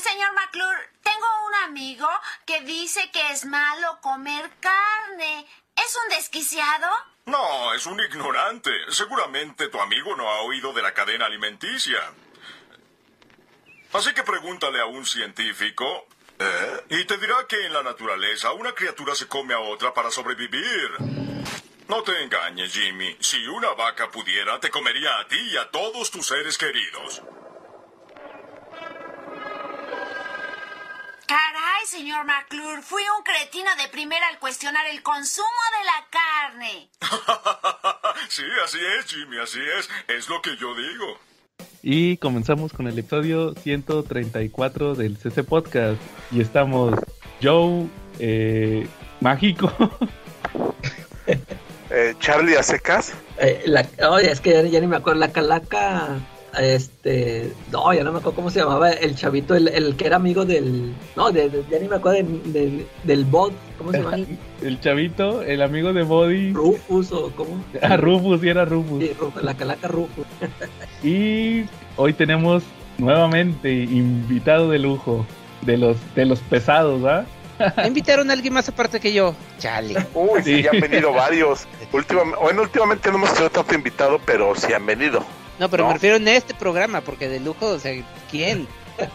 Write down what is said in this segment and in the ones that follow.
Señor McClure, tengo un amigo que dice que es malo comer carne. ¿Es un desquiciado? No, es un ignorante. Seguramente tu amigo no ha oído de la cadena alimenticia. Así que pregúntale a un científico ¿eh? y te dirá que en la naturaleza una criatura se come a otra para sobrevivir. No te engañes, Jimmy. Si una vaca pudiera, te comería a ti y a todos tus seres queridos. Caray, señor McClure, fui un cretino de primera al cuestionar el consumo de la carne. sí, así es, Jimmy, así es. Es lo que yo digo. Y comenzamos con el episodio 134 del CC Podcast. Y estamos Joe, eh, Mágico. eh, Charlie a secas. Eh, la, oye, es que ya, ya, ni me acuerdo. La calaca este no ya no me acuerdo cómo se llamaba el chavito el, el que era amigo del no de, de, ya ni me acuerdo de, de, del bot cómo se llama el chavito el amigo de Body Rufus o cómo ah Rufus sí era Rufus sí, Rufus la calaca Rufus y hoy tenemos nuevamente invitado de lujo de los de los pesados ¿va? Invitaron a alguien más aparte que yo. Chale. Uy, sí, ya han venido varios. Últimamente, bueno, últimamente no hemos tenido tanto invitado, pero sí han venido. No, pero no. me refiero en este programa, porque de lujo, o sea, ¿quién?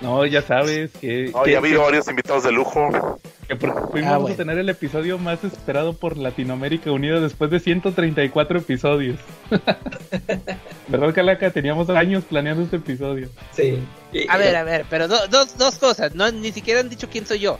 No, ya sabes que... No, que, ya ha habido varios invitados de lujo. Que fuimos ah, bueno. a tener el episodio más esperado por Latinoamérica Unida después de 134 episodios. ¿Verdad, Calaca? Teníamos años planeando este episodio. Sí. A ver, a ver, pero do, dos, dos cosas. No, ni siquiera han dicho quién soy yo.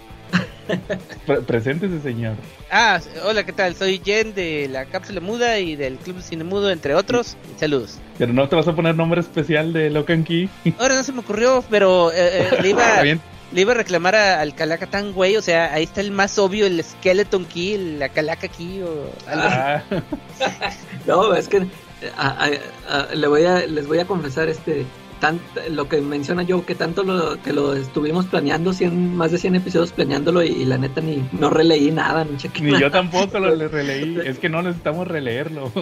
Pre preséntese, señor. Ah, hola, ¿qué tal? Soy Jen de la Cápsula Muda y del Club Cine Mudo, entre otros. Saludos. Pero no te vas a poner nombre especial de Locan Key. Ahora no se me ocurrió, pero eh, eh, le, iba, le iba a reclamar a, al Calaca tan güey. O sea, ahí está el más obvio, el Skeleton Key, la Calaca Key o algo ah. no, es que a, a, le voy a, les voy a confesar este tan, lo que menciona yo, que tanto lo, que lo estuvimos planeando, 100, más de 100 episodios planeándolo y, y la neta ni no releí nada, ni chequé Ni nada. yo tampoco lo releí, es que no necesitamos releerlo.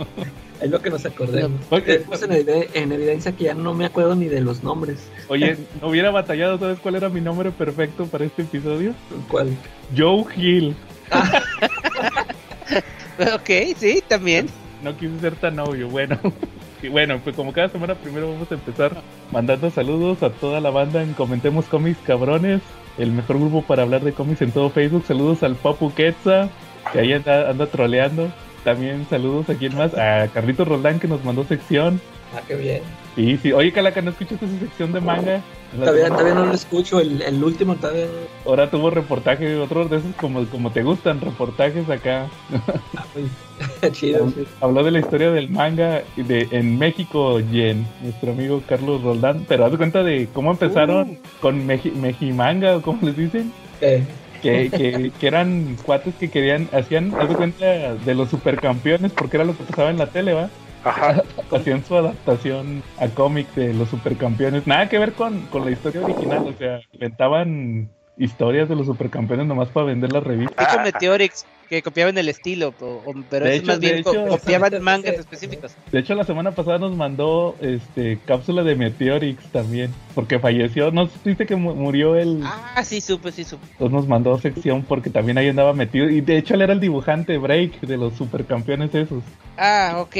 Es lo que nos acordemos. Oye, Puse en, evidencia, en evidencia que ya no me acuerdo ni de los nombres. Oye, ¿no hubiera batallado? ¿Sabes cuál era mi nombre perfecto para este episodio? ¿Cuál? Joe Hill. Ah. ok, sí, también. No quise ser tan obvio, bueno. Bueno, pues como cada semana primero vamos a empezar mandando saludos a toda la banda en Comentemos Cómics Cabrones, el mejor grupo para hablar de cómics en todo Facebook. Saludos al Papu Quetza, que ahí anda, anda troleando. También saludos a quien más, a Carlitos Roldán que nos mandó sección. Ah, qué bien. Sí, sí. Oye, Calaca, ¿no escuchaste esa sección de manga? Todavía, todavía no lo escucho, el, el último todavía. Ahora tuvo reportaje, otro de esos como, como te gustan, reportajes acá. Ah, Chido, sí. Habló de la historia del manga de, en México, Jen, nuestro amigo Carlos Roldán. Pero haz cuenta de cómo empezaron uh. con Meji, Mejimanga, o como les dicen. Eh. Que, que, que, eran cuates que querían, hacían, haz de cuenta de los supercampeones, porque era lo que pasaba en la tele, ¿va? Ajá. Hacían su adaptación a cómic de los supercampeones. Nada que ver con, con la historia original, o sea, inventaban historias de los supercampeones nomás para vender la revista. Tipo Meteorix, que copiaban el estilo, pero de es hecho, más bien de hecho, copiaban mangas específicos. De hecho, la semana pasada nos mandó este cápsula de Meteorix también, porque falleció. ¿No supiste que murió el...? Ah, sí, supe, sí, supe. Entonces nos mandó sección porque también ahí andaba metido. Y de hecho, él era el dibujante Break de los supercampeones esos. Ah, ok.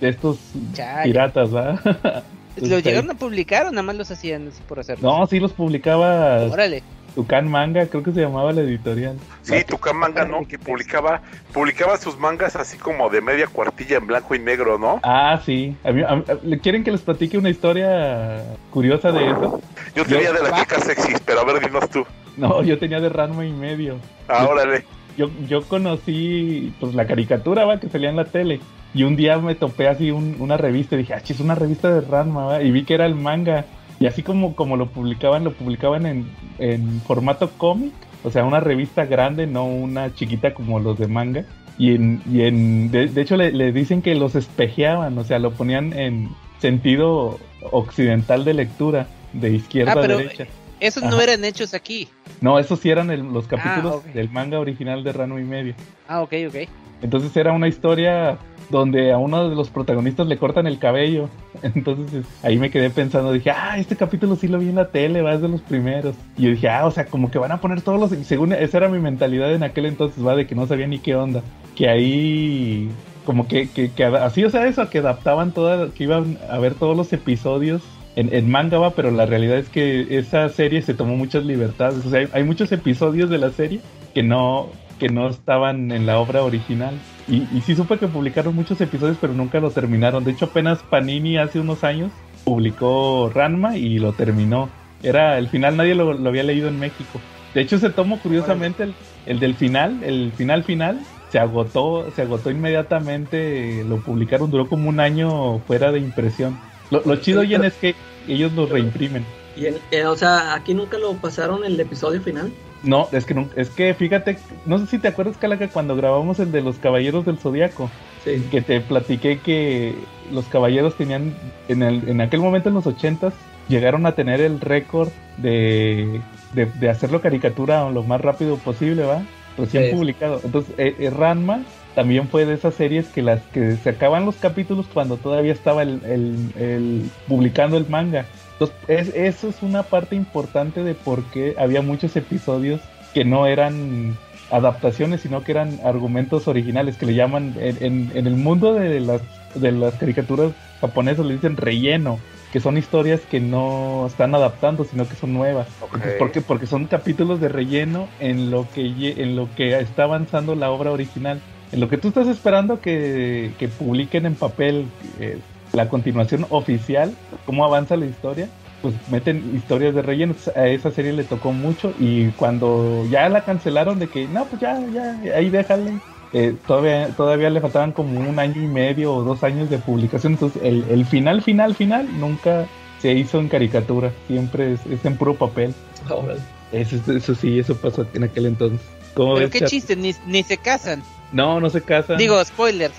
De estos Chale. piratas, ¿verdad? ¿Los llegaron a publicar o nada más los hacían así por hacerlo? No, sí los publicaba. Órale. Tucán Manga, creo que se llamaba la editorial. Sí, Tucán Manga, ¿no? Que publicaba, publicaba sus mangas así como de media cuartilla en blanco y negro, ¿no? Ah, sí. A mí, a, ¿Quieren que les platique una historia curiosa de eso? Yo tenía yo, de la chica sexy, pero a ver, dinos tú. No, yo tenía de Ranma y medio. Ah, órale. Yo, yo conocí pues la caricatura, va, que salía en la tele. Y un día me topé así un, una revista y dije, ah, es una revista de Ranma, ¿va? y vi que era el manga. Y así como, como lo publicaban, lo publicaban en, en formato cómic, o sea, una revista grande, no una chiquita como los de manga. Y en, y en de, de hecho le, le, dicen que los espejeaban, o sea, lo ponían en sentido occidental de lectura, de izquierda ah, pero a derecha. Esos no eran hechos aquí. No, esos sí eran el, los capítulos ah, okay. del manga original de Rano y medio. Ah, ok, ok. Entonces era una historia donde a uno de los protagonistas le cortan el cabello. Entonces ahí me quedé pensando, dije, ah, este capítulo sí lo vi en la tele, va, es de los primeros. Y yo dije, ah, o sea, como que van a poner todos los... Según esa era mi mentalidad en aquel entonces, va, de que no sabía ni qué onda. Que ahí como que, que, así, o sea, eso, que adaptaban todas, que iban a ver todos los episodios en, en, manga, va, pero la realidad es que esa serie se tomó muchas libertades. O sea, hay, muchos episodios de la serie que no, que no estaban en la obra original. Y, y sí supe que publicaron muchos episodios, pero nunca lo terminaron. De hecho, apenas Panini hace unos años publicó Ranma y lo terminó. Era el final, nadie lo, lo había leído en México. De hecho, se tomó curiosamente el, el del final, el final final, se agotó, se agotó inmediatamente, lo publicaron, duró como un año fuera de impresión. Lo, lo chido, Jen, es que ellos lo reimprimen. Y el, eh, o sea, aquí nunca lo pasaron el episodio final. No, es que no, es que fíjate, no sé si te acuerdas, Calaca, cuando grabamos el de los Caballeros del Zodiaco, sí. que te platiqué que los caballeros tenían, en, el, en aquel momento en los ochentas, llegaron a tener el récord de, de, de, hacerlo caricatura lo más rápido posible, ¿va? Recién sí. publicado. Entonces, eh, eh, Ranma también fue de esas series que las que se acaban los capítulos cuando todavía estaba el, el, el publicando el manga. Entonces, es, eso es una parte importante de por qué había muchos episodios que no eran adaptaciones, sino que eran argumentos originales, que le llaman, en, en, en el mundo de las, de las caricaturas japonesas le dicen relleno, que son historias que no están adaptando, sino que son nuevas. Okay. ¿Por qué? Porque son capítulos de relleno en lo que, en lo que está avanzando la obra original. En lo que tú estás esperando que, que publiquen en papel eh, la continuación oficial, cómo avanza la historia, pues meten historias de relleno. A esa serie le tocó mucho y cuando ya la cancelaron de que, no, pues ya, ya, ahí déjale. Eh, todavía, todavía le faltaban como un año y medio o dos años de publicación. Entonces el, el final, final, final nunca se hizo en caricatura. Siempre es, es en puro papel. Oh, eso, eso, sí, eso pasó en aquel entonces. Pero ves, qué chiste, ni, ni se casan. No, no se casan. Digo, spoilers.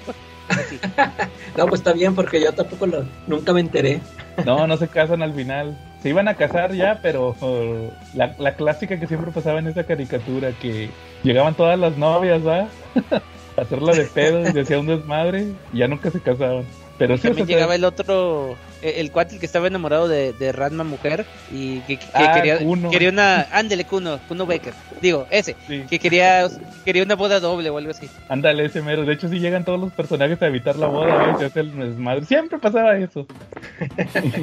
no, pues está bien porque yo tampoco lo, nunca me enteré. no, no se casan al final. Se iban a casar ya, pero uh, la, la, clásica que siempre pasaba en esa caricatura, que llegaban todas las novias, ¿va? a hacerla de pedo y hacía un desmadre y ya nunca se casaban. Pero y sí, también o sea, llegaba el otro, el cuate que estaba enamorado de, de Ranma mujer y que, que ah, quería, Kuno. quería una, ándele Kuno, Kuno Becker, digo, ese, Sí. que quería, quería una boda doble o algo así. Ándale, ese mero. De hecho, sí llegan todos los personajes a evitar la boda, y se hace el desmadre. Siempre pasaba eso.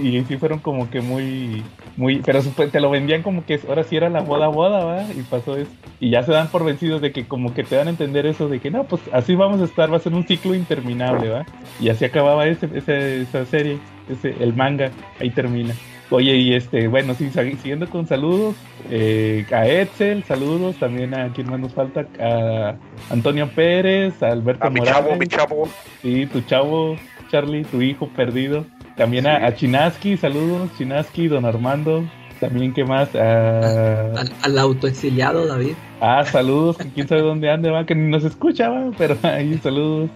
y, y sí fueron como que muy, muy, pero te lo vendían como que ahora sí era la boda boda, ¿va? Y pasó eso. Y ya se dan por vencidos de que como que te dan a entender eso de que no, pues así vamos a estar, va a ser un ciclo interminable, ¿va? Y así acababa ese, ese, esa serie, ese, el manga, ahí termina. Oye, y este, bueno, sí, siguiendo con saludos, eh, a Edsel, saludos, también a quien más nos falta, a Antonio Pérez, a Alberto A mi Morales, chavo, mi chavo. sí, tu chavo, Charlie, tu hijo perdido, también a Chinaski, saludos, Chinaski, don Armando, también, ¿qué más? A, Al, al autoexiliado, David. ah, saludos, que quién sabe dónde ande, va, que ni nos escucha, va, pero ahí, saludos.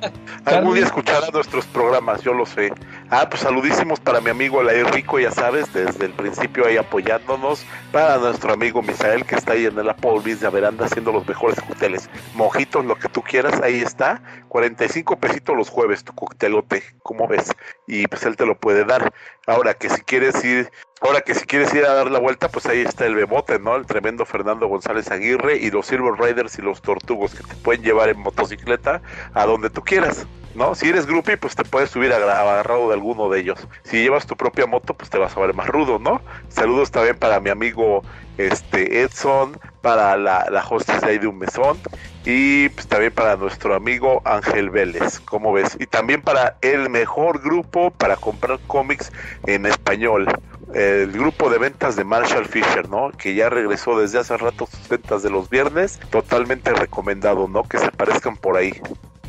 Algún día escuchará nuestros programas, yo lo sé. Ah, pues saludísimos para mi amigo Alair Rico, ya sabes, desde el principio ahí apoyándonos. Para nuestro amigo Misael, que está ahí en el Applebee's de Veranda haciendo los mejores cócteles. Mojitos, lo que tú quieras, ahí está. 45 pesitos los jueves tu coctelote, ¿cómo ves? Y pues él te lo puede dar. Ahora que si quieres ir, ahora que si quieres ir a dar la vuelta, pues ahí está el Bebote, ¿no? El tremendo Fernando González Aguirre y los Silver Riders y los Tortugos que te pueden llevar en motocicleta a donde tú quieras. ¿No? Si eres groupie, pues te puedes subir agarrado de alguno de ellos. Si llevas tu propia moto, pues te vas a ver más rudo, ¿no? Saludos también para mi amigo este Edson, para la, la hostess de ahí de un mesón y pues también para nuestro amigo Ángel Vélez, ¿cómo ves? Y también para el mejor grupo para comprar cómics en español. El grupo de ventas de Marshall Fisher, ¿no? Que ya regresó desde hace rato sus ventas de los viernes. Totalmente recomendado, ¿no? Que se aparezcan por ahí.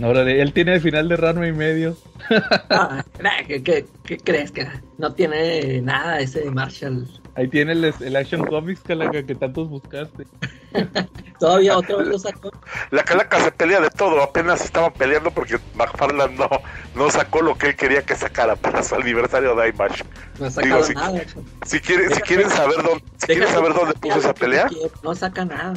Ahora, él tiene el final de Ranma y medio. Ah, nah, ¿qué, qué, crees que no tiene nada ese Marshall? Ahí tiene el, el Action Comics, Calaca, que tantos buscaste. Todavía otra vez lo sacó. La calaca se pelea de todo, apenas estaba peleando porque McFarlane no, no sacó lo que él quería que sacara para su aniversario de IMAX. No Digo, nada. Si quieren, si quieren saber dónde, si quieren saber de dónde puso esa pelea, quiere, No saca nada.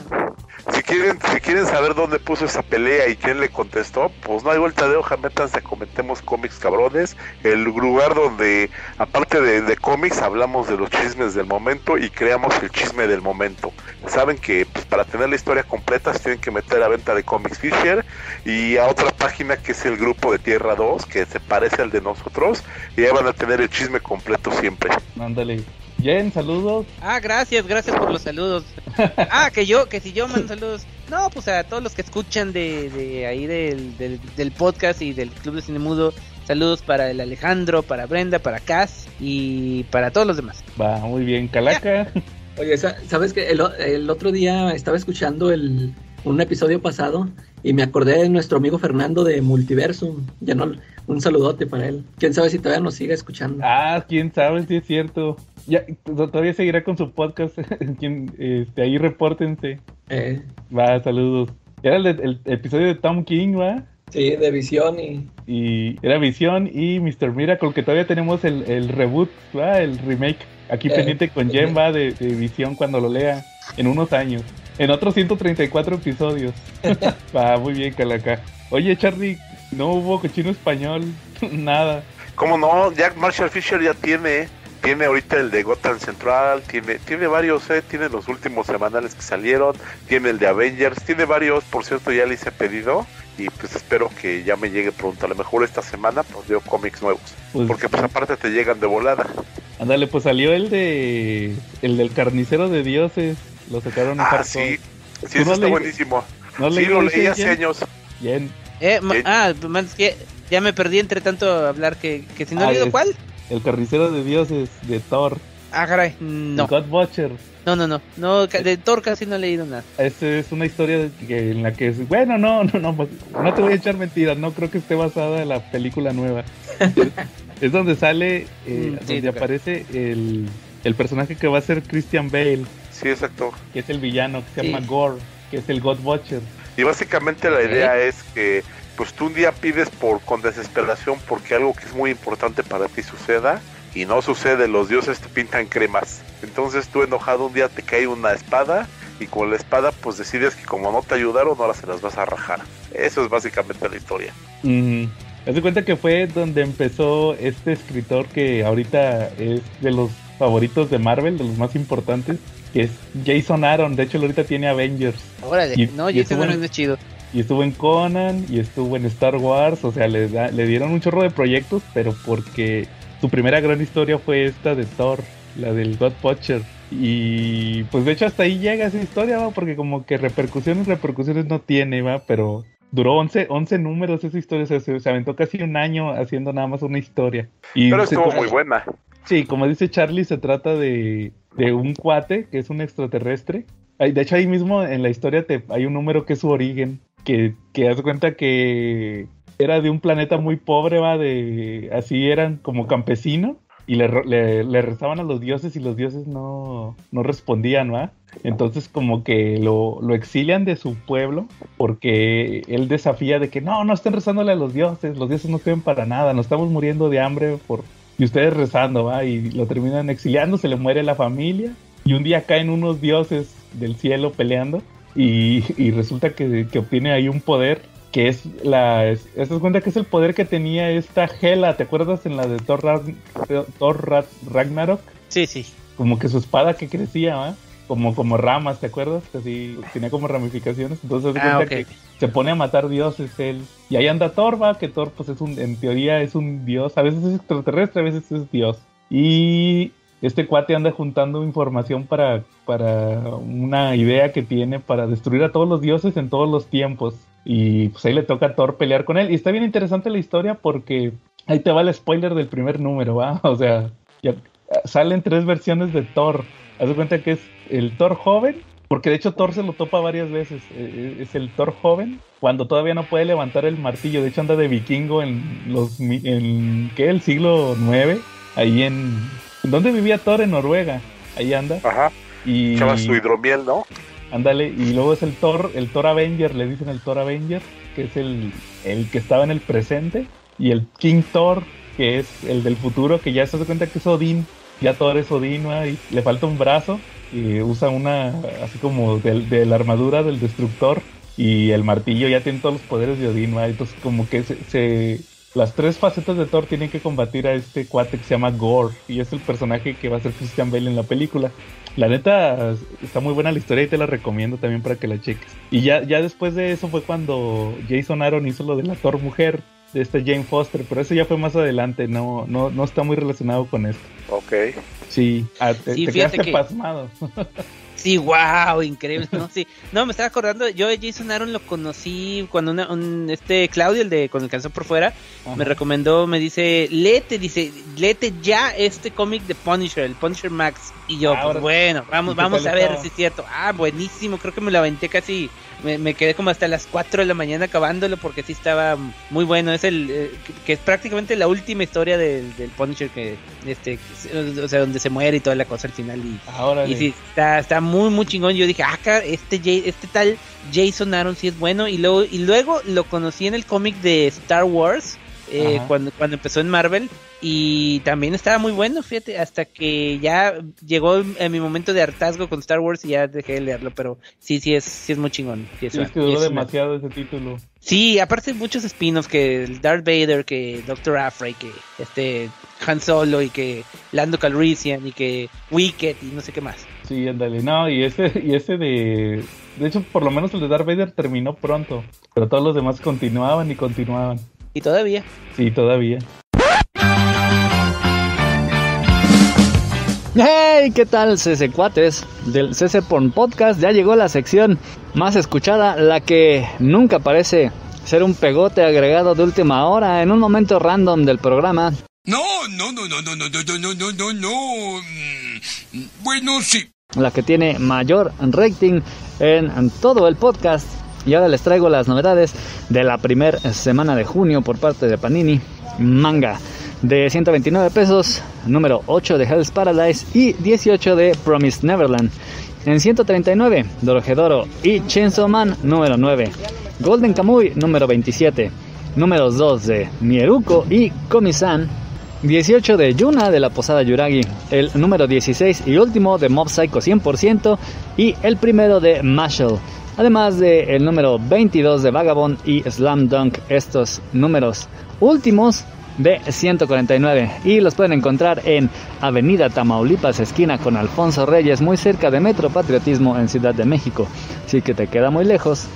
Si quieren, si quieren saber dónde puso esa pelea y quién le contestó, pues no hay vuelta de hoja, métanse a Comentemos Cómics Cabrones, el lugar donde, aparte de, cómics, hablamos de los chismes del momento y creamos el chisme del momento. Saben que pues, para tener la historia completa se tienen que meter a venta de Comics Fisher y a otra página que es el grupo de Tierra 2, que se parece al de nosotros, y ahí van a tener el chisme completo siempre. Mándale. Jen, saludos. Ah, gracias, gracias por los saludos. Ah, que yo, que si yo mando saludos. No, pues a todos los que escuchan de, de ahí del, del, podcast y del Club de Cine Mudo. Saludos para el Alejandro, para Brenda, para Cass y para todos los demás. Va, muy bien, Calaca. Oye, ¿sabes que el, el otro día estaba escuchando el, un episodio pasado y me acordé de nuestro amigo Fernando de Multiversum. Ya no, un saludote para él. Quién sabe si todavía nos sigue escuchando. Ah, quién sabe si es cierto. Ya, todavía seguirá con su podcast. este, ahí repórtense. Eh. Va, saludos. Era el, episodio de Tom King, ¿va? Sí, de Visión y... Y era Visión y Mr. Miracle, que todavía tenemos el, el reboot, ¿va? El remake. Aquí eh, pendiente con Jen, ¿va? De, de Visión cuando lo lea en unos años. En otros 134 episodios. Va, muy bien, Calaca. Oye, Charlie, no hubo cochino español, nada. ¿Cómo no? Jack Marshall Fisher ya tiene, tiene ahorita el de Gotham Central, tiene, tiene varios, eh, tiene los últimos semanales que salieron, tiene el de Avengers, tiene varios, por cierto ya le hice pedido y pues espero que ya me llegue pronto. A lo mejor esta semana pues veo cómics nuevos, pues porque pues aparte te llegan de volada. Ándale, pues salió el de el del carnicero de dioses, lo sacaron en Ah, sí, sí, eso está buenísimo. sí, lo leí hace años. Bien. Eh, ah, más que ya me perdí entre tanto hablar que, que si no he ah, leído cuál. El carnicero de dioses de Thor. Ah, caray, no. God Watcher. No, no, no, no, de Thor casi no he leído nada. Esta es una historia que, en la que es, bueno, no, no, no, pues, no te voy a echar mentiras, no creo que esté basada en la película nueva. es donde sale, eh, mm, donde aparece el, el personaje que va a ser Christian Bale. Sí, exacto. Que es el villano, que se llama Gore, que es el God Watcher. Y básicamente la idea es que pues tú un día pides por con desesperación porque algo que es muy importante para ti suceda y no sucede, los dioses te pintan cremas. Entonces tú enojado un día te cae una espada y con la espada pues decides que como no te ayudaron ahora se las vas a rajar. Eso es básicamente la historia. Mm. Haz de cuenta que fue donde empezó este escritor que ahorita es de los favoritos de Marvel, de los más importantes, que es Jason Aaron. De hecho, ahorita tiene Avengers. Órale, no, Jason Aaron es chido. Y estuvo en Conan, y estuvo en Star Wars, o sea, le, le dieron un chorro de proyectos, pero porque su primera gran historia fue esta de Thor, la del God Butcher. Y pues de hecho hasta ahí llega esa historia, ¿va? porque como que repercusiones, repercusiones no tiene, va, pero duró 11, 11 números esa historia, se, se, aventó casi un año haciendo nada más una historia. Y pero estuvo muy buena. Sí, como dice Charlie, se trata de, de un cuate que es un extraterrestre. De hecho, ahí mismo en la historia te, hay un número que es su origen, que, que das cuenta que era de un planeta muy pobre, va, de así eran como campesinos y le, le, rezaban a los dioses y los dioses no, no respondían, ¿va? Entonces como que lo, lo, exilian de su pueblo porque él desafía de que no, no estén rezándole a los dioses, los dioses no sirven para nada, nos estamos muriendo de hambre por, y ustedes rezando, ¿va? Y lo terminan exiliando, se le muere la familia y un día caen unos dioses del cielo peleando y, y resulta que, que, obtiene ahí un poder que es la... ¿Estás cuenta que es el poder que tenía esta Hela? ¿Te acuerdas en la de Thor, Thor Ragnarok? Sí, sí. Como que su espada que crecía, ¿va? como, como ramas, ¿te acuerdas? Que así tenía como ramificaciones. Entonces ah, que se pone a matar dioses él. Y ahí anda Thor, que Thor pues es un, en teoría es un dios, a veces es extraterrestre, a veces es dios. Y este cuate anda juntando información para, para una idea que tiene para destruir a todos los dioses en todos los tiempos. Y pues ahí le toca a Thor pelear con él. Y está bien interesante la historia porque ahí te va el spoiler del primer número, ¿va? O sea, salen tres versiones de Thor. Haz de cuenta que es el Thor joven, porque de hecho Thor se lo topa varias veces. Eh, es el Thor joven cuando todavía no puede levantar el martillo. De hecho anda de vikingo en los en ¿qué? el siglo 9, ahí en ¿dónde vivía Thor en Noruega? Ahí anda. Ajá. Y su hidromiel, ¿no? Ándale, y luego es el Thor, el Thor Avenger, le dicen el Thor Avenger, que es el, el que estaba en el presente, y el King Thor, que es el del futuro, que ya se da cuenta que es Odín, ya Thor es Odín, y le falta un brazo, que usa una, así como de, la armadura del destructor y el martillo ya tiene todos los poderes de Odín, entonces como que se, las tres facetas de Thor tienen que combatir a este cuate que se llama Gore y es el personaje que va a ser Christian Bale en la película. La neta está muy buena la historia y te la recomiendo también para que la cheques. Y ya, ya después de eso fue cuando Jason Aaron hizo lo de la Thor mujer de este Jane Foster, pero eso ya fue más adelante, no, no, no está muy relacionado con esto. Ok. Sí, ah, te, quedaste pasmado. Sí, wow, increíble, ¿no? Sí. No, me estaba acordando, yo a Jason Aaron lo conocí cuando un, este Claudio, el de con el canción por fuera, me recomendó, me dice, léete, dice, léete ya este cómic de Punisher, el Punisher Max. Y yo, pues bueno, vamos, vamos a ver si es cierto. Ah, buenísimo, creo que me lo aventé casi me, quedé como hasta las 4 de la mañana acabándolo porque sí estaba muy bueno. Es el eh, que es prácticamente la última historia del, del Punisher que este o sea, donde se muere y toda la cosa al final y, y sí, está, está muy muy chingón. Yo dije, "Ah, este este tal Jason Aaron sí es bueno" y luego y luego lo conocí en el cómic de Star Wars eh, cuando, cuando empezó en Marvel y también estaba muy bueno, fíjate, hasta que ya llegó en mi momento de hartazgo con Star Wars y ya dejé de leerlo, pero sí, sí es, sí es muy chingón. es, que duró demasiado ese título. Sí, aparte muchos spin-offs que Darth Vader, que Doctor Afray, que este Han Solo y que Lando Calrissian y que Wicked y no sé qué más. Sí, ándale, no, y ese, y ese de... De hecho, por lo menos el de Darth Vader terminó pronto, pero todos los demás continuaban y continuaban. ¿Y todavía? Sí, todavía. ¡Hey! ¿Qué tal, CC Cuates? Del CC Porn Podcast ya llegó la sección más escuchada, la que nunca parece ser un pegote agregado de última hora en un momento random del programa. No, no, no, no, no, no, no, no, no, no, no. Bueno, sí. La que tiene mayor rating en todo el podcast y ahora les traigo las novedades de la primera semana de junio por parte de Panini. Manga de 129 pesos, número 8 de Hell's Paradise y 18 de Promised Neverland. En 139, Dorohedoro y Chainsaw Man número 9. Golden Kamuy número 27. Números 2 de Mieruko y Komi-san. 18 de Yuna de la Posada Yuragi. El número 16 y último de Mob Psycho 100%. Y el primero de Marshall además de el número 22 de Vagabond y Slam Dunk, estos números últimos de 149 y los pueden encontrar en Avenida Tamaulipas, esquina con Alfonso Reyes, muy cerca de Metro Patriotismo en Ciudad de México. Si que te queda muy lejos,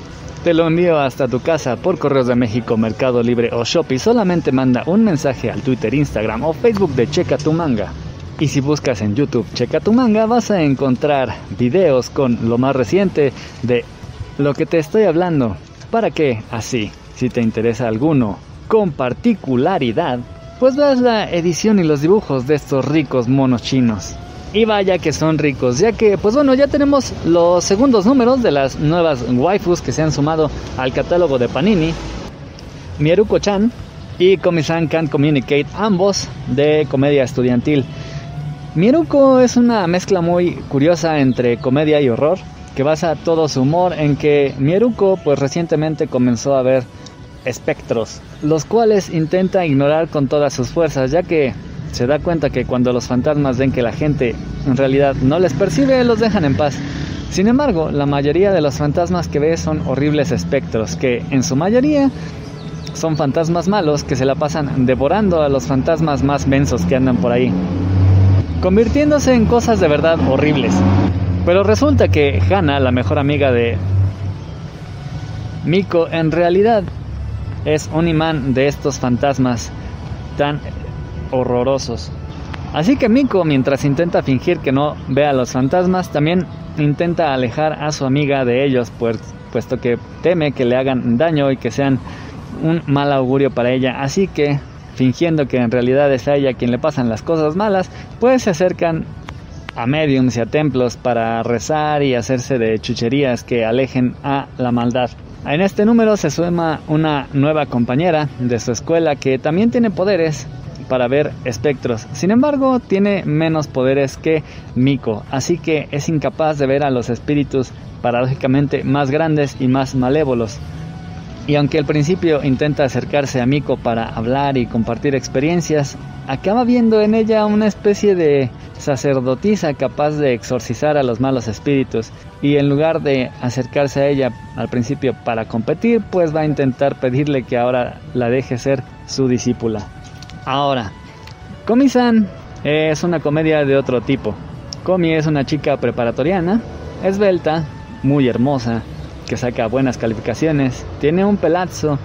te lo envío hasta tu casa por Correos de México, Mercado Libre o Shopee. Solamente manda un mensaje al Twitter, Instagram o Facebook de Checa tu Manga. Y si buscas en YouTube Checa tu Manga, vas a encontrar videos con lo más reciente de lo que te estoy hablando, para que, así, si te interesa alguno con particularidad, pues veas la edición y los dibujos de estos ricos monos chinos. Y vaya que son ricos, ya que, pues bueno, ya tenemos los segundos números de las nuevas waifus que se han sumado al catálogo de Panini. Mieruko-chan y Komi-san Can't Communicate, ambos de comedia estudiantil. Mieruko es una mezcla muy curiosa entre comedia y horror que basa todo su humor en que Mieruko pues recientemente comenzó a ver espectros, los cuales intenta ignorar con todas sus fuerzas, ya que se da cuenta que cuando los fantasmas ven que la gente en realidad no les percibe, los dejan en paz. Sin embargo, la mayoría de los fantasmas que ve son horribles espectros, que en su mayoría son fantasmas malos que se la pasan devorando a los fantasmas más mensos que andan por ahí, convirtiéndose en cosas de verdad horribles. Pero resulta que Hannah, la mejor amiga de Miko, en realidad es un imán de estos fantasmas tan horrorosos. Así que Miko, mientras intenta fingir que no ve a los fantasmas, también intenta alejar a su amiga de ellos, pues, puesto que teme que le hagan daño y que sean un mal augurio para ella. Así que, fingiendo que en realidad es a ella quien le pasan las cosas malas, pues se acercan a mediums y a templos para rezar y hacerse de chucherías que alejen a la maldad. En este número se suma una nueva compañera de su escuela que también tiene poderes para ver espectros. Sin embargo, tiene menos poderes que Miko, así que es incapaz de ver a los espíritus paradójicamente más grandes y más malévolos. Y aunque al principio intenta acercarse a Miko para hablar y compartir experiencias, acaba viendo en ella una especie de sacerdotisa capaz de exorcizar a los malos espíritus y en lugar de acercarse a ella al principio para competir, pues va a intentar pedirle que ahora la deje ser su discípula. Ahora, Komi-san es una comedia de otro tipo. Komi es una chica preparatoriana, esbelta, muy hermosa, que saca buenas calificaciones, tiene un pelazo,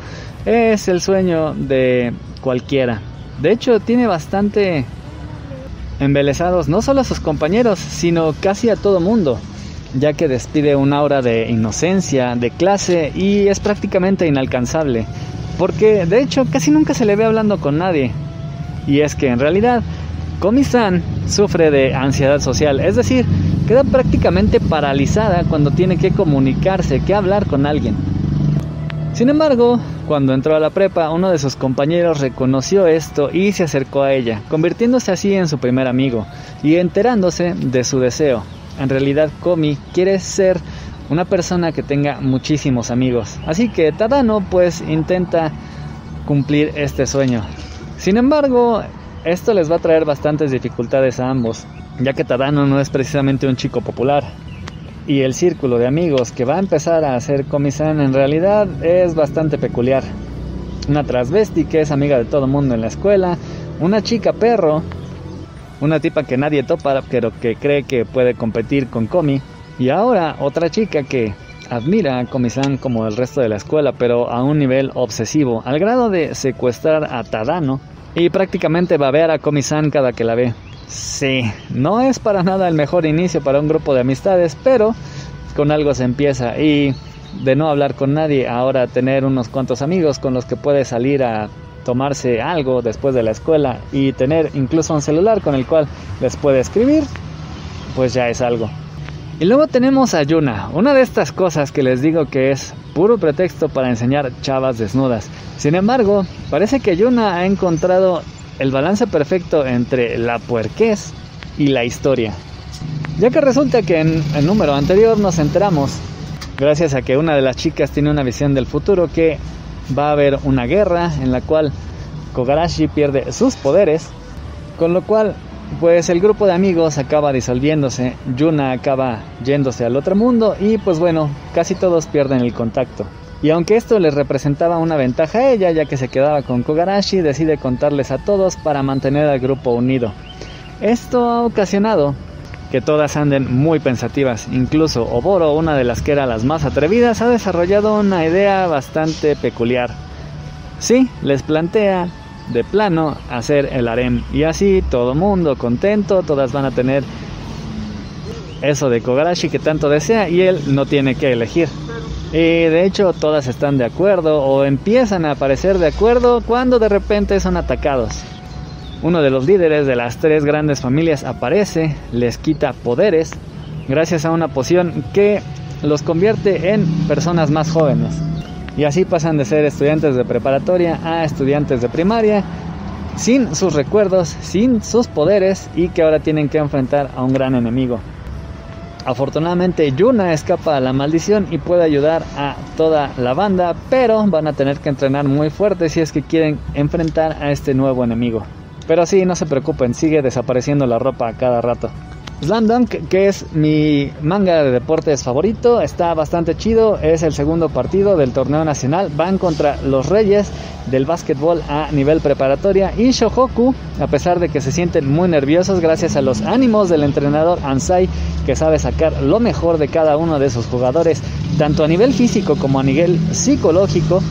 es el sueño de cualquiera. De hecho, tiene bastante embelesados no solo a sus compañeros, sino casi a todo mundo, ya que despide un aura de inocencia, de clase y es prácticamente inalcanzable, porque de hecho casi nunca se le ve hablando con nadie. Y es que en realidad Komi-san sufre de ansiedad social, es decir, queda prácticamente paralizada cuando tiene que comunicarse, que hablar con alguien. Sin embargo, cuando entró a la prepa, uno de sus compañeros reconoció esto y se acercó a ella, convirtiéndose así en su primer amigo y enterándose de su deseo. En realidad, Komi quiere ser una persona que tenga muchísimos amigos, así que Tadano pues intenta cumplir este sueño. Sin embargo, esto les va a traer bastantes dificultades a ambos, ya que Tadano no es precisamente un chico popular, y el círculo de amigos que va a empezar a hacer Komi-san en realidad es bastante peculiar. Una transvesti que es amiga de todo mundo en la escuela, una chica perro, una tipa que nadie topa pero que cree que puede competir con Komi, y ahora otra chica que admira a Komi-san como el resto de la escuela pero a un nivel obsesivo, al grado de secuestrar a Tadano y prácticamente babear a Komi-san cada que la ve. Sí, no es para nada el mejor inicio para un grupo de amistades, pero con algo se empieza y de no hablar con nadie, ahora tener unos cuantos amigos con los que puede salir a tomarse algo después de la escuela y tener incluso un celular con el cual les puede escribir, pues ya es algo. Y luego tenemos a Yuna, una de estas cosas que les digo que es puro pretexto para enseñar chavas desnudas. Sin embargo, parece que Yuna ha encontrado el balance perfecto entre la puerquez y la historia. Ya que resulta que en el número anterior nos enteramos, gracias a que una de las chicas tiene una visión del futuro, que va a haber una guerra en la cual Kogarashi pierde sus poderes, con lo cual pues el grupo de amigos acaba disolviéndose, Yuna acaba yéndose al otro mundo y pues bueno, casi todos pierden el contacto. Y aunque esto les representaba una ventaja a ella, ya que se quedaba con Kogarashi, decide contarles a todos para mantener al grupo unido. Esto ha ocasionado que todas anden muy pensativas. Incluso Oboro, una de las que era las más atrevidas, ha desarrollado una idea bastante peculiar. Sí, les plantea de plano hacer el harem y así todo mundo contento, todas van a tener eso de Kogarashi que tanto desea y él no tiene que elegir. Y de hecho todas están de acuerdo o empiezan a aparecer de acuerdo cuando de repente son atacados. Uno de los líderes de las tres grandes familias aparece, les quita poderes gracias a una poción que los convierte en personas más jóvenes. Y así pasan de ser estudiantes de preparatoria a estudiantes de primaria, sin sus recuerdos, sin sus poderes y que ahora tienen que enfrentar a un gran enemigo. Afortunadamente Yuna escapa a la maldición y puede ayudar a toda la banda, pero van a tener que entrenar muy fuerte si es que quieren enfrentar a este nuevo enemigo. Pero sí, no se preocupen, sigue desapareciendo la ropa a cada rato. Slam Dunk, que es mi manga de deportes favorito, está bastante chido. Es el segundo partido del torneo nacional. Van contra los Reyes del básquetbol a nivel preparatoria. Y Shohoku, a pesar de que se sienten muy nerviosos gracias a los ánimos del entrenador Ansai, que sabe sacar lo mejor de cada uno de sus jugadores, tanto a nivel físico como a nivel psicológico,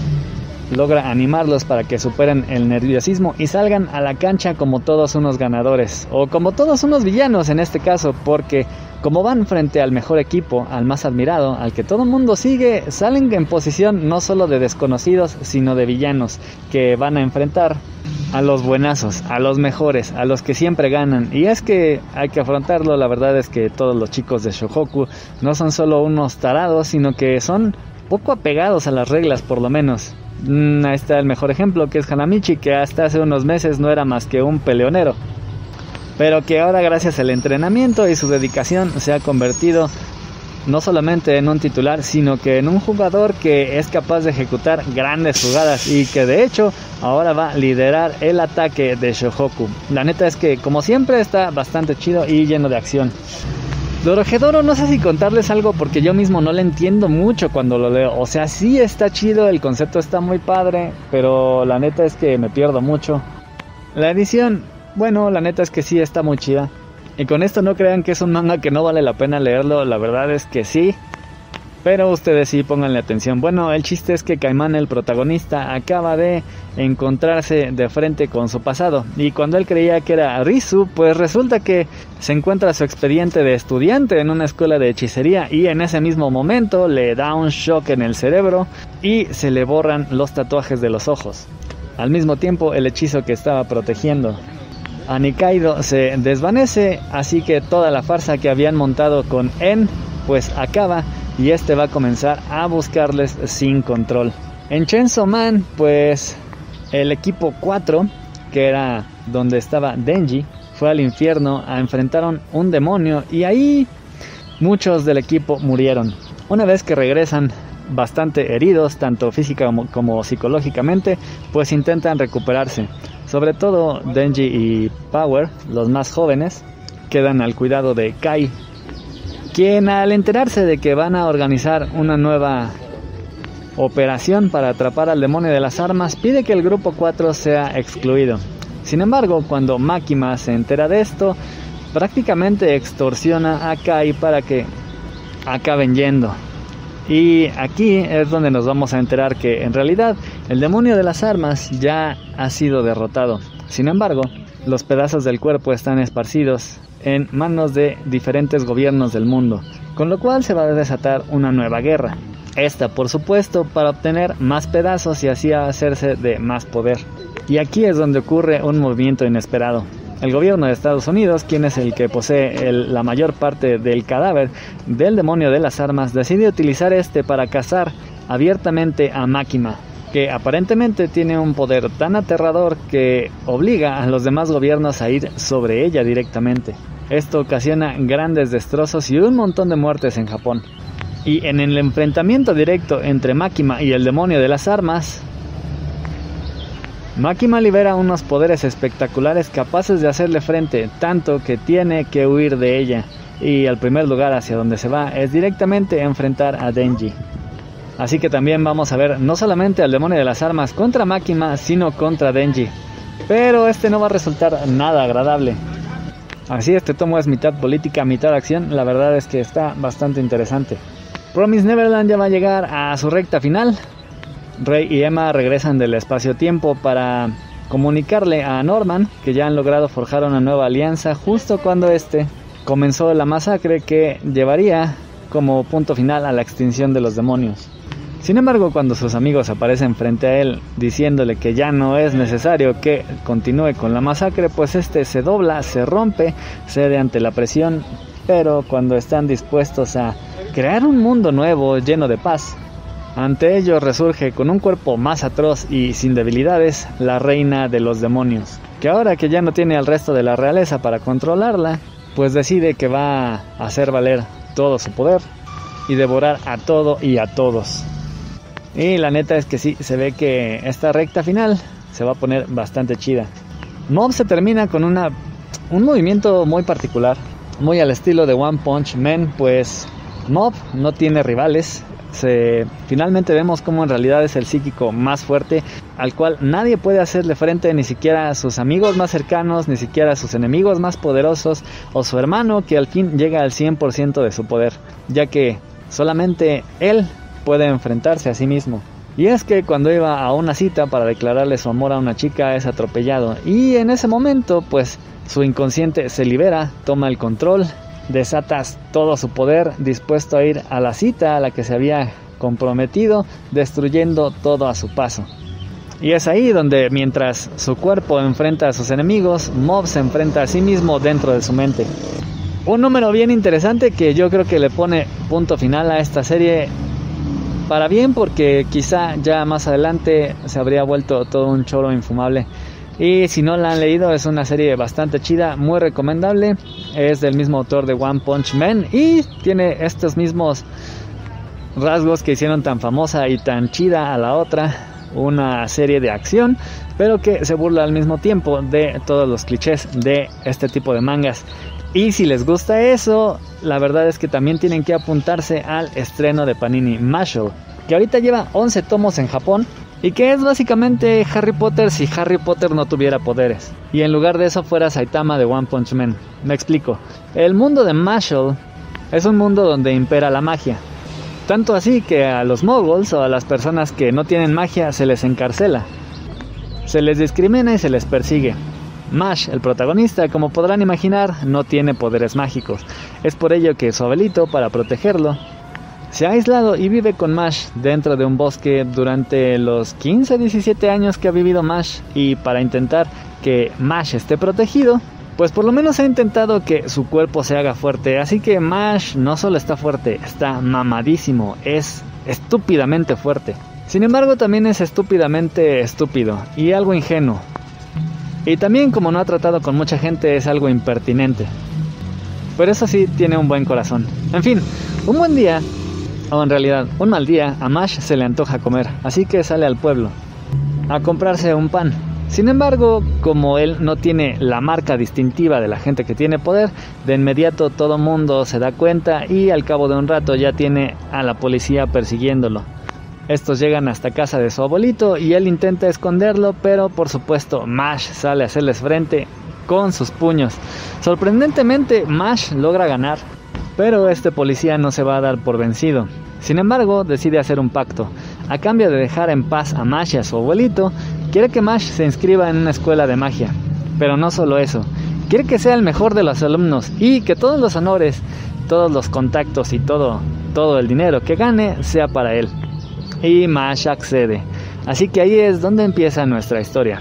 logra animarlos para que superen el nerviosismo y salgan a la cancha como todos unos ganadores o como todos unos villanos en este caso porque como van frente al mejor equipo, al más admirado, al que todo el mundo sigue, salen en posición no solo de desconocidos, sino de villanos que van a enfrentar a los buenazos, a los mejores, a los que siempre ganan. Y es que hay que afrontarlo, la verdad es que todos los chicos de Shohoku no son solo unos tarados, sino que son poco apegados a las reglas por lo menos. Mm, ahí está el mejor ejemplo, que es Hanamichi, que hasta hace unos meses no era más que un peleonero. Pero que ahora gracias al entrenamiento y su dedicación se ha convertido no solamente en un titular, sino que en un jugador que es capaz de ejecutar grandes jugadas y que de hecho ahora va a liderar el ataque de Shohoku. La neta es que como siempre está bastante chido y lleno de acción. Dorohedoro no sé si contarles algo porque yo mismo no le entiendo mucho cuando lo leo. O sea, sí está chido, el concepto está muy padre, pero la neta es que me pierdo mucho. La edición, bueno, la neta es que sí está muy chida. Y con esto no crean que es un manga que no vale la pena leerlo, la verdad es que sí. Pero ustedes sí pónganle atención. Bueno, el chiste es que Caimán, el protagonista, acaba de encontrarse de frente con su pasado. Y cuando él creía que era Rizu, pues resulta que se encuentra su expediente de estudiante en una escuela de hechicería. Y en ese mismo momento le da un shock en el cerebro y se le borran los tatuajes de los ojos. Al mismo tiempo, el hechizo que estaba protegiendo a Nikaido se desvanece, así que toda la farsa que habían montado con En pues acaba y este va a comenzar a buscarles sin control. En Chainsaw Man, pues el equipo 4, que era donde estaba Denji, fue al infierno a enfrentar un demonio y ahí muchos del equipo murieron. Una vez que regresan bastante heridos, tanto física como psicológicamente, pues intentan recuperarse. Sobre todo Denji y Power, los más jóvenes, quedan al cuidado de Kai, quien al enterarse de que van a organizar una nueva operación para atrapar al demonio de las armas, pide que el grupo 4 sea excluido. Sin embargo, cuando Makima se entera de esto, prácticamente extorsiona a Kai para que acaben yendo. Y aquí es donde nos vamos a enterar que en realidad el demonio de las armas ya ha sido derrotado. Sin embargo, los pedazos del cuerpo están esparcidos en manos de diferentes gobiernos del mundo, con lo cual se va a desatar una nueva guerra. Esta, por supuesto, para obtener más pedazos y así hacerse de más poder. Y aquí es donde ocurre un movimiento inesperado. El gobierno de Estados Unidos, quien es el que posee la mayor parte del cadáver del demonio de las armas, decide utilizar este para cazar abiertamente a Máquina, que aparentemente tiene un poder tan aterrador que obliga a los demás gobiernos a ir sobre ella directamente. Esto ocasiona grandes destrozos y un montón de muertes en Japón. Y en el enfrentamiento directo entre Máquina y el demonio de las armas, Makima libera unos poderes espectaculares capaces de hacerle frente, tanto que tiene que huir de ella, y el primer lugar hacia donde se va es directamente enfrentar a Denji. Así que también vamos a ver no solamente al demonio de las armas contra Makima, sino contra Denji. Pero este no va a resultar nada agradable. Así este tomo es mitad política, mitad acción, la verdad es que está bastante interesante. Promise Neverland ya va a llegar a su recta final, Rey y Emma regresan del espacio-tiempo para comunicarle a Norman que ya han logrado forjar una nueva alianza justo cuando este comenzó la masacre que llevaría como punto final a la extinción de los demonios. Sin embargo, cuando sus amigos aparecen frente a él diciéndole que ya no es necesario que continúe con la masacre, pues este se dobla, se rompe, cede ante la presión, pero cuando están dispuestos a crear un mundo nuevo lleno de paz, ante ello resurge con un cuerpo más atroz y sin debilidades la reina de los demonios, que ahora que ya no tiene al resto de la realeza para controlarla, pues decide que va a hacer valer todo su poder y devorar a todo y a todos. Y la neta es que sí, se ve que esta recta final se va a poner bastante chida. Mob se termina con una, un movimiento muy particular, muy al estilo de One Punch Man, pues Mob no tiene rivales, finalmente vemos cómo en realidad es el psíquico más fuerte al cual nadie puede hacerle frente ni siquiera a sus amigos más cercanos, ni siquiera a sus enemigos más poderosos o su hermano que al fin llega al 100% de su poder, ya que solamente él puede enfrentarse a sí mismo. Y es que cuando iba a una cita para declararle su amor a una chica es atropellado y en ese momento pues su inconsciente se libera, toma el control desatas todo su poder dispuesto a ir a la cita a la que se había comprometido, destruyendo todo a su paso. Y es ahí donde mientras su cuerpo enfrenta a sus enemigos, Mob se enfrenta a sí mismo dentro de su mente. Un número bien interesante que yo creo que le pone punto final a esta serie para bien porque quizá ya más adelante se habría vuelto todo un choro infumable. Y si no la han leído, es una serie bastante chida, muy recomendable. Es del mismo autor de One Punch Man y tiene estos mismos rasgos que hicieron tan famosa y tan chida a la otra. Una serie de acción, pero que se burla al mismo tiempo de todos los clichés de este tipo de mangas. Y si les gusta eso, la verdad es que también tienen que apuntarse al estreno de Panini Marshall, que ahorita lleva 11 tomos en Japón y que es básicamente Harry Potter si Harry Potter no tuviera poderes. Y en lugar de eso fuera Saitama de One Punch Man. Me explico. El mundo de Marshall es un mundo donde impera la magia. Tanto así que a los moguls o a las personas que no tienen magia se les encarcela. Se les discrimina y se les persigue. Mash, el protagonista, como podrán imaginar, no tiene poderes mágicos. Es por ello que su abuelito, para protegerlo, se ha aislado y vive con Mash dentro de un bosque durante los 15-17 años que ha vivido Mash y para intentar que Mash esté protegido, pues por lo menos ha intentado que su cuerpo se haga fuerte. Así que Mash no solo está fuerte, está mamadísimo, es estúpidamente fuerte. Sin embargo, también es estúpidamente estúpido y algo ingenuo. Y también como no ha tratado con mucha gente es algo impertinente. Pero eso sí, tiene un buen corazón. En fin, un buen día, en realidad un mal día, a Mash se le antoja comer, así que sale al pueblo a comprarse un pan. Sin embargo, como él no tiene la marca distintiva de la gente que tiene poder, de inmediato todo mundo se da cuenta y al cabo de un rato ya tiene a la policía persiguiéndolo. Estos llegan hasta casa de su abuelito y él intenta esconderlo, pero por supuesto Mash sale a hacerles frente con sus puños. Sorprendentemente, Mash logra ganar, pero este policía no se va a dar por vencido. Sin embargo, decide hacer un pacto. A cambio de dejar en paz a Mash y a su abuelito, quiere que Mash se inscriba en una escuela de magia. Pero no solo eso, quiere que sea el mejor de los alumnos y que todos los honores, todos los contactos y todo, todo el dinero que gane sea para él. Y Mash accede. Así que ahí es donde empieza nuestra historia.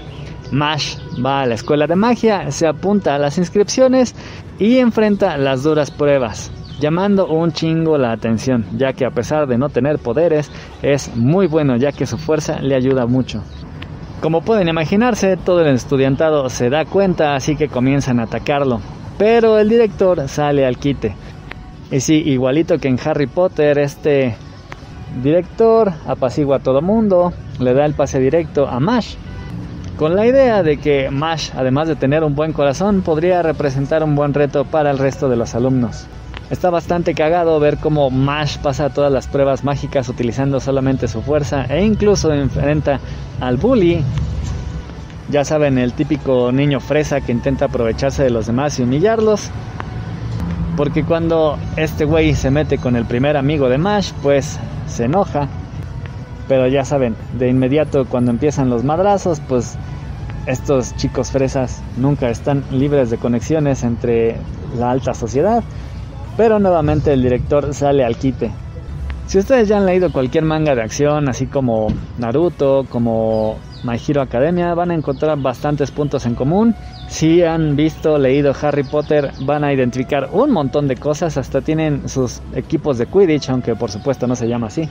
Mash va a la escuela de magia, se apunta a las inscripciones y enfrenta las duras pruebas, llamando un chingo la atención, ya que a pesar de no tener poderes, es muy bueno ya que su fuerza le ayuda mucho. Como pueden imaginarse, todo el estudiantado se da cuenta, así que comienzan a atacarlo. Pero el director sale al quite. Y sí, igualito que en Harry Potter, este director apacigua a todo mundo, le da el pase directo a Mash, con la idea de que Mash, además de tener un buen corazón, podría representar un buen reto para el resto de los alumnos. Está bastante cagado ver cómo Mash pasa todas las pruebas mágicas utilizando solamente su fuerza e incluso enfrenta al bully. Ya saben, el típico niño fresa que intenta aprovecharse de los demás y humillarlos. Porque cuando este güey se mete con el primer amigo de Mash, pues se enoja. Pero ya saben, de inmediato cuando empiezan los madrazos, pues estos chicos fresas nunca están libres de conexiones entre la alta sociedad. Pero nuevamente el director sale al quite. Si ustedes ya han leído cualquier manga de acción, así como Naruto, como My Hero Academia, van a encontrar bastantes puntos en común. Si han visto, leído Harry Potter, van a identificar un montón de cosas, hasta tienen sus equipos de Quidditch, aunque por supuesto no se llama así.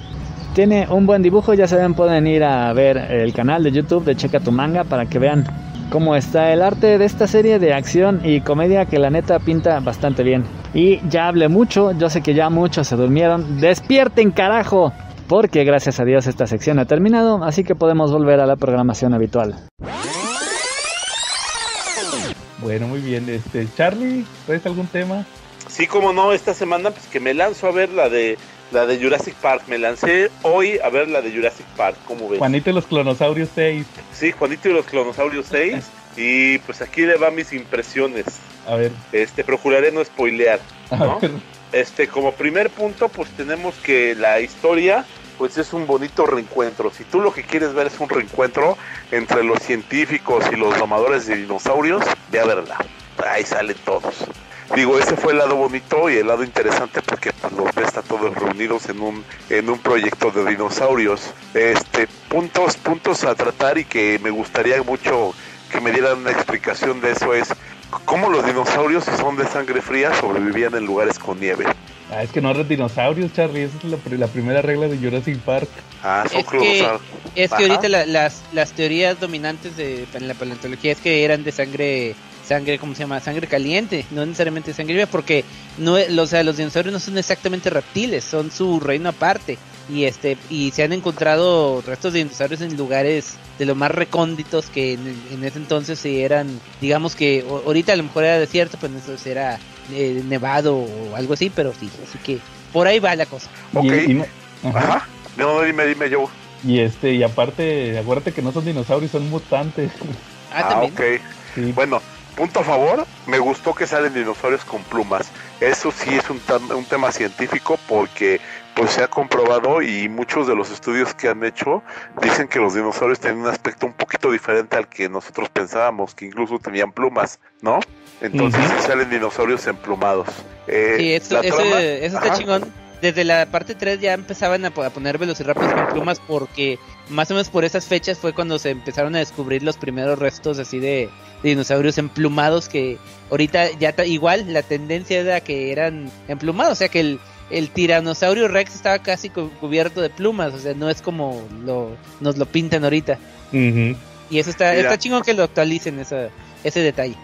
Tiene un buen dibujo, ya saben, pueden ir a ver el canal de YouTube de Checa tu Manga para que vean cómo está el arte de esta serie de acción y comedia que la neta pinta bastante bien. Y ya hablé mucho, yo sé que ya muchos se durmieron. ¡Despierten, carajo! Porque gracias a Dios esta sección ha terminado, así que podemos volver a la programación habitual. Bueno, muy bien. Este, Charlie, ¿traes algún tema? Sí, como no, esta semana pues que me lanzo a ver la de la de Jurassic Park. Me lancé hoy a ver la de Jurassic Park, ¿cómo ves? Juanito y los Clonosaurios 6. Sí, Juanito y los Clonosaurios 6. y pues aquí le van mis impresiones. A ver. Este, procuraré no spoilear, A ¿no? ver. Este, como primer punto, pues tenemos que la historia, pues es un bonito reencuentro. Si tú lo que quieres ver es un reencuentro entre los científicos y los domadores de dinosaurios, ve a verla. Ahí salen todos. Digo, ese fue el lado bonito y el lado interesante porque pues, los ves a todos reunidos en un en un proyecto de dinosaurios. Este, puntos puntos a tratar y que me gustaría mucho que me dieran una explicación de eso es cómo los dinosaurios si son de sangre fría sobrevivían en lugares con nieve. Ah, es que no eran dinosaurios, Charlie. Esa es la, la primera regla de Jurassic Park. Ah, son Es que, clodosaurios. es que ahorita la- las, las teorías dominantes de en la paleontología es que eran de sangre, sangre, ¿cómo se llama? Sangre caliente, no necesariamente sangre viva, porque no, o sea, los dinosaurios no son exactamente reptiles, son su reino aparte. Y este y se han encontrado restos de dinosaurios en lugares de lo más recónditos que en, en ese entonces sí eran, digamos que o- ahorita a lo mejor era desierto, pues entonces era eh, nevado o algo así, pero sí, así que por ahí va la cosa. Ok. Y, y no- ajá. Ajá. No, no, dime, dime yo. Y este, y aparte, acuérdate que no son dinosaurios, son mutantes. Ah, Ah, ok. Sí. Bueno, punto a favor, me gustó que salen dinosaurios con plumas. Eso sí es un, un tema científico porque pues se ha comprobado y muchos de los estudios que han hecho dicen que los dinosaurios tienen un aspecto un poquito diferente al que nosotros pensábamos, que incluso tenían plumas, ¿no? Entonces sí salen dinosaurios emplumados. Eh, Sí, trama- eso está Ajá. chingón. Desde la parte 3 ya empezaban a, a poner velociraptors con plumas porque más o menos por esas fechas fue cuando se empezaron a descubrir los primeros restos así de, de dinosaurios emplumados que ahorita ya ta- igual la tendencia era que eran emplumados, o sea que el, el tiranosaurio rex estaba casi cu- cubierto de plumas, o sea, no es como lo, nos lo pintan ahorita. Y eso está, Mira. está chingón que lo actualicen esa, ese detalle.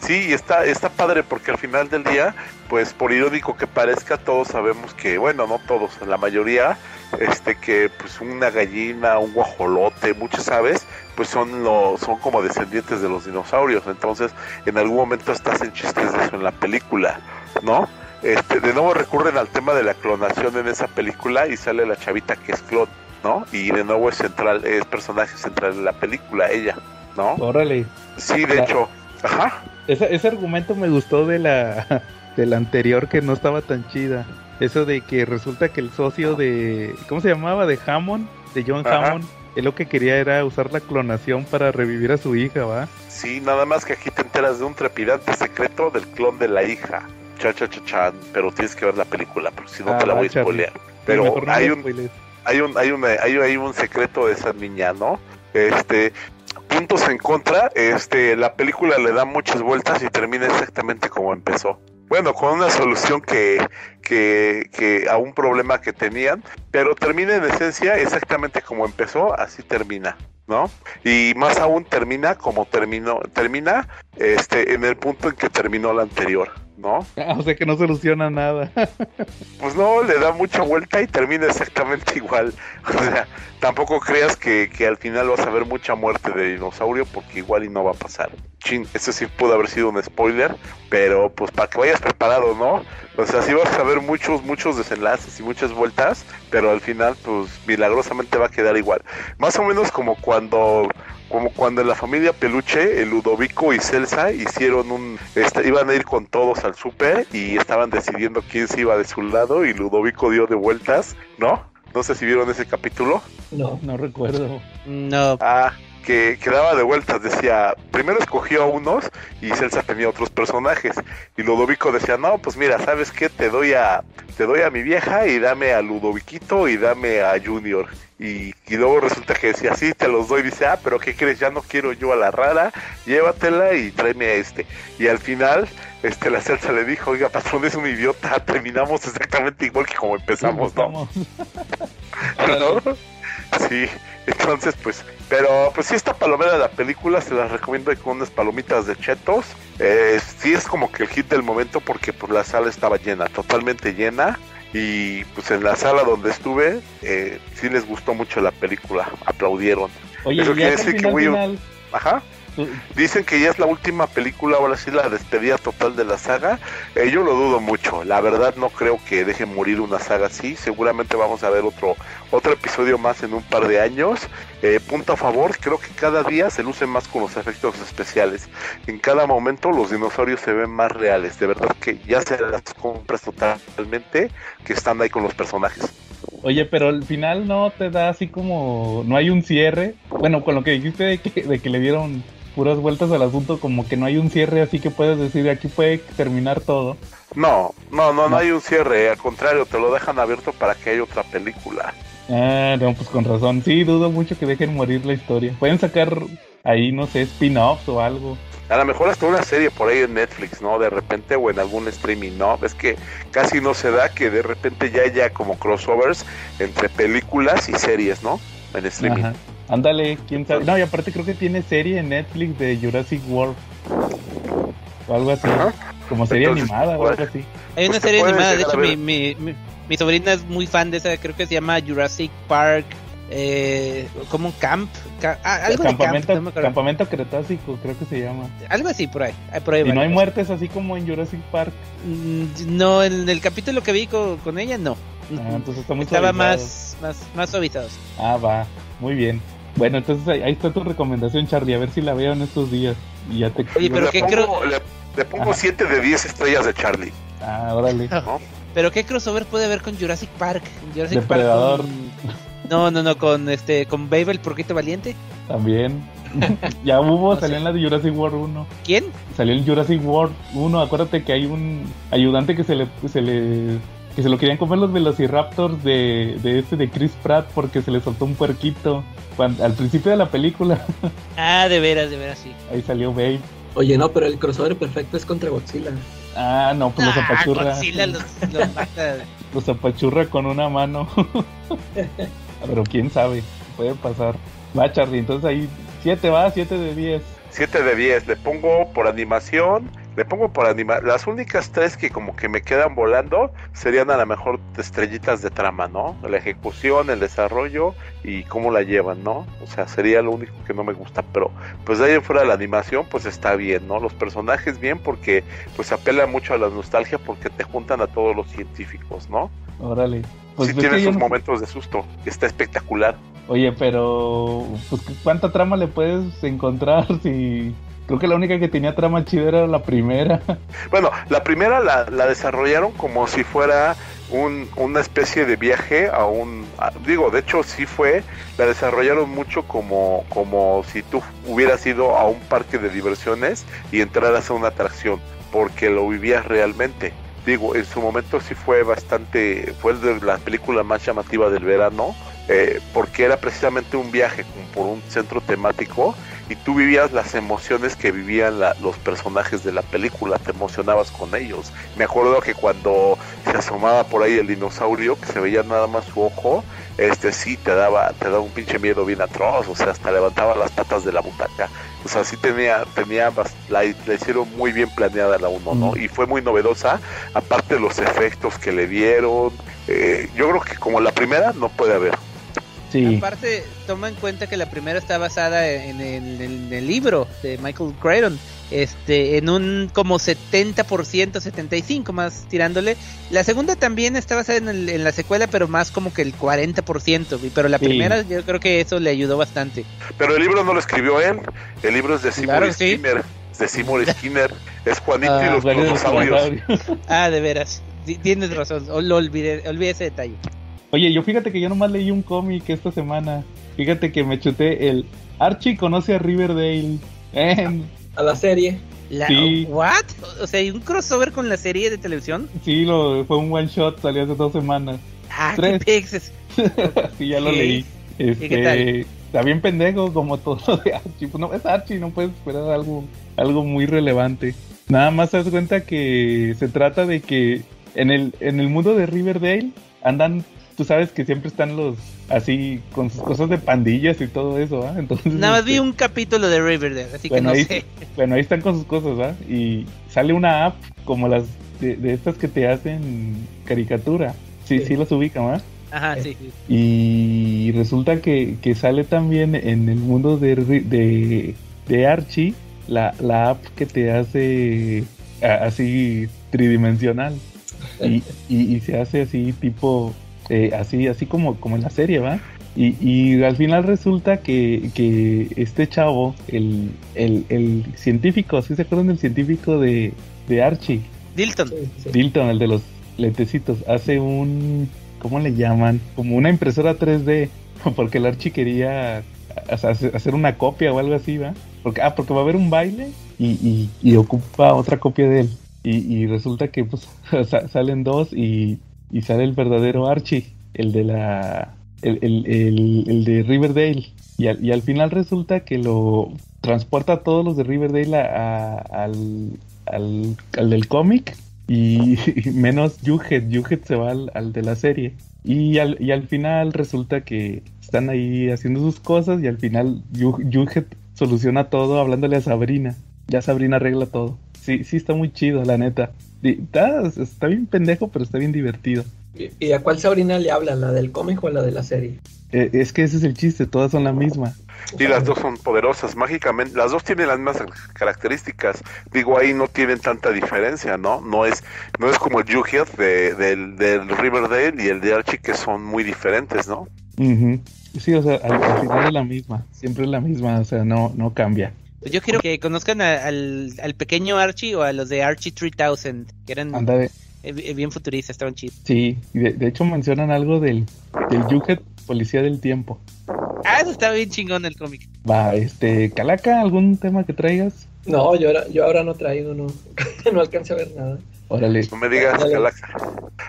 Sí, está, está padre porque al final del día, pues por irónico que parezca, todos sabemos que, bueno, no todos, la mayoría, este que pues una gallina, un guajolote, muchas aves, pues son lo, son como descendientes de los dinosaurios. Entonces, en algún momento hasta hacen chistes de eso en la película, ¿no? Este, de nuevo recurren al tema de la clonación en esa película y sale la chavita que es clon, ¿no? Y de nuevo es central, es personaje central de la película, ella, ¿no? Órale. Sí, de La- hecho, ajá. Ese, ese argumento me gustó de la, de la anterior que no estaba tan chida. Eso de que resulta que el socio de. ¿Cómo se llamaba? De Hammond, de John Ajá. Hammond. Él lo que quería era usar la clonación para revivir a su hija, ¿va? Sí, nada más que aquí te enteras de un trepidante secreto del clon de la hija. Cha, cha, cha, chan. Pero tienes que ver la película, porque si no Ah, te la voy a spoilear. Pero no hay un, hay un, hay una, hay, hay un secreto de esa niña, ¿no? Este, puntos en contra, este, la película le da muchas vueltas y termina exactamente como empezó. Bueno, con una solución que, que, que a un problema que tenían, pero termina en esencia exactamente como empezó, así termina, ¿no? Y más aún termina como terminó, termina este, en el punto en que terminó la anterior, ¿no? Ah, o sea que no soluciona nada. Pues no, le da mucha vuelta y termina exactamente igual. O sea, tampoco creas que, que al final vas a ver mucha muerte de dinosaurio porque igual y no va a pasar. Chin, eso sí pudo haber sido un spoiler, pero pues para que vayas preparado, ¿no? O sea, sí vas a ver muchos, muchos desenlaces y muchas vueltas, pero al final pues milagrosamente va a quedar igual. Más o menos como cuando como cuando en la familia Peluche, el Ludovico y Celsa hicieron un, este, iban a ir con todos al súper y estaban decidiendo quién se iba de su lado y Ludovico dio de vueltas, ¿no? No sé si vieron ese capítulo. No. No recuerdo. No, Ah, que, que daba de vueltas, decía, primero escogió a unos y Celsa tenía otros personajes. Y Ludovico decía, no, pues mira, ¿sabes qué? Te doy a, te doy a mi vieja y dame a Ludoviquito y dame a Junior. Y, y luego resulta que decía, sí, te los doy. Dice, ah, pero ¿qué crees? Ya no quiero yo a la rara, llévatela y tráeme a este. Y al final, este, la Celsa le dijo, oiga, patrón, es un idiota, terminamos exactamente igual que como empezamos, ¿no? ¿no? Sí, entonces pues, pero pues sí está palomera de la película, se las recomiendo con unas palomitas de chetos. Eh, sí es como que el hit del momento porque pues la sala estaba llena, totalmente llena. Y pues en la sala donde estuve, eh, sí les gustó mucho la película, aplaudieron. Oye, Eso quiere que decir que final, U- final, Ajá. Dicen que ya es la última película, ahora sí la despedida total de la saga. Eh, yo lo dudo mucho. La verdad no creo que dejen morir una saga así. Seguramente vamos a ver otro otro episodio más en un par de años. Eh, punto a favor, creo que cada día se luce más con los efectos especiales. En cada momento los dinosaurios se ven más reales. De verdad que ya se las compras totalmente que están ahí con los personajes. Oye, pero al final no te da así como. No hay un cierre. Bueno, con lo que dijiste de que, de que le dieron puras vueltas al asunto, como que no hay un cierre, así que puedes decir aquí puede terminar todo. No, no, no, no No. hay un cierre. Al contrario, te lo dejan abierto para que haya otra película. Ah, no, pues con razón. Sí, dudo mucho que dejen morir la historia. Pueden sacar ahí, no sé, spin-offs o algo. A lo mejor hasta una serie por ahí en Netflix, ¿no? De repente o en algún streaming, ¿no? Es que casi no se da que de repente ya haya como crossovers entre películas y series, ¿no? En streaming. Ajá. Ándale, quién sabe. No, y aparte creo que tiene serie en Netflix de Jurassic World. O algo así. Ajá. Como serie Entonces, animada o pues, algo así. Hay una Pues serie animada, de hecho mi, mi, mi, mi sobrina es muy fan de esa, creo que se llama Jurassic Park, eh, como un camp, ca- ah, algo de camp, Campamento, no. Campamento Cretácico, creo que se llama. algo así por ahí, ah, por ahí Y no hay muertes así como en Jurassic Park. Mm, No, en el capítulo que vi con, con ella no. Ah, entonces está muy Estaba suavizado. más, más, más suavizados. Ah, va. Muy bien. Bueno, entonces ahí, ahí está tu recomendación, Charlie. A ver si la veo en estos días. Y ya te. Oye, pero le, qué pongo, cro- le, le pongo Ajá. 7 de 10 estrellas de Charlie. Ah, órale. ¿no? Pero qué crossover puede haber con Jurassic Park? Jurassic Depredador. Park con- No, no, no, con este, con Babe el porquito valiente. También. ya hubo, No salió sé. en la de Jurassic World 1. ¿Quién? Salió el Jurassic World 1. Acuérdate que hay un ayudante que se le. Se le que se lo querían comer los velociraptors de, de este de Chris Pratt porque se le soltó un puerquito al principio de la película. Ah, de veras, de veras, sí. Ahí salió Babe. Oye, no, pero el crossover perfecto es contra Godzilla. Ah, no, pues los Ah, apachurra. Godzilla los, los mata. Los apachurra con una mano. Pero quién sabe, puede pasar. Va, Charlie, entonces ahí 7 va, 7 de 10. 7 de 10. Le pongo por animación. Le pongo por anima. Las únicas tres que como que me quedan volando serían a lo mejor estrellitas de trama, ¿no? La ejecución, el desarrollo y cómo la llevan, ¿no? O sea, sería lo único que no me gusta. Pero pues de ahí en fuera la animación pues está bien, ¿no? Los personajes bien porque pues apela mucho a la nostalgia porque te juntan a todos los científicos, ¿no? Órale. Pues sí es tiene sus no- momentos de susto. Está espectacular. Oye, pero pues ¿cuánta trama le puedes encontrar si creo que la única que tenía trama chida era la primera? Bueno, la primera la, la desarrollaron como si fuera un, una especie de viaje a un... digo, de hecho sí fue, la desarrollaron mucho como, como si tú hubieras ido a un parque de diversiones y entraras a una atracción, porque lo vivías realmente. Digo, en su momento sí fue bastante, fue la película más llamativa del verano, eh, porque era precisamente un viaje como por un centro temático y tú vivías las emociones que vivían la- los personajes de la película, te emocionabas con ellos. Me acuerdo que cuando se asomaba por ahí el dinosaurio, que se veía nada más su ojo, este sí te daba, te daba un pinche miedo bien atroz, o sea, hasta levantaba las patas de la butaca. O sea, sí tenía, tenía la, la hicieron muy bien planeada la uno, ¿no? Mm. Y fue muy novedosa, aparte de los efectos que le dieron. eh, yo creo que como la primera no puede haber. Sí. Aparte, toma en cuenta que la primera está basada en el, en el libro de Michael Crichton. Este, en un como 70%, 75 más tirándole. La segunda también está basada en, el- en la secuela, pero más como que el 40%. y- Pero la Sí. primera yo creo que eso le ayudó bastante. Pero el libro no lo escribió él, el libro es de Seymour Claro sí. Skinner. Es de Seymour Skinner, es Juanito Ah, y los dinosaurios. Ah, de veras. Ti- Tienes razón. o- Lo olvidé, olvidé ese detalle. Oye, yo fíjate que yo nomás leí un cómic esta semana. Fíjate que me chuté el Archie conoce a Riverdale. Eh, A la serie. La, Sí. ¿What? O sea, ¿hay un crossover con la serie de televisión? sí, lo, fue un one shot, salió hace dos semanas. Ah, Tres. qué pexes. sí, ya lo Sí. leí. Este, qué tal? Está bien pendejo como todo lo de Archie. Pues no es Archie, no puedes esperar algo, algo muy relevante. Nada más te das cuenta que se trata de que en el, en el mundo de Riverdale andan, tú sabes que siempre están los así con sus cosas de pandillas y todo eso, ¿ah? Entonces, Nada más este, vi un capítulo de Riverdale, así bueno, que no ahí, sé. bueno, ahí están con sus cosas, ¿ah? Y sale una app como las de, de estas que te hacen caricatura. Sí, sí, Sí. las ubican, ¿ah? Ajá, sí. sí. Y resulta que, que sale también en el mundo de, Ri- de, de Archie la, la app que te hace a- así tridimensional. Y, y- y se hace así tipo, eh, así, así como, como en la serie, ¿va? Y, y al final resulta que, que este chavo, el, el, el científico, ¿sí se acuerdan del científico de, de Archie? Dilton. Sí, sí. Dilton, el de los lentecitos, hace un, ¿cómo le llaman? Como una impresora 3D, porque el Archie quería hacer hacer una copia o algo así, ¿va? Porque, ah, porque va a haber un baile y, y, y ocupa otra copia de él. Y, y resulta que pues sa- salen dos y, y sale el verdadero Archie, el de la... El, el, el, de Riverdale. Y al, final resulta que lo... transporta a todos los de Riverdale a- al, al, al del cómic y, menos Jughead. Jughead se va al, de la serie. Y al, y al final resulta que están ahí haciendo sus cosas y al final Yu- Jughead soluciona todo hablándole a Sabrina. Ya Sabrina arregla todo. Sí, sí está muy chido, la neta. Está, está bien pendejo, pero está bien divertido. ¿Y, y a cuál Sabrina le habla? ¿La del cómic o la de la serie? Eh, es que ese es el chiste, todas son la misma. Y las dos son poderosas, mágicamente. Las dos tienen las mismas características. Digo, ahí no tienen tanta diferencia, ¿no? No es, no es como el Jughead de, del, del Riverdale y el de Archie, que son muy diferentes, ¿no? Ujú. Sí, o sea, al, al final es la misma, siempre es la misma, o sea, no, no cambia. Pues yo quiero que conozcan a- al, al pequeño Archie o a los de Archie 3000, que eran eh, eh, bien futuristas, estaban chidos. sí, y de, de hecho mencionan algo del, del Jughead, Policía del Tiempo. Ah, eso estaba bien chingón el cómic. Va, este, Calaca, ¿algún tema que traigas? No, yo ahora, yo ahora no traigo, no, no alcancé a ver nada. Órale, No me digas. Calaca.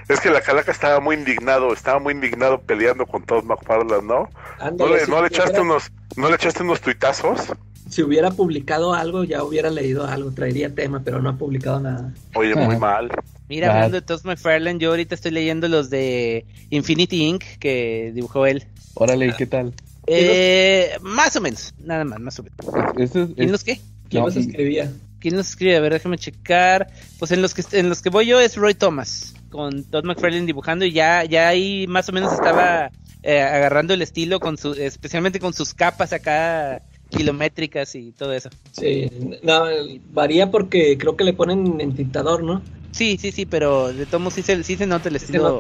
Es que la Calaca estaba muy indignado, estaba muy indignado peleando con todos McFarland, ¿no? ¿No Ándale, le, si no le echaste unos, no le echaste unos tuitazos? Si hubiera publicado algo, ya hubiera leído algo, traería tema, pero no ha publicado nada. Oye, muy mal. Mira, Ah. hablando de Todd McFarlane, yo ahorita estoy leyendo los de Infinity Inc. que dibujó él. órale, ¿qué tal? Eh, más o menos, nada más, más o menos. Es- ese es- ¿Quién es- los qué? ¿Quién No, los escribía? ¿Quién los escribe? A ver, déjame checar. Pues en los que en los que voy yo es Roy Thomas, con Todd McFarlane dibujando y ya, ya ahí más o menos estaba eh, agarrando el estilo con su, especialmente con sus capas acá kilométricas y todo eso. Sí, no, varía porque creo que le ponen en tintador, ¿no? Sí, sí, sí, pero de modos sí se, sí se nota el estilo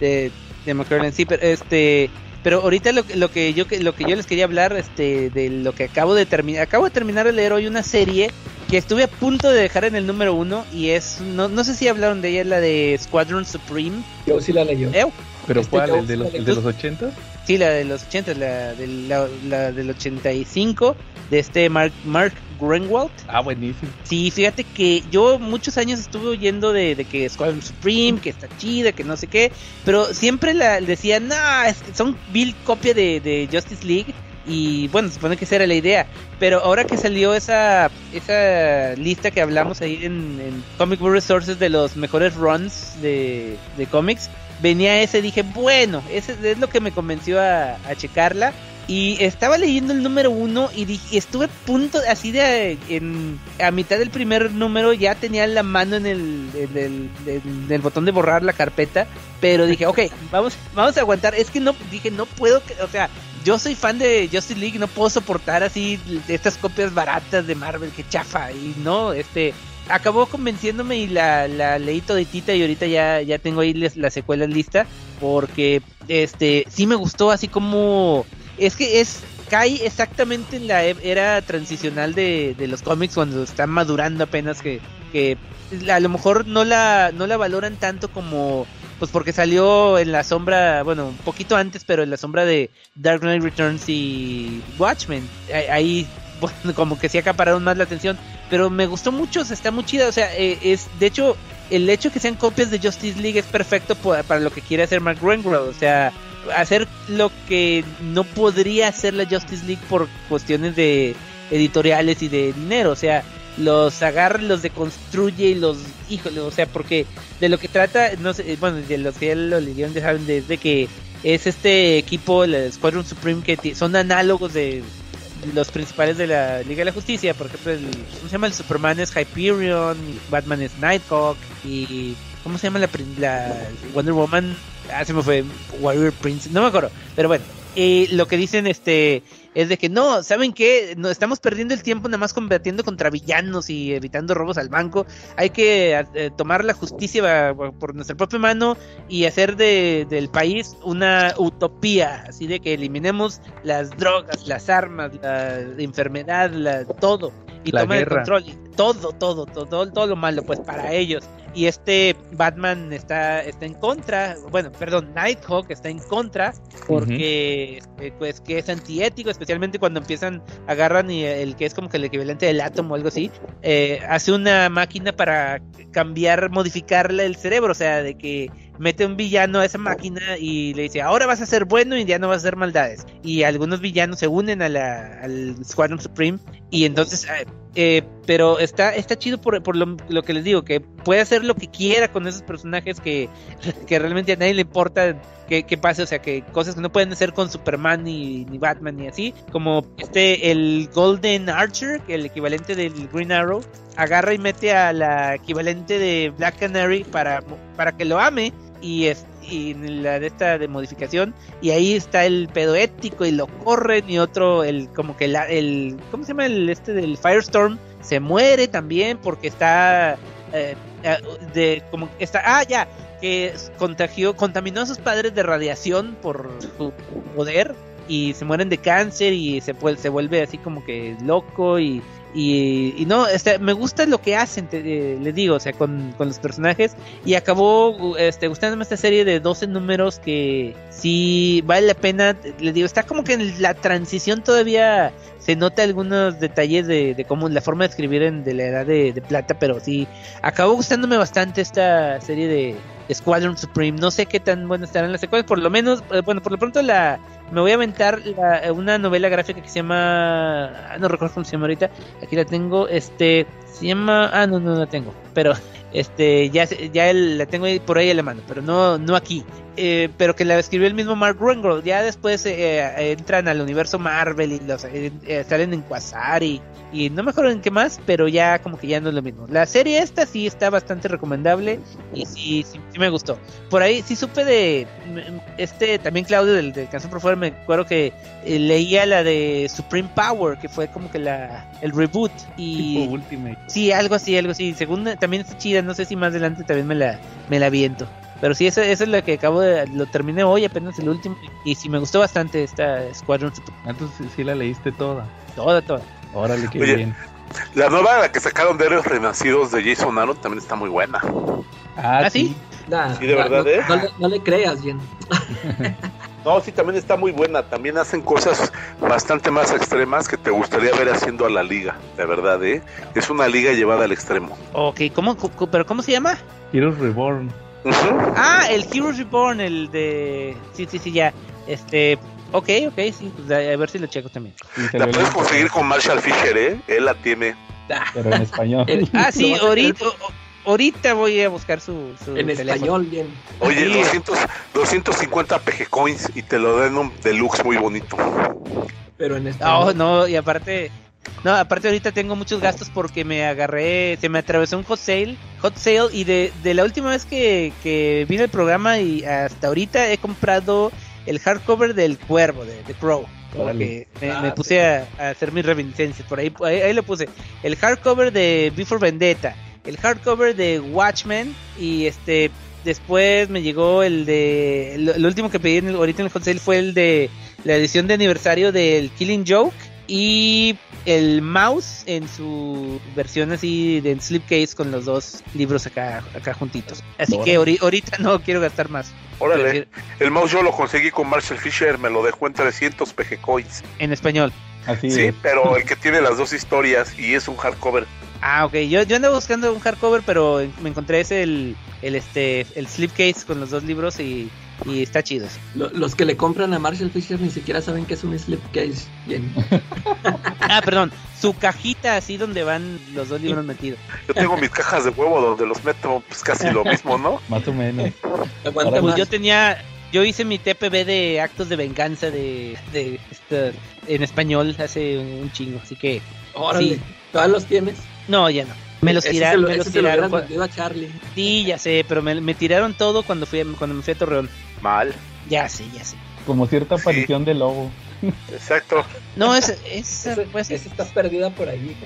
de, de McFarlane, sí, pero este pero ahorita lo, que- lo que yo lo que yo les quería hablar este de lo que acabo de terminar acabo de terminar de leer hoy una serie que estuve a punto de dejar en el número uno y es no, no sé si hablaron de ella la de Squadron Supreme Yo sí la leyó. ¿Pero este cuál? ¿El de los, el de los 80? sí la de los 80 la, de la, la del 85 de este Mark Mark Greenwald Ah, buenísimo. Sí, fíjate que yo muchos años estuve oyendo de, de que Squadron Supreme, que está chida, que no sé qué, pero siempre la decían, no, es que son vil copia de, de Justice League. Y bueno, se supone que esa era la idea. Pero ahora que salió esa, esa lista que hablamos ahí en, en Comic Book Resources de los mejores runs de, de cómics, venía ese, dije, bueno, ese es lo que me convenció a, a checarla. Y estaba leyendo el número uno y dije, estuve a punto, así de, en, a mitad del primer número ya tenía la mano en el, en el, en el botón de borrar la carpeta, pero dije, ok, vamos, vamos a aguantar. Es que no, dije, no puedo, o sea, yo soy fan de Justice League, no puedo soportar así estas copias baratas de Marvel, que chafa, y no, este, acabó convenciéndome y la, la leí toditita y ahorita ya, ya tengo ahí les- la secuela lista, porque, este, sí me gustó así como es que es cae exactamente en la e- era transicional de, de los cómics cuando están madurando apenas que, que a lo mejor no la no la valoran tanto como pues porque salió en la sombra bueno un poquito antes pero en la sombra de Dark Knight Returns y Watchmen. Ahí bueno, como que sí acapararon más la atención pero me gustó mucho está muy chida o sea eh, es de hecho el hecho que sean copias de Justice League es perfecto po- para lo que quiere hacer Mark Greenwald o sea hacer lo que no podría hacer la Justice League por cuestiones de editoriales y de dinero, o sea, los agarra, los deconstruye y los, híjole, o sea, porque de lo que trata, no sé, bueno, de los que ya lo leyeron ya saben desde que es este equipo, el Squadron Supreme, que son análogos de los principales de la Liga de la Justicia, por ejemplo, el, ¿cómo se llama? El Superman es Hyperion, Batman es Nighthawk y ¿cómo se llama la, la Wonder Woman? Ah, se me fue Warrior Prince, no me acuerdo, pero bueno, eh, lo que dicen este es de que no, ¿saben qué? No, estamos perdiendo el tiempo nada más combatiendo contra villanos y evitando robos al banco. Hay que eh, tomar la justicia por nuestra propia mano y hacer de, del país una utopía, así de que eliminemos las drogas, las armas, la enfermedad, la, todo. Y La tomen el control. Todo, todo, todo, todo, lo malo, pues para ellos. y este Batman está, está en contra, bueno, perdón, Nighthawk está en contra porque eh, pues que es antiético, especialmente cuando empiezan, agarran y el que es como que el equivalente del átomo o algo así, eh, hace una máquina para cambiar, modificarle el cerebro, o sea, de que mete un villano a esa máquina y le dice, ahora vas a ser bueno y ya no vas a hacer maldades. Y algunos villanos se unen a la, al Squadron Supreme y entonces... eh, pero está, está chido por, por lo, que les digo, que puede hacer lo que quiera con esos personajes que, que realmente a nadie le importa que, que pase, o sea, que cosas que no pueden hacer con Superman ni, ni Batman ni así, como este, el Golden Archer, que el equivalente del Green Arrow, agarra y mete a la equivalente de Black Canary para, para que lo ame y es y la de esta de modificación y ahí está el pedo ético y lo corren y otro el como que el cómo se llama el este del Firestorm se muere también porque está eh, eh, de como está ah ya que contagió contaminó a sus padres de radiación por su poder y se mueren de cáncer y se se vuelve así como que loco y y, y no, me gusta lo que hacen, te, eh, les digo, o sea, con, con, los personajes. Y acabó este, gustándome esta serie de 12 números que sí vale la pena. Les digo, está como que en la transición todavía se nota algunos detalles de, de cómo la forma de escribir en, de la edad de, de, plata, pero sí, acabó gustándome bastante esta serie de Squadron Supreme. No sé qué tan buena estarán las secuelas, por lo menos, eh, bueno, por lo pronto la me voy a aventar la, una novela gráfica que se llama, no recuerdo cómo se llama ahorita, aquí la tengo, este, se llama, ah, no, no la tengo, pero este, ya, ya la tengo por ahí en la mano, pero no, no aquí. Eh, pero que la escribió el mismo Mark Ruengel. Ya después eh, entran al universo Marvel y los eh, salen en Quasar y, y, no me acuerdo en qué más, pero ya como que ya no es lo mismo. La serie esta sí está bastante recomendable y sí, sí, sí me gustó. Por ahí sí supe de este también Claudio del, del Canción por Fuera, me acuerdo que leía la de Supreme Power, que fue como que la el reboot y tipo Ultimate. Sí, algo así, algo así. Según también está chida, no sé si más adelante también me la me la viento. Pero sí, eso, eso es lo que acabo de. Lo terminé hoy, apenas el último. Y sí, me gustó bastante esta Squadron Super. Entonces sí la leíste toda. Toda, toda. Órale, qué Oye, bien. La nueva la que sacaron de Héroes Renacidos de Jason Aaron también está muy buena. Ah, ¿Ah, sí? Nah, Sí, de nah, verdad, no, ¿eh? no le, no le creas, Jen. No, sí, también está muy buena. También hacen cosas bastante más extremas que te gustaría ver haciendo a la liga, de verdad, ¿eh? Es una liga llevada al extremo. Ok, ¿cómo, pero ¿cómo se llama? Heroes Reborn. Ah, el Heroes Reborn, el de. Sí, sí, sí, ya. Este. Ok, ok, sí, pues a ver si lo checo también. La puedes conseguir con Marshall Fisher, ¿eh? Él la tiene. Pero en español. El- Ah, sí, ahorita, voy a buscar su, su En teléfono. español, Jen. Oye, Sí. 200, 250 PG Coins y te lo den un deluxe muy bonito. Pero en español. No, no, y aparte, no, aparte ahorita tengo muchos gastos porque me agarré, se me atravesó un hot sale, hot sale y de, de la última vez que, que vine al programa y hasta ahorita he comprado el hardcover del Cuervo, de, de Crow. Porque me, Ah, me puse a, a hacer mis reminiscencias, por ahí, ahí, ahí lo puse. El hardcover de Before Vendetta, el hardcover de Watchmen y este después me llegó el de lo, lo último que pedí en el- ahorita en el hot sale fue el de la edición de aniversario del Killing Joke y el mouse en su versión así de slipcase con los dos libros acá acá juntitos. Así que ori- ahorita no quiero gastar más. Órale, el mouse yo lo conseguí con Marshall Fisher, me lo dejó en 300 PG Coins. En español. Así Sí, es. pero el que tiene las dos historias y es un hardcover. Ah, ok. Yo, yo andaba buscando un hardcover, pero me encontré ese el, el este el slipcase con los dos libros y, y está chido. Lo- los que le compran a Marshall Fisher ni siquiera saben que es un slipcase. Ah, perdón, su cajita así donde van los dos libros metidos. Yo tengo mis cajas de huevo donde los meto, pues casi lo mismo, ¿no? Más o menos. Ahora, Pues más. yo tenía, yo hice mi TPB de actos de venganza de, de esta- en español hace un chingo, así que Órale. sí. ¿Todos los tienes? no, ya no. Me los tiraron, lo- me los lo tiraron. a Charlie. Sí, ya sé, pero me, me tiraron todo cuando fui a- cuando me fui a Torreón. Mal. Ya sé, ya sé. Como cierta Sí. aparición de lobo. Exacto. No, es, es Ese- pues, ese está perdida por ahí.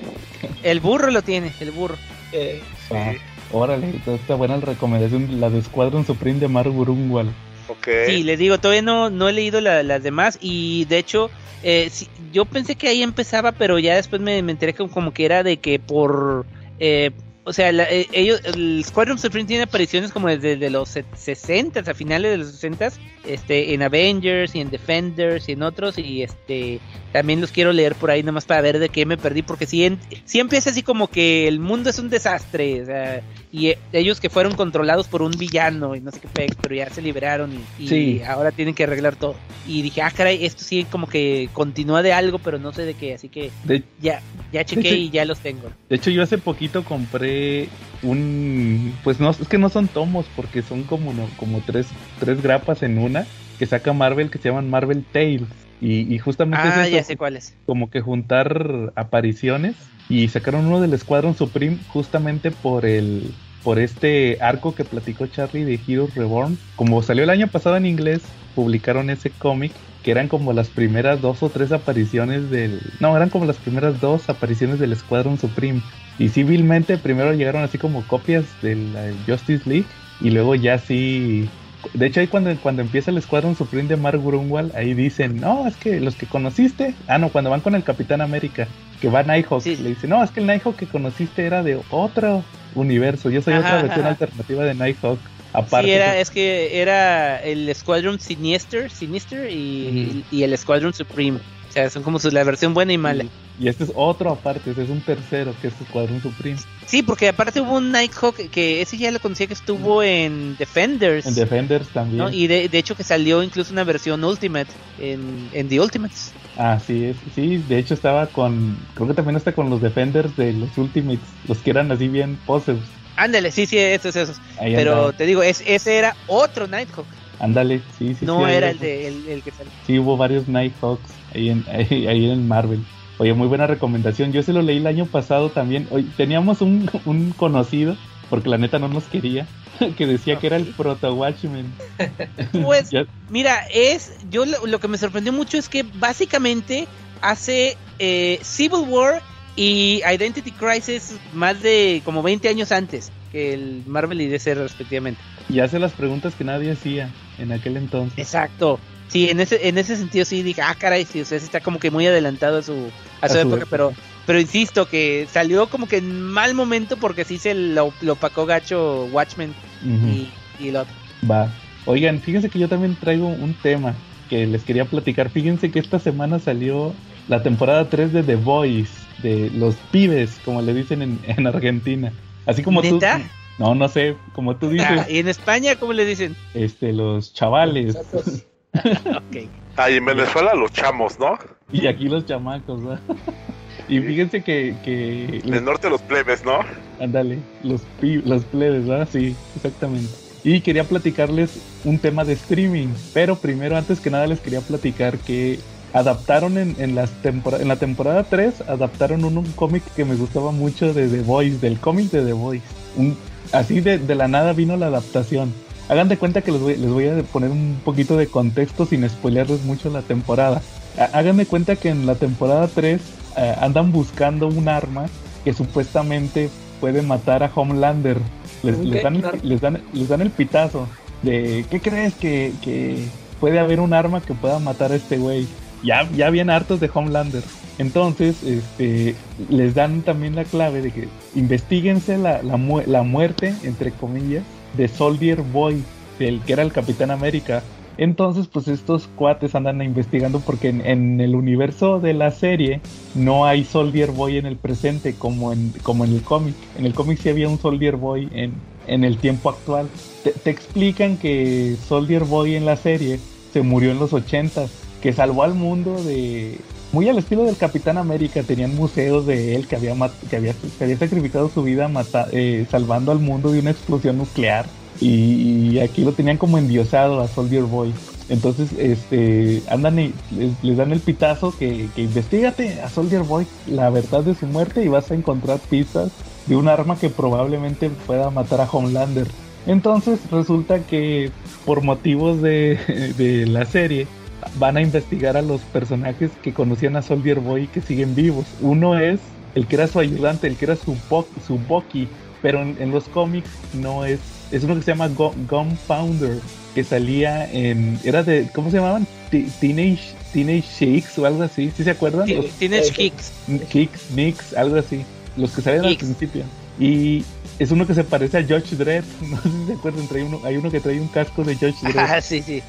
el burro lo tiene, el burro. Eh, Ah, órale, entonces está buena la recomendación. La de Squadron Supreme de Mark Burungwal. Ok. Sí, les digo, todavía no, no he leído la- las demás y de hecho, eh, sí, yo pensé que ahí empezaba, pero ya después me, me enteré que como que era de que por... eh, o sea, la- eh, ellos, el Squadron Supreme tiene apariciones como desde de los 60 a finales de los 60 este, en Avengers y en Defenders y en otros, y este, también los quiero leer por ahí nomás para ver de qué me perdí, porque si, en- si empieza así como que el mundo es un desastre, o sea, y eh, ellos que fueron controlados por un villano y no sé qué pex, pero ya se liberaron y, y Sí. ahora tienen que arreglar todo. Y dije, ah, caray, esto sí como que continúa de algo, pero no sé de qué, así que De, ya, ya chequé y ya los tengo. de hecho, yo hace poquito compré un. Pues no, es que no son tomos, porque son como, no, como tres, tres grapas en una que saca Marvel que se llaman Marvel Tales. Y, y justamente Ah, es ya sé cuál es. como que juntar apariciones y sacaron uno del Escuadrón Supreme justamente por el por este arco que platicó Charlie de Heroes Reborn. Como salió el año pasado en inglés, publicaron ese cómic que eran como las primeras dos o tres apariciones del no, eran como las primeras dos apariciones del Escuadrón Supreme. Y civilmente primero llegaron así como copias de la Justice League y luego ya sí de hecho, ahí cuando, cuando empieza el Escuadrón Supreme de Mark Grunwald, ahí dicen, no, es que los que conociste, ah, no, cuando van con el Capitán América, que va Nighthawk, Sí, le dice, no, es que el Nighthawk que conociste era de otro universo, yo soy Ajá, otra versión ajá. alternativa de Nighthawk. Aparte, sí, era, es que era el Squadron Sinister, Sinister y, y el Squadron Supreme. O sea, son como su- la versión buena y mala. Y este es otro aparte, ese es un tercero, que es Escuadrón Supreme. Sí, porque aparte hubo un Nighthawk que ese ya lo conocía que estuvo en Defenders. En Defenders también. ¿no? Y de, de hecho que salió incluso una versión Ultimate en, en The Ultimates. Ah, sí, es, sí, de hecho estaba con, creo que también está con los Defenders de los Ultimates, los que eran así bien poses. Ándale, sí, sí, esos, esos. Ahí Pero andaba. te digo, es, ese era otro Nighthawk. Ándale, sí, sí. no sí, era ahí- el, de, el, el que salió. Sí, hubo varios Nighthawks ahí en, ahí, ahí en Marvel. Oye, muy buena recomendación. Yo se lo leí el año pasado también. Oye, teníamos un, un conocido, porque la neta no nos quería, que decía que era el Proto Watchmen. Pues, mira, es. Yo lo, lo que me sorprendió mucho es que básicamente hace eh, Civil War y Identity Crisis más de como 20 años antes que el Marvel y DC respectivamente. y hace las preguntas que nadie hacía en aquel entonces. Exacto. Sí, en ese, en ese sentido sí dije, ah, caray, sí, o sea, sí está como que muy adelantado a su, a A su época, época. pero pero insisto que salió como que en mal momento porque sí se lo, lo opacó gacho Watchmen y, y el otro. Va. Oigan, fíjense que yo también traigo un tema que les quería platicar. Fíjense que esta semana salió la temporada 3 de The Boys, de los pibes, como le dicen en, en Argentina. Así como ¿Neta? tú. No, no sé, como tú dices, Ah, y en España, ¿cómo le dicen? este, los chavales. Ok. Ah, y en Venezuela los chamos, ¿no? Y aquí los chamacos, ¿no? Y fíjense que, que En el norte los plebes, ¿no? Ándale, los, pi- los plebes, ¿verdad? Sí, exactamente. Y quería platicarles un tema de streaming, pero primero, antes que nada, les quería platicar que adaptaron en, en, las tempora- en la temporada 3, adaptaron un, un cómic que me gustaba mucho de The Voice, del cómic de The Voice. Un, así de, de la nada vino la adaptación. Hagan de cuenta que les voy, les voy a poner un poquito de contexto sin spoilearles mucho la temporada. Hagan de cuenta que en la temporada 3 eh, andan buscando un arma que supuestamente puede matar a Homelander. Les, ¿Un les dan, ¿Un el, arma? les, dan, les dan el pitazo de ¿qué crees que, que puede haber un arma que pueda matar a este güey? Ya, ya bien hartos de Homelander. Entonces, este, les dan también la clave de que investiguense la, la, mu- la muerte, entre comillas, de Soldier Boy, del que era el Capitán América. Entonces, pues estos cuates andan investigando porque en, en el universo de la serie no hay Soldier Boy en el presente como en, como en el cómic. En el cómic sí había un Soldier Boy en, en el tiempo actual. Te, te explican que Soldier Boy en la serie se murió en los 80 que salvó al mundo de... Muy al estilo del Capitán América, tenían museos de él que había, que había, que había sacrificado su vida mata- eh, salvando al mundo de una explosión nuclear. Y, y aquí lo tenían como endiosado a Soldier Boy. Entonces, este, andan y les, les dan el pitazo que, que investigate a Soldier Boy la verdad de su muerte y vas a encontrar pistas de un arma que probablemente pueda matar a Homelander. Entonces resulta que por motivos de, de la serie van a investigar a los personajes que conocían a Soldier Boy y que siguen vivos. Uno es el que era su ayudante, el que era su, po- su Bucky, pero en, en los cómics no es, es uno que se llama Gu- Gunpowder, que salía en, era de, ¿cómo se llamaban? Teenage, Teenage Shakes o algo así, ¿sí se acuerdan? Los- Tienes Kicks. Kicks, Nicks, algo así, los que salían al principio. Y es uno que se parece a George Dredd. No sé si se acuerdan, trae uno, hay uno que trae un casco de George Dredd. Ah, sí, sí.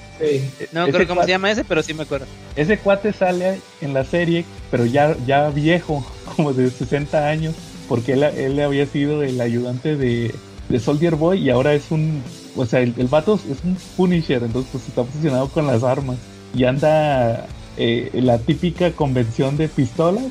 No Ese creo cómo se llama ese, pero sí me acuerdo. Ese cuate sale en la serie, pero ya, ya viejo, como de 60 años, porque él, él había sido el ayudante de, de Soldier Boy y ahora es un, o sea, el, el vato es un Punisher, entonces pues está obsesionado con las armas y anda eh, en la típica convención de pistolas,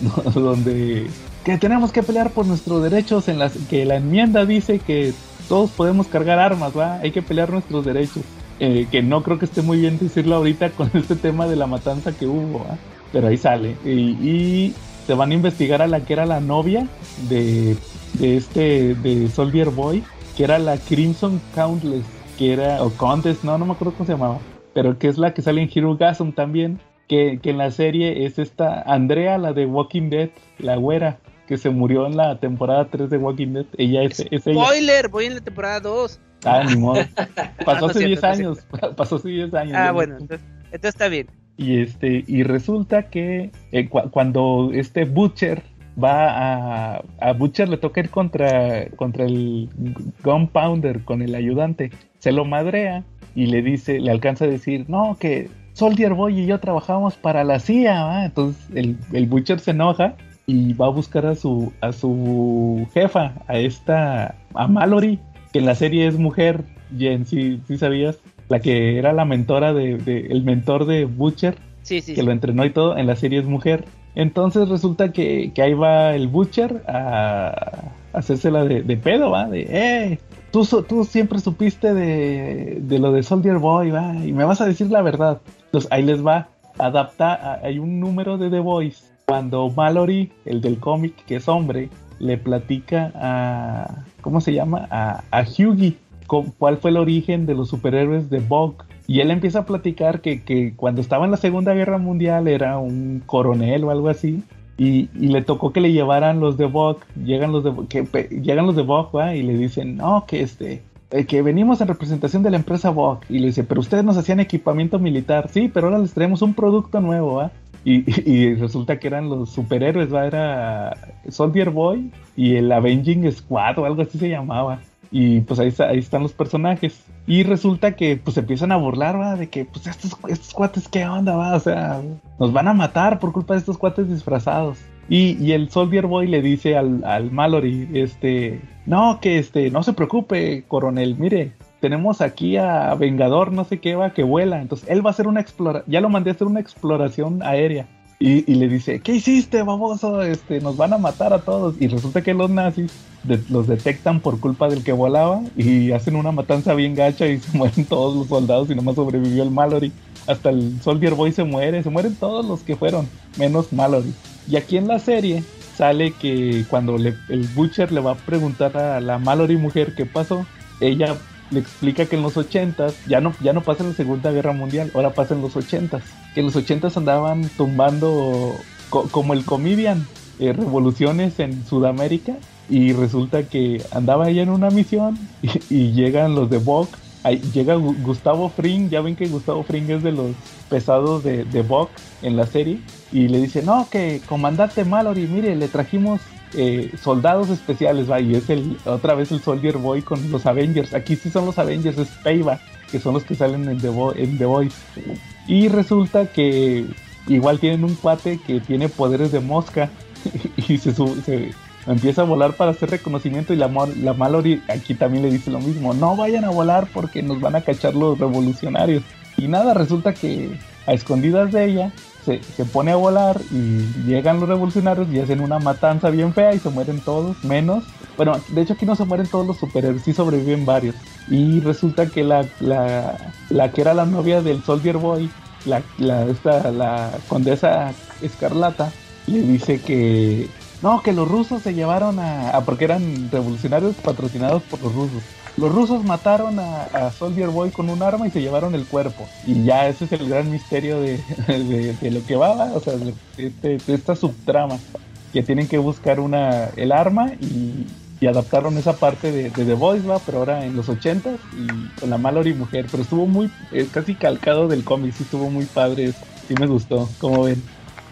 ¿no? donde que tenemos que pelear por nuestros derechos, en las que la enmienda dice que todos podemos cargar armas, ¿va? Hay que pelear nuestros derechos eh, que no creo que esté muy bien decirlo ahorita con este tema de la matanza que hubo, ¿ah? pero ahí sale. Y, se van a investigar a la que era la novia de, de este, de Soldier Boy, que era la Crimson Countless, que era, o Countess, no, no me acuerdo cómo se llamaba, pero que es la que sale en Hero Gasm también, que, que en la serie es esta Andrea, la de Walking Dead, la güera. Que se murió en la temporada 3 de Walking Dead. Ella es, es ella. Spoiler, voy en la temporada 2. Ah, ni modo. Pasó hace es 10 cierto, no es años. Pasó hace 10 años. Ah, bueno, no- entonces, entonces está bien. Y este, y resulta que eh, cu- cuando este Butcher va a, a Butcher le toca ir contra, contra el Gunpowder con el ayudante, se lo madrea y le dice, le alcanza a decir, no, que Soldier Boy y yo trabajamos para la CIA, ¿va?". entonces el, el Butcher se enoja y va a buscar a su, a su jefa, a esta, a Mallory, que en la serie es mujer, Jen, si sabías? La que era la mentora de, de- el mentor de Butcher, Sí, sí. que lo entrenó y todo, en la serie es mujer. Entonces resulta que, que ahí va el Butcher a, a hacérsela de, de pedo, ¿va? De, eh, tú, tú siempre supiste de, de lo de Soldier Boy, ¿va? Y me vas a decir la verdad. Entonces ahí les va. Adapta, a- hay un número de The Voice. Cuando Mallory, el del cómic, que es hombre, le platica a, ¿cómo se llama? A, a Hughie, cu- cuál fue el origen de los superhéroes de Bog. Y él empieza a platicar que, que cuando estaba en la Segunda Guerra Mundial era un coronel o algo así. Y, y le tocó que le llevaran los de Bog. Llegan los de, que, pe- llegan los de Bog ¿va? y le dicen, no, que este, eh, que venimos en representación de la empresa Bog. Y le dice, pero ustedes nos hacían equipamiento militar. Sí, pero ahora les traemos un producto nuevo, ¿va? Y, y resulta que eran los superhéroes, ¿va? Era Soldier Boy y el Avenging Squad o algo así se llamaba. Y pues ahí, ahí están los personajes. Y resulta que pues empiezan a burlar, ¿va? De que pues estos, estos cuates, ¿qué onda, va? O sea, nos van a matar por culpa de estos cuates disfrazados. Y, y el Soldier Boy le dice al, al Mallory, este, no, que este, no se preocupe, coronel, mire, tenemos aquí a Vengador, no sé qué va, que vuela. Entonces él va a hacer una exploración, ya lo mandé a hacer una exploración aérea. Y, le dice, ¿qué hiciste, baboso? Este, nos van a matar a todos. Y resulta que los nazis los detectan por culpa del que volaba y hacen una matanza bien gacha y se mueren todos los soldados y nomás sobrevivió el Mallory. Hasta el Soldier Boy se muere, se mueren todos los que fueron, menos Mallory. Y aquí en la serie sale que cuando le- el Butcher le va a preguntar a la Mallory mujer qué pasó, ella le explica que en los 80s ya no, ya no pasa la Segunda Guerra Mundial, ahora pasa en los 80s. Que en los 80s andaban tumbando co- como el Comedian eh, revoluciones en Sudamérica y resulta que andaba ella en una misión y, llegan los de Vogue. Llega Gu- Gustavo Fring, ya ven que Gustavo Fring es de los pesados de, de en la serie y le dice, no, que comandante Mallory, mire, le trajimos eh, soldados especiales, va, y es el, otra vez el Soldier Boy con los Avengers, aquí sí son los Avengers, es Payback, que son los que salen en The, Vo- en. Y resulta que igual tienen un cuate que tiene poderes de mosca y se, se empieza a volar para hacer reconocimiento y la, la Mallory aquí también le dice lo mismo, no vayan a volar porque nos van a cachar los revolucionarios. Y nada, resulta que a escondidas de ella se, se pone a volar y llegan los revolucionarios y hacen una matanza bien fea y se mueren todos, menos. Bueno, de hecho aquí no se mueren todos los superhéroes, sí sobreviven varios. Y resulta que la, la, la que era la novia del Soldier Boy, la, la, esta, la condesa Escarlata, le dice que no, que los rusos se llevaron a, a- porque eran revolucionarios patrocinados por los rusos. Los rusos mataron a, Soldier Boy con un arma y se llevaron el cuerpo. Y ya ese es el gran misterio de, de- lo que va, o sea, de, esta subtrama. Que tienen que buscar una el arma y, y adaptaron esa parte de, The Voice, ¿va? pero ahora en los 80s y con la Mallory mujer. Pero estuvo muy, eh, casi calcado del cómic, sí estuvo muy padre. Sí me gustó, como ven.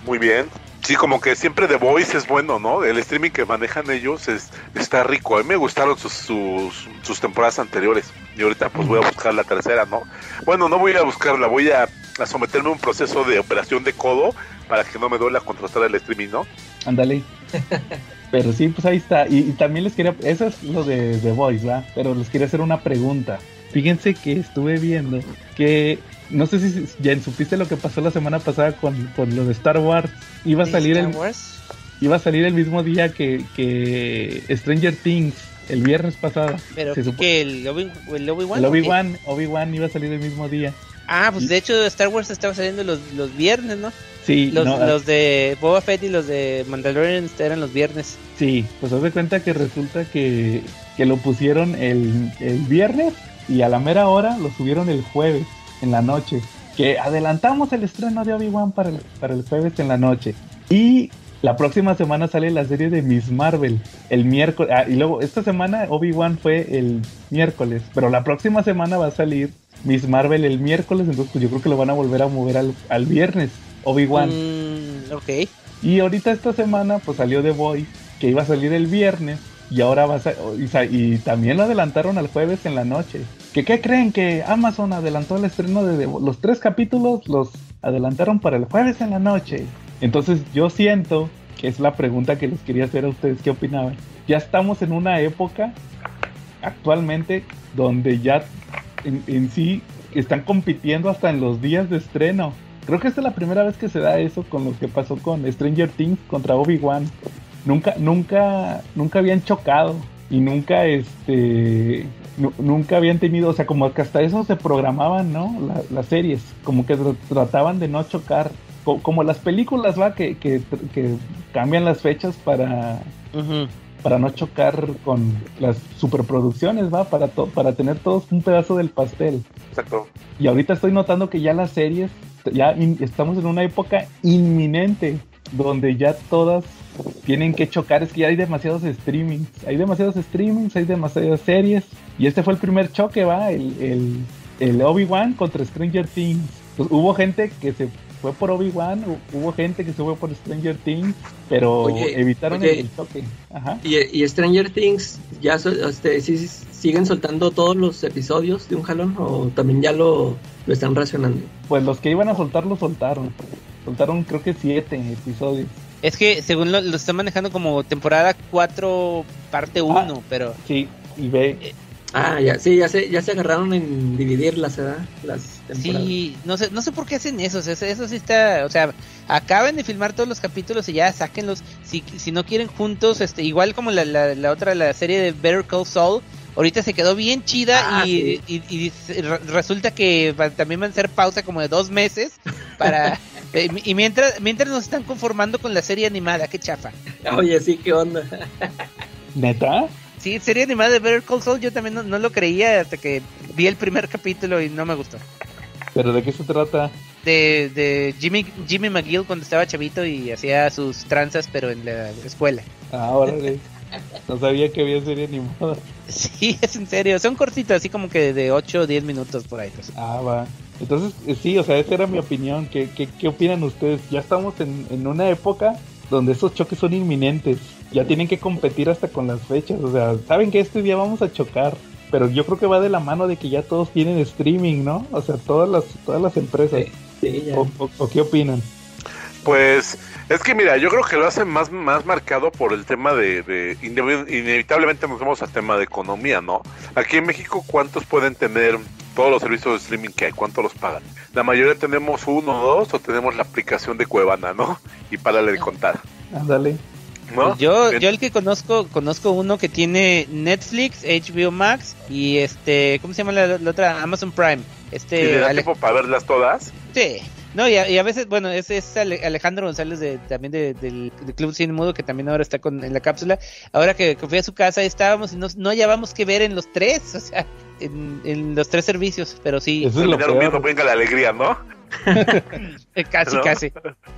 Muy bien. Sí, como que siempre The Voice es bueno, ¿no? El streaming que manejan ellos es, está rico. A mí me gustaron sus, sus, sus temporadas anteriores. Y ahorita pues voy a buscar la tercera, ¿no? Bueno, no voy a buscarla, voy a, a someterme a un proceso de operación de codo para que no me duela contrastar el streaming, ¿no? Ándale. Pero sí, pues ahí está. Y, y también les quería, eso es lo de The Voice, ¿va? Pero les quería hacer una pregunta. Fíjense que estuve viendo que, no sé si ya supiste lo que pasó la semana pasada con, con lo de Star Wars. Iba a salir Star el, Wars. iba a salir el mismo día que, que Stranger Things, el viernes pasado. Pero Se que el Obi- el Obi-Wan. el ¿o qué? Obi-Wan, Obi-Wan iba a salir el mismo día. Ah, pues de hecho Star Wars estaba saliendo los, los viernes, ¿no? Sí, Los, no, los de Boba Fett y los de Mandalorian eran los viernes. Sí, pues haz de cuenta que resulta que, que lo pusieron el, el viernes y a la mera hora lo subieron el jueves en la noche. Que adelantamos el estreno de Obi-Wan para el, para el jueves en la noche. Y la próxima semana sale la serie de Miss Marvel el miércoles. Ah, y luego esta semana Obi-Wan fue el miércoles, pero la próxima semana va a salir Miss Marvel el miércoles. Entonces, pues yo creo que lo van a volver a mover al, al viernes. Obi-Wan. Mm, ok. Y ahorita esta semana pues salió The Voice, que iba a salir el viernes y ahora va a y, también lo adelantaron al jueves en la noche. ¿Que qué creen que Amazon adelantó el estreno de los tres capítulos los adelantaron para el jueves en la noche? Entonces yo siento que es la pregunta que les quería hacer a ustedes qué opinaban. Ya estamos en una época actualmente donde ya en, en sí están compitiendo hasta en los días de estreno. Creo que esta es la primera vez que se da eso con lo que pasó con Stranger Things contra Obi-Wan. Nunca, nunca, nunca habían chocado y nunca, este, nu- nunca habían tenido, o sea, como que hasta eso se programaban, ¿no? La- las series, como que tr- trataban de no chocar, Co- como las películas, va, que, que, que cambian las fechas para, para no chocar con las superproducciones, va, para, to- para tener todos un pedazo del pastel. Exacto. Y ahorita estoy notando que ya las series, ya estamos en una época inminente donde ya todas tienen que chocar. Es que ya hay demasiados streamings, hay demasiados streamings, hay demasiadas series. Y este fue el primer choque, va, el, el, el Obi-Wan contra Stranger Things. Pues, hubo gente que se fue por Obi-Wan, hu- hubo gente que se fue por Stranger Things, pero Oye, evitaron oye. el, choque. Ajá. Y, y Stranger Things, ¿ya este, sí siguen soltando todos los episodios de un jalón o también ya lo, lo están racionando? Pues los que iban a soltar lo soltaron. Soltaron creo que siete episodios. Es que según lo, lo están manejando como temporada 4, parte 1, pero Sí, y ve, Ah, ya, sí, ya se, ya se agarraron en dividirlas, ¿verdad? Las temporadas. sí, no sé, no sé por qué hacen eso, o sea, eso, sí está, o sea, acaben de filmar todos los capítulos y ya sáquenlos, si, si no quieren juntos, este, igual como la, la, la otra, la serie de Better Call Saul, ahorita se quedó bien chida Ah, y, y, y se- re- resulta que va- también van a hacer pausa como de dos meses para... eh, y mientras, mientras nos están conformando con la serie animada, qué chafa. Oye, sí, ¿qué onda? ¿neta? Sí, serie animada de Better Call Saul yo también no, no lo creía hasta que vi el primer capítulo y no me gustó. ¿Pero de qué se trata? De, de Jimmy, Jimmy McGill cuando estaba chavito y hacía sus tranzas pero en la escuela. Ah, órale. No sabía que había serie animada. Sí, es en serio, son cortitos, así como que de 8 o 10 minutos por ahí. pues. Ah, va. Entonces, eh, sí, o sea, esa era mi opinión. ¿Qué, qué, qué opinan ustedes? Ya estamos en, en una época donde esos choques son inminentes. Ya tienen que competir hasta con las fechas. O sea, saben que este día vamos a chocar. Pero yo creo que va de la mano de que ya todos tienen streaming, ¿no? O sea, todas las, todas las empresas. Sí, ya. ¿O, o- o qué opinan? Pues es que mira, yo creo que lo hacen más, más marcado por el tema de, de inevi- inevitablemente nos vamos al tema de economía, ¿no? Aquí en México, ¿cuántos pueden tener todos los servicios de streaming que hay? ¿Cuántos los pagan? La mayoría tenemos uno o dos o tenemos la aplicación de Cuevana, ¿no? Y párale de contar, Ándale. ¿no? Pues yo, yo el que conozco, conozco uno que tiene Netflix, HBO Max y este, ¿cómo se llama la, la otra? Amazon Prime. ¿Y Este, le da Ale- tiempo para verlas todas? Sí. No, y a, y a veces, bueno, es, es Ale- Alejandro González de, también de- del, del Club Cine Mudo, que también ahora está con, en la cápsula. Ahora que, que fui a su casa, estábamos y no, no hallábamos que ver en los tres, o sea, en, en los tres servicios, pero sí, Eso es lo peor. Venga la Alegría, ¿no? casi, ¿no? casi.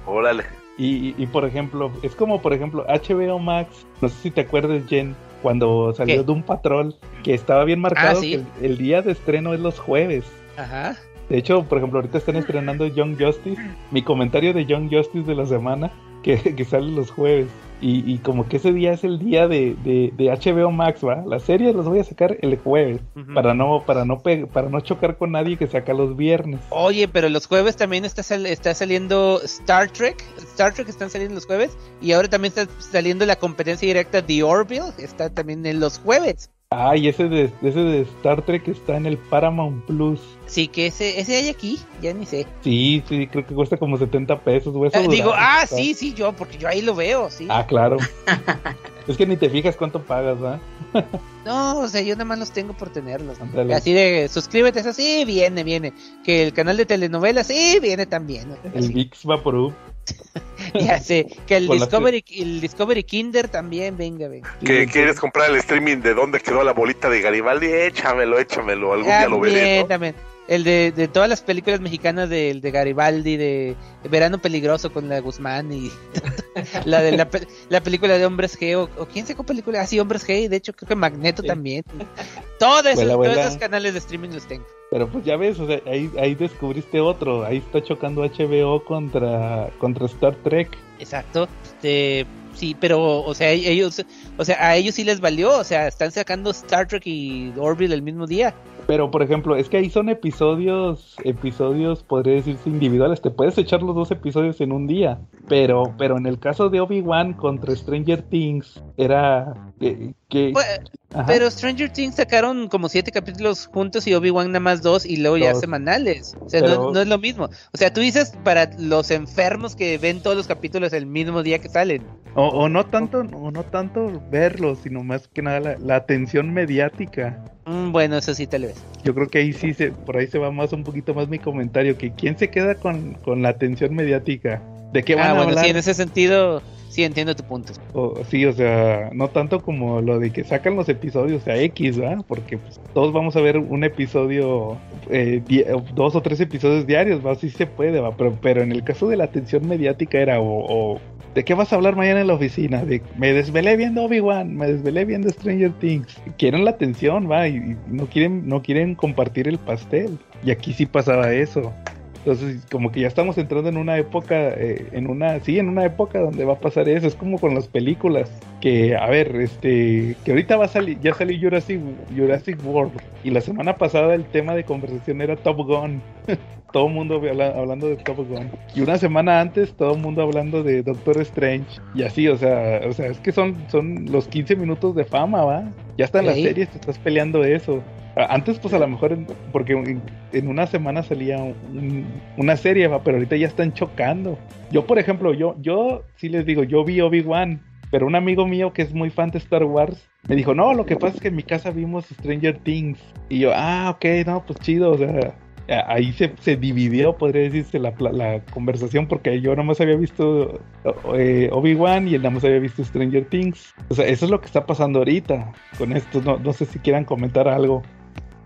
Órale. Y, y, por ejemplo, es como por ejemplo HBO Max, no sé si te acuerdas Jen, cuando salió ¿Qué? Doom Patrol, que estaba bien marcado Ah, sí. que el, el día de estreno es los jueves. Ajá. De hecho, por ejemplo, ahorita están estrenando Young Justice. Mi comentario de Young Justice de la semana que, que sale los jueves. Y, y como que ese día es el día de, de, de HBO Max, ¿va? Las series las voy a sacar el jueves. Para no, para no pe- para no chocar con nadie que saca los viernes. Oye, pero los jueves también está, sal- está saliendo Star Trek. Star Trek están saliendo los jueves. Y ahora también está saliendo la competencia directa The Orville. Está también en los jueves. Ah, y ese de, ese de Star Trek está en el Paramount Plus. Sí, que ese, ese hay aquí. Ya ni sé. Sí, sí, creo que cuesta como 70 pesos. güey, Ah, digo, ah, está. sí, sí, yo, porque yo ahí lo veo, sí. Ah, claro. es que ni te fijas cuánto pagas, ¿va? No, o sea, yo nada más los tengo por tenerlos. Así de, suscríbete, eso sí, viene, viene. Que el canal de telenovelas, sí, viene también. El VIX Vaporub. Ya sé, que el Discovery, el Discovery Kinder también, venga, venga. ¿Que quieres comprar el streaming de dónde quedó la bolita de Garibaldi? Échamelo, échamelo, algún día lo veré, También, ¿no? también. El de, de todas las películas mexicanas de, de Garibaldi, de Verano Peligroso con la Guzmán y la de la, la película de Hombres G, o, o quién sacó película, ah, sí, Hombres G, y de hecho creo que Magneto Sí. también. Todos esos, Vuela, todos esos canales de streaming los tengo. Pero pues ya ves, o sea, ahí, ahí descubriste otro. Ahí está chocando HBO contra, contra Star Trek. Exacto. Este, sí, pero, o sea, ellos, o sea, a ellos sí les valió, o sea, están sacando Star Trek y Orville el mismo día. Pero, por ejemplo, es que ahí son episodios, episodios, podría decirse individuales. Te puedes echar los dos episodios en un día. Pero, pero en el caso de Obi-Wan contra Stranger Things, era que... que- Pues. Pero Stranger Things sacaron como siete capítulos juntos y Obi-Wan nada más dos y luego ya semanales. O sea, Pero- no, no es lo mismo. O sea, tú dices para los enfermos que ven todos los capítulos el mismo día que salen. O, o no tanto, o no tanto verlo, sino más que nada la, la atención mediática. Mm, bueno, eso sí, tal vez. Yo creo que ahí sí se, por ahí se va más un poquito más mi comentario, que quién se queda con, con la atención mediática. ¿De qué van Ah, a bueno, hablar? sí, en ese sentido, sí entiendo tu punto. Sí, o sea, no tanto como lo de que sacan los episodios a X, ¿verdad? Porque pues, todos vamos a ver un episodio, eh, dos o tres episodios diarios, ¿va? Sí se puede, ¿va? Pero, pero en el caso de la atención mediática era o, o, ¿de qué vas a hablar mañana en la oficina? De me desvelé viendo Obi-Wan, me desvelé viendo Stranger Things. Quieren la atención, ¿va? Y, y no quieren, no quieren compartir el pastel. Y aquí sí pasaba eso. Entonces, como que ya estamos entrando en una época, eh, en una, sí, en una época donde va a pasar eso. Es como con las películas. Que, a ver, este, que ahorita va a salir, ya salió Jurassic, Jurassic World. Y la semana pasada el tema de conversación era Top Gun. todo el mundo habla- hablando de Top Gun. Y una semana antes todo el mundo hablando de Doctor Strange. Y así, o sea, o sea, es que son, son los 15 minutos de fama, ¿va? Ya está en las series, te estás peleando eso. Antes, pues a lo mejor, porque en, una semana salía un- una serie, ¿va? pero ahorita ya están chocando. Yo, por ejemplo, yo, yo sí les digo, yo vi Obi-Wan, pero un amigo mío que es muy fan de Star Wars me dijo, no, lo que pasa es que en mi casa vimos Stranger Things. Y yo, ah, ok, no, pues chido, o sea, ahí se, dividió, podría decirse, la, conversación, porque yo nomás había visto eh, Obi-Wan y él nada más había visto Stranger Things. O sea, eso es lo que está pasando ahorita con esto. No sé si quieran comentar algo.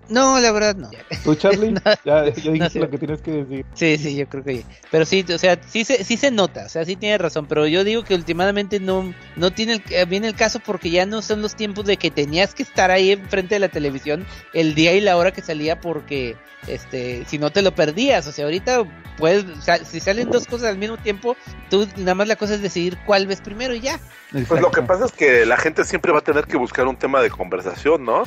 No, la verdad no. ¿Tú, Charlie? No, ya, ya dijiste sí. lo que tienes que decir. Sí, sí, yo creo que. Pero sí, o sea, sí se, sí se nota, o sea, sí tiene razón. Pero yo digo que últimamente no, no tiene el, eh, viene el caso porque ya no son los tiempos de que tenías que estar ahí enfrente de la televisión el día y la hora que salía porque, este, si no te lo perdías. O sea, ahorita puedes, o sea, si salen dos cosas al mismo tiempo, tú nada más la cosa es decidir cuál ves primero y ya. Pues lo que pasa es que la gente siempre va a tener que buscar un tema de conversación, ¿no?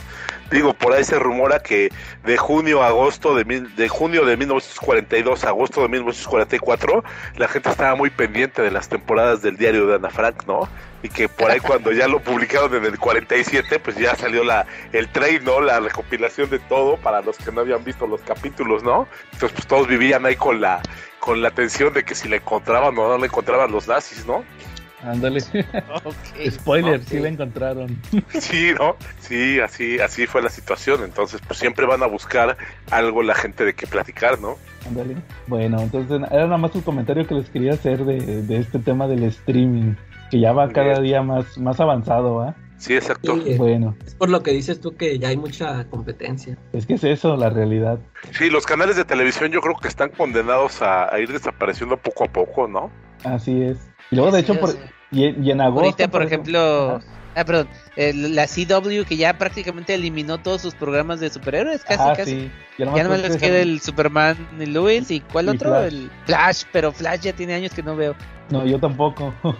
Digo, por ahí se rumora que de junio a agosto de, mil- de junio de 1942 a agosto de 1944 la gente estaba muy pendiente de las temporadas del diario de Ana Frank, ¿no? Y que por ahí cuando ya lo publicaron en el 47, pues ya salió la el trade, ¿no? La recopilación de todo para los que no habían visto los capítulos, ¿no? Entonces pues todos vivían ahí con la con la tensión de que si le encontraban o no le encontraban los nazis, ¿no? Ándale. Spoiler, Ok. sí la encontraron. Sí, ¿no? Sí, así, así fue la situación. Entonces, pues siempre van a buscar algo la gente de qué platicar, ¿no? Ándale. Bueno, entonces era nada más un comentario que les quería hacer de, de este tema del streaming, que ya va cada día más, más avanzado, ¿va? Sí, exacto. Sí, Bueno, es por lo que dices tú que ya hay mucha competencia. es que es eso, la realidad. Sí, los canales de televisión yo creo que están condenados a, a ir desapareciendo poco a poco, ¿no? Así es. Y luego, de hecho, por, y, y en agosto. Ahorita, por ejemplo. Ah, perdón. la CW que ya prácticamente eliminó todos sus programas de superhéroes, casi, ah, casi. sí. Ya nomás nomás puedes les queda el Superman y Lewis y ¿cuál Y otro? Flash. El Flash, pero Flash ya tiene años que no veo. No, yo tampoco.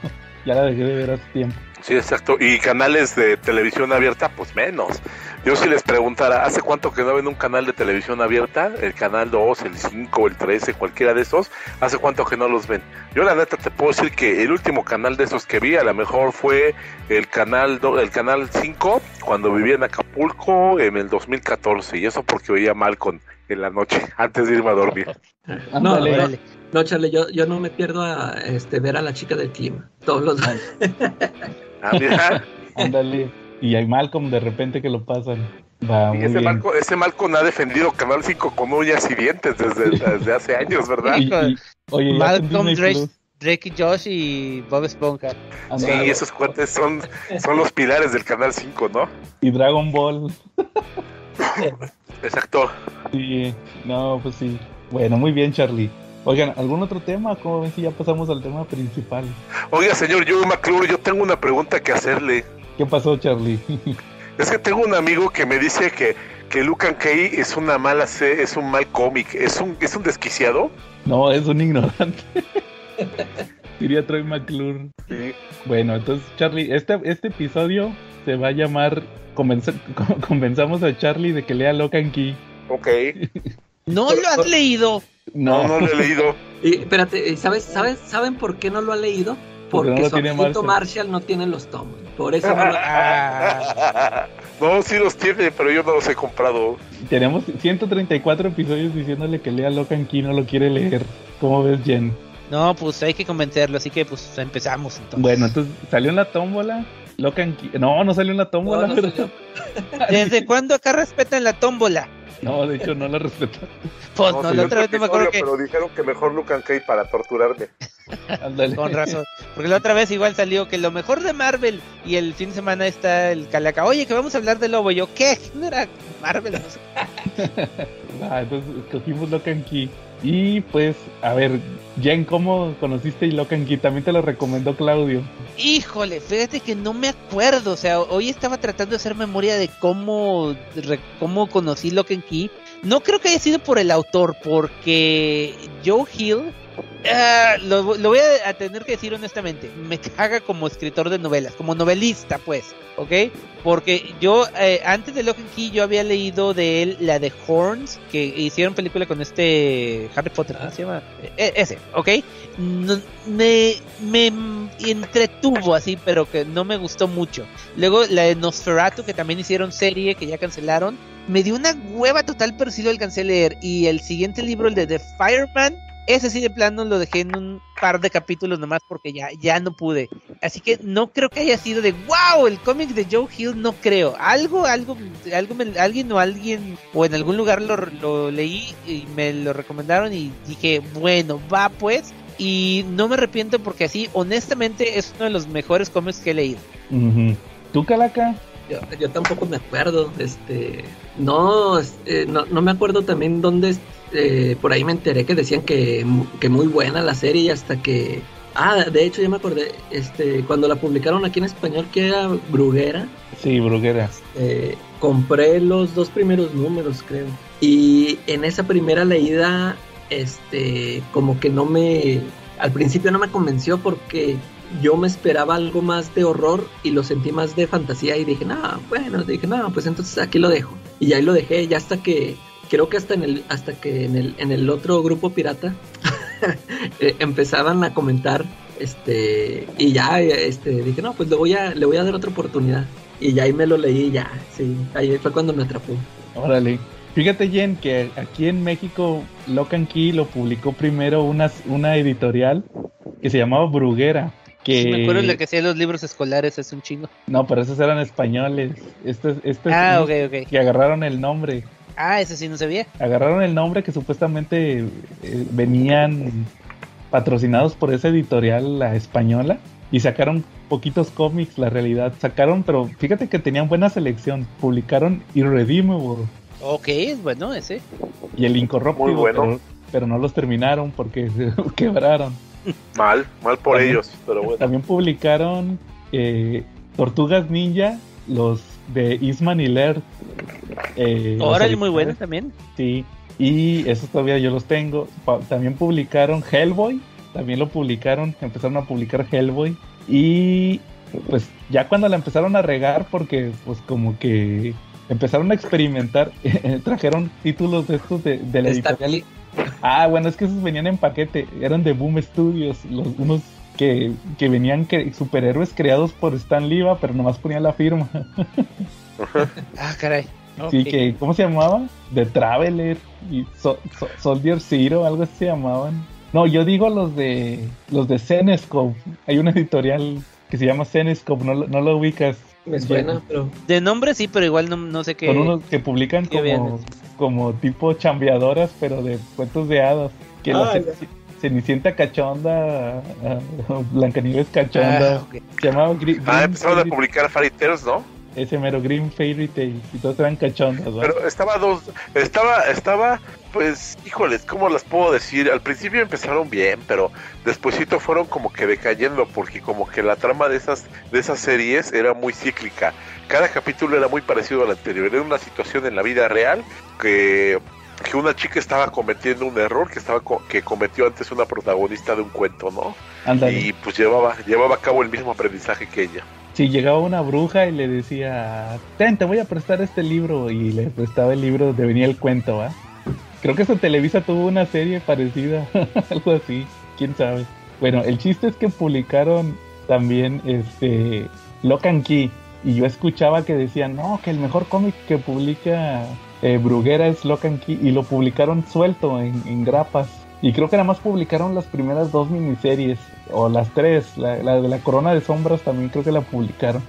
ya la dejé de ver hace tiempo. Sí, exacto. Y canales de televisión abierta, pues menos. Yo si les preguntara, ¿hace cuánto que no ven un canal de televisión abierta? El canal 2, el 5, el 13, cualquiera de esos. ¿Hace cuánto que no los ven? Yo la neta te puedo decir que el último canal de esos que vi a lo mejor fue el canal do- el canal 5 cuando vivía en Acapulco en el 2014 y eso porque veía mal con en la noche antes de irme a dormir. No, no. No, Charlie, yo, yo no me pierdo a este, ver a la chica del clima. Todos los Ah, mira, Ándale. Y hay Malcolm de repente que lo pasan. Va, y ese bien. Malco, ese Malcolm ha defendido Canal 5 con uñas y dientes desde, desde hace años, ¿verdad? Y- oye, Malcolm, Drake. Drake y Josh y Bob Esponja. Sí, esos cuates son, son los pilares del Canal 5, ¿no? Y Dragon Ball. Exacto. Sí, no, pues sí. Bueno, muy bien, Charlie. Oigan, ¿algún otro tema? ¿Cómo ven si ya pasamos al tema principal? Oiga, señor Joe McClure, yo tengo una pregunta que hacerle. ¿Qué pasó, Charlie? Es que tengo un amigo que me dice que, que Luke and Kay es una mala es un mal cómic, es un, es un desquiciado. no, es un ignorante. Diría Troy McClure. Sí. Bueno, entonces, Charlie, este, este episodio se va a llamar Convenza- Convenzamos a Charlie de que lea Locan Key. Ok. ¿No lo has leído? No, no lo he leído. Y espérate, ¿y ¿sabes, sabes, ¿saben por qué no lo ha leído? Porque Porque no lo su tiene amiguito Marshall. Marshall no tiene los tomos. Por eso no lo... Ah, No, sí los tiene, pero yo no los he comprado. Tenemos 134 episodios diciéndole que lea Locan Key, no lo quiere leer. ¿Cómo ves, Jen? no, pues hay que convencerlo, así que pues empezamos entonces. Bueno, entonces salió en la tómbola. Locan Key. No, no salió en la tómbola. No, no pero-. ¿Desde cuándo acá respetan la tómbola? No, de hecho no la respeto. Pues No, la otra vez no me acuerdo que... Pero dijeron que mejor Luke and Kay para torturarme. Ándale. Con razón. Porque la otra vez igual salió que lo mejor de Marvel y el fin de semana está el Calaca. Oye, que vamos a hablar de Lobo. Yo, ¿qué? No era Marvel. No sé. Ah, entonces escogimos Locan Key. Y pues, a ver, Jen, ¿cómo conociste Locan Key? También te lo recomendó Claudio. Híjole, fíjate que no me acuerdo. O sea, hoy estaba tratando de hacer memoria de cómo, cómo conocí Lock and Key. No creo que haya sido por el autor, porque Joe Hill. Ah, lo, voy a, tener que decir honestamente, me caga como escritor de novelas, como novelista, pues, ¿ok? Porque yo, eh, antes de Lock and Key, yo había leído de él la de Horns, que hicieron película con este Harry Potter, ¿cómo se llama? E- ese, ¿ok? No- me, me entretuvo así, pero que no me gustó mucho. Luego la de Nosferatu, que también hicieron serie, que ya cancelaron. Me dio una hueva total, pero sí lo alcancé a leer. Y el siguiente libro, el de The Fireman, ese sí de plano lo dejé en un par de capítulos nomás porque ya, ya no pude. Así que no creo que haya sido de wow, el cómic de Joe Hill, no creo. Algo, algo, algo, me- alguien o alguien, o en algún lugar lo, lo leí y me lo recomendaron y dije, bueno, va pues. Y no me arrepiento porque así, honestamente, es uno de los mejores cómics que he leído. ¿Tú, Calaca? Yo, yo tampoco me acuerdo, este, no, este, no, no me acuerdo también dónde, eh, por ahí me enteré que decían que, que muy buena la serie y hasta que, ah, de hecho ya me acordé, este, cuando la publicaron aquí en español que era Bruguera, Sí, Bruguera. eh, compré los dos primeros números creo y en esa primera leída, este, como que no me, al principio no me convenció porque yo me esperaba algo más de horror y lo sentí más de fantasía y dije, no, bueno, dije, no, pues entonces aquí lo dejo. Y ahí lo dejé, ya hasta que, creo que hasta en el, hasta que en el, en el otro grupo pirata eh, empezaban a comentar, este, y ya, este, dije, no, pues le voy a, le voy a dar otra oportunidad. Y ya ahí me lo leí y ya, sí, ahí fue cuando me atrapó. Órale. Fíjate, Jen, que aquí en México Locan Key lo publicó primero una, una editorial que se llamaba Bruguera. Que... Sí, me acuerdo de la que hacía los libros escolares hace un chingo. No, pero esos eran españoles. Este, este Ah, ok, ok. que agarraron el nombre. Ah, ese sí no sabía. Agarraron el nombre que supuestamente eh, venían patrocinados por esa editorial, la española, y sacaron poquitos cómics, la realidad. Sacaron, pero fíjate que tenían buena selección. Publicaron Irredeemable Ok, es bueno ese. y El Incorruptible, Muy bueno. pero, pero no los terminaron porque se quebraron. Mal, mal por También- ellos, pero bueno. También publicaron eh, Tortugas Ninja, los de Isman y Laird. eh, los Órale, muy bueno también. Sí, y esos todavía yo los tengo. Pa- también publicaron Hellboy, también lo publicaron, empezaron a publicar Hellboy. Y pues ya cuando la empezaron a regar, porque pues como que empezaron a experimentar, trajeron títulos de estos de, de la Está editorial. Ah, bueno, es que esos venían en paquete, eran de Boom Studios, los, unos que, que venían que, superhéroes creados por Stan Lee, va, pero nomás ponían la firma. Ah, caray. Sí, que, ¿cómo se llamaba? The Traveler y So- So- Soldier Zero, algo así se llamaban. No, yo digo los de los de Zenescope. Hay una editorial que se llama Zenescope, no, lo- no lo ubicas. Me suena, pero De nombre sí, pero igual no, no sé qué. Son unos que publican como, como tipo chambeadoras, pero de cuentos de hadas. Que Ah, ya. Cenicienta cachonda, Blancanieves cachonda. Ah, ok. Se llamaba Gri- Ah, empezaron a publicar Fairy Tales, ¿no? ese mero Green Fairy Tales. Y todos eran cachondas, ¿va? Pero estaba dos, estaba, estaba, pues, híjoles, ¿cómo las puedo decir? Al principio empezaron bien, pero despuesito fueron como que decayendo, porque como que la trama de esas, de esas series era muy cíclica. Cada capítulo era muy parecido al anterior. Era una situación en la vida real que, que una chica estaba cometiendo un error que estaba co- que cometió antes una protagonista de un cuento, ¿no? Ándale. Y pues llevaba, llevaba a cabo el mismo aprendizaje que ella. Si llegaba una bruja y le decía, ten, te voy a prestar este libro, y le prestaba el libro donde venía el cuento, ¿va? Creo que esa Televisa tuvo una serie parecida, algo así, quién sabe. Bueno, el chiste es que publicaron también este Lock and Key, y yo escuchaba que decían, no, que el mejor cómic que publica eh, Bruguera and Key, y lo publicaron suelto en, en grapas. Y creo que nada más publicaron las primeras dos miniseries, o las tres, la, la de la Corona de Sombras también creo que la publicaron.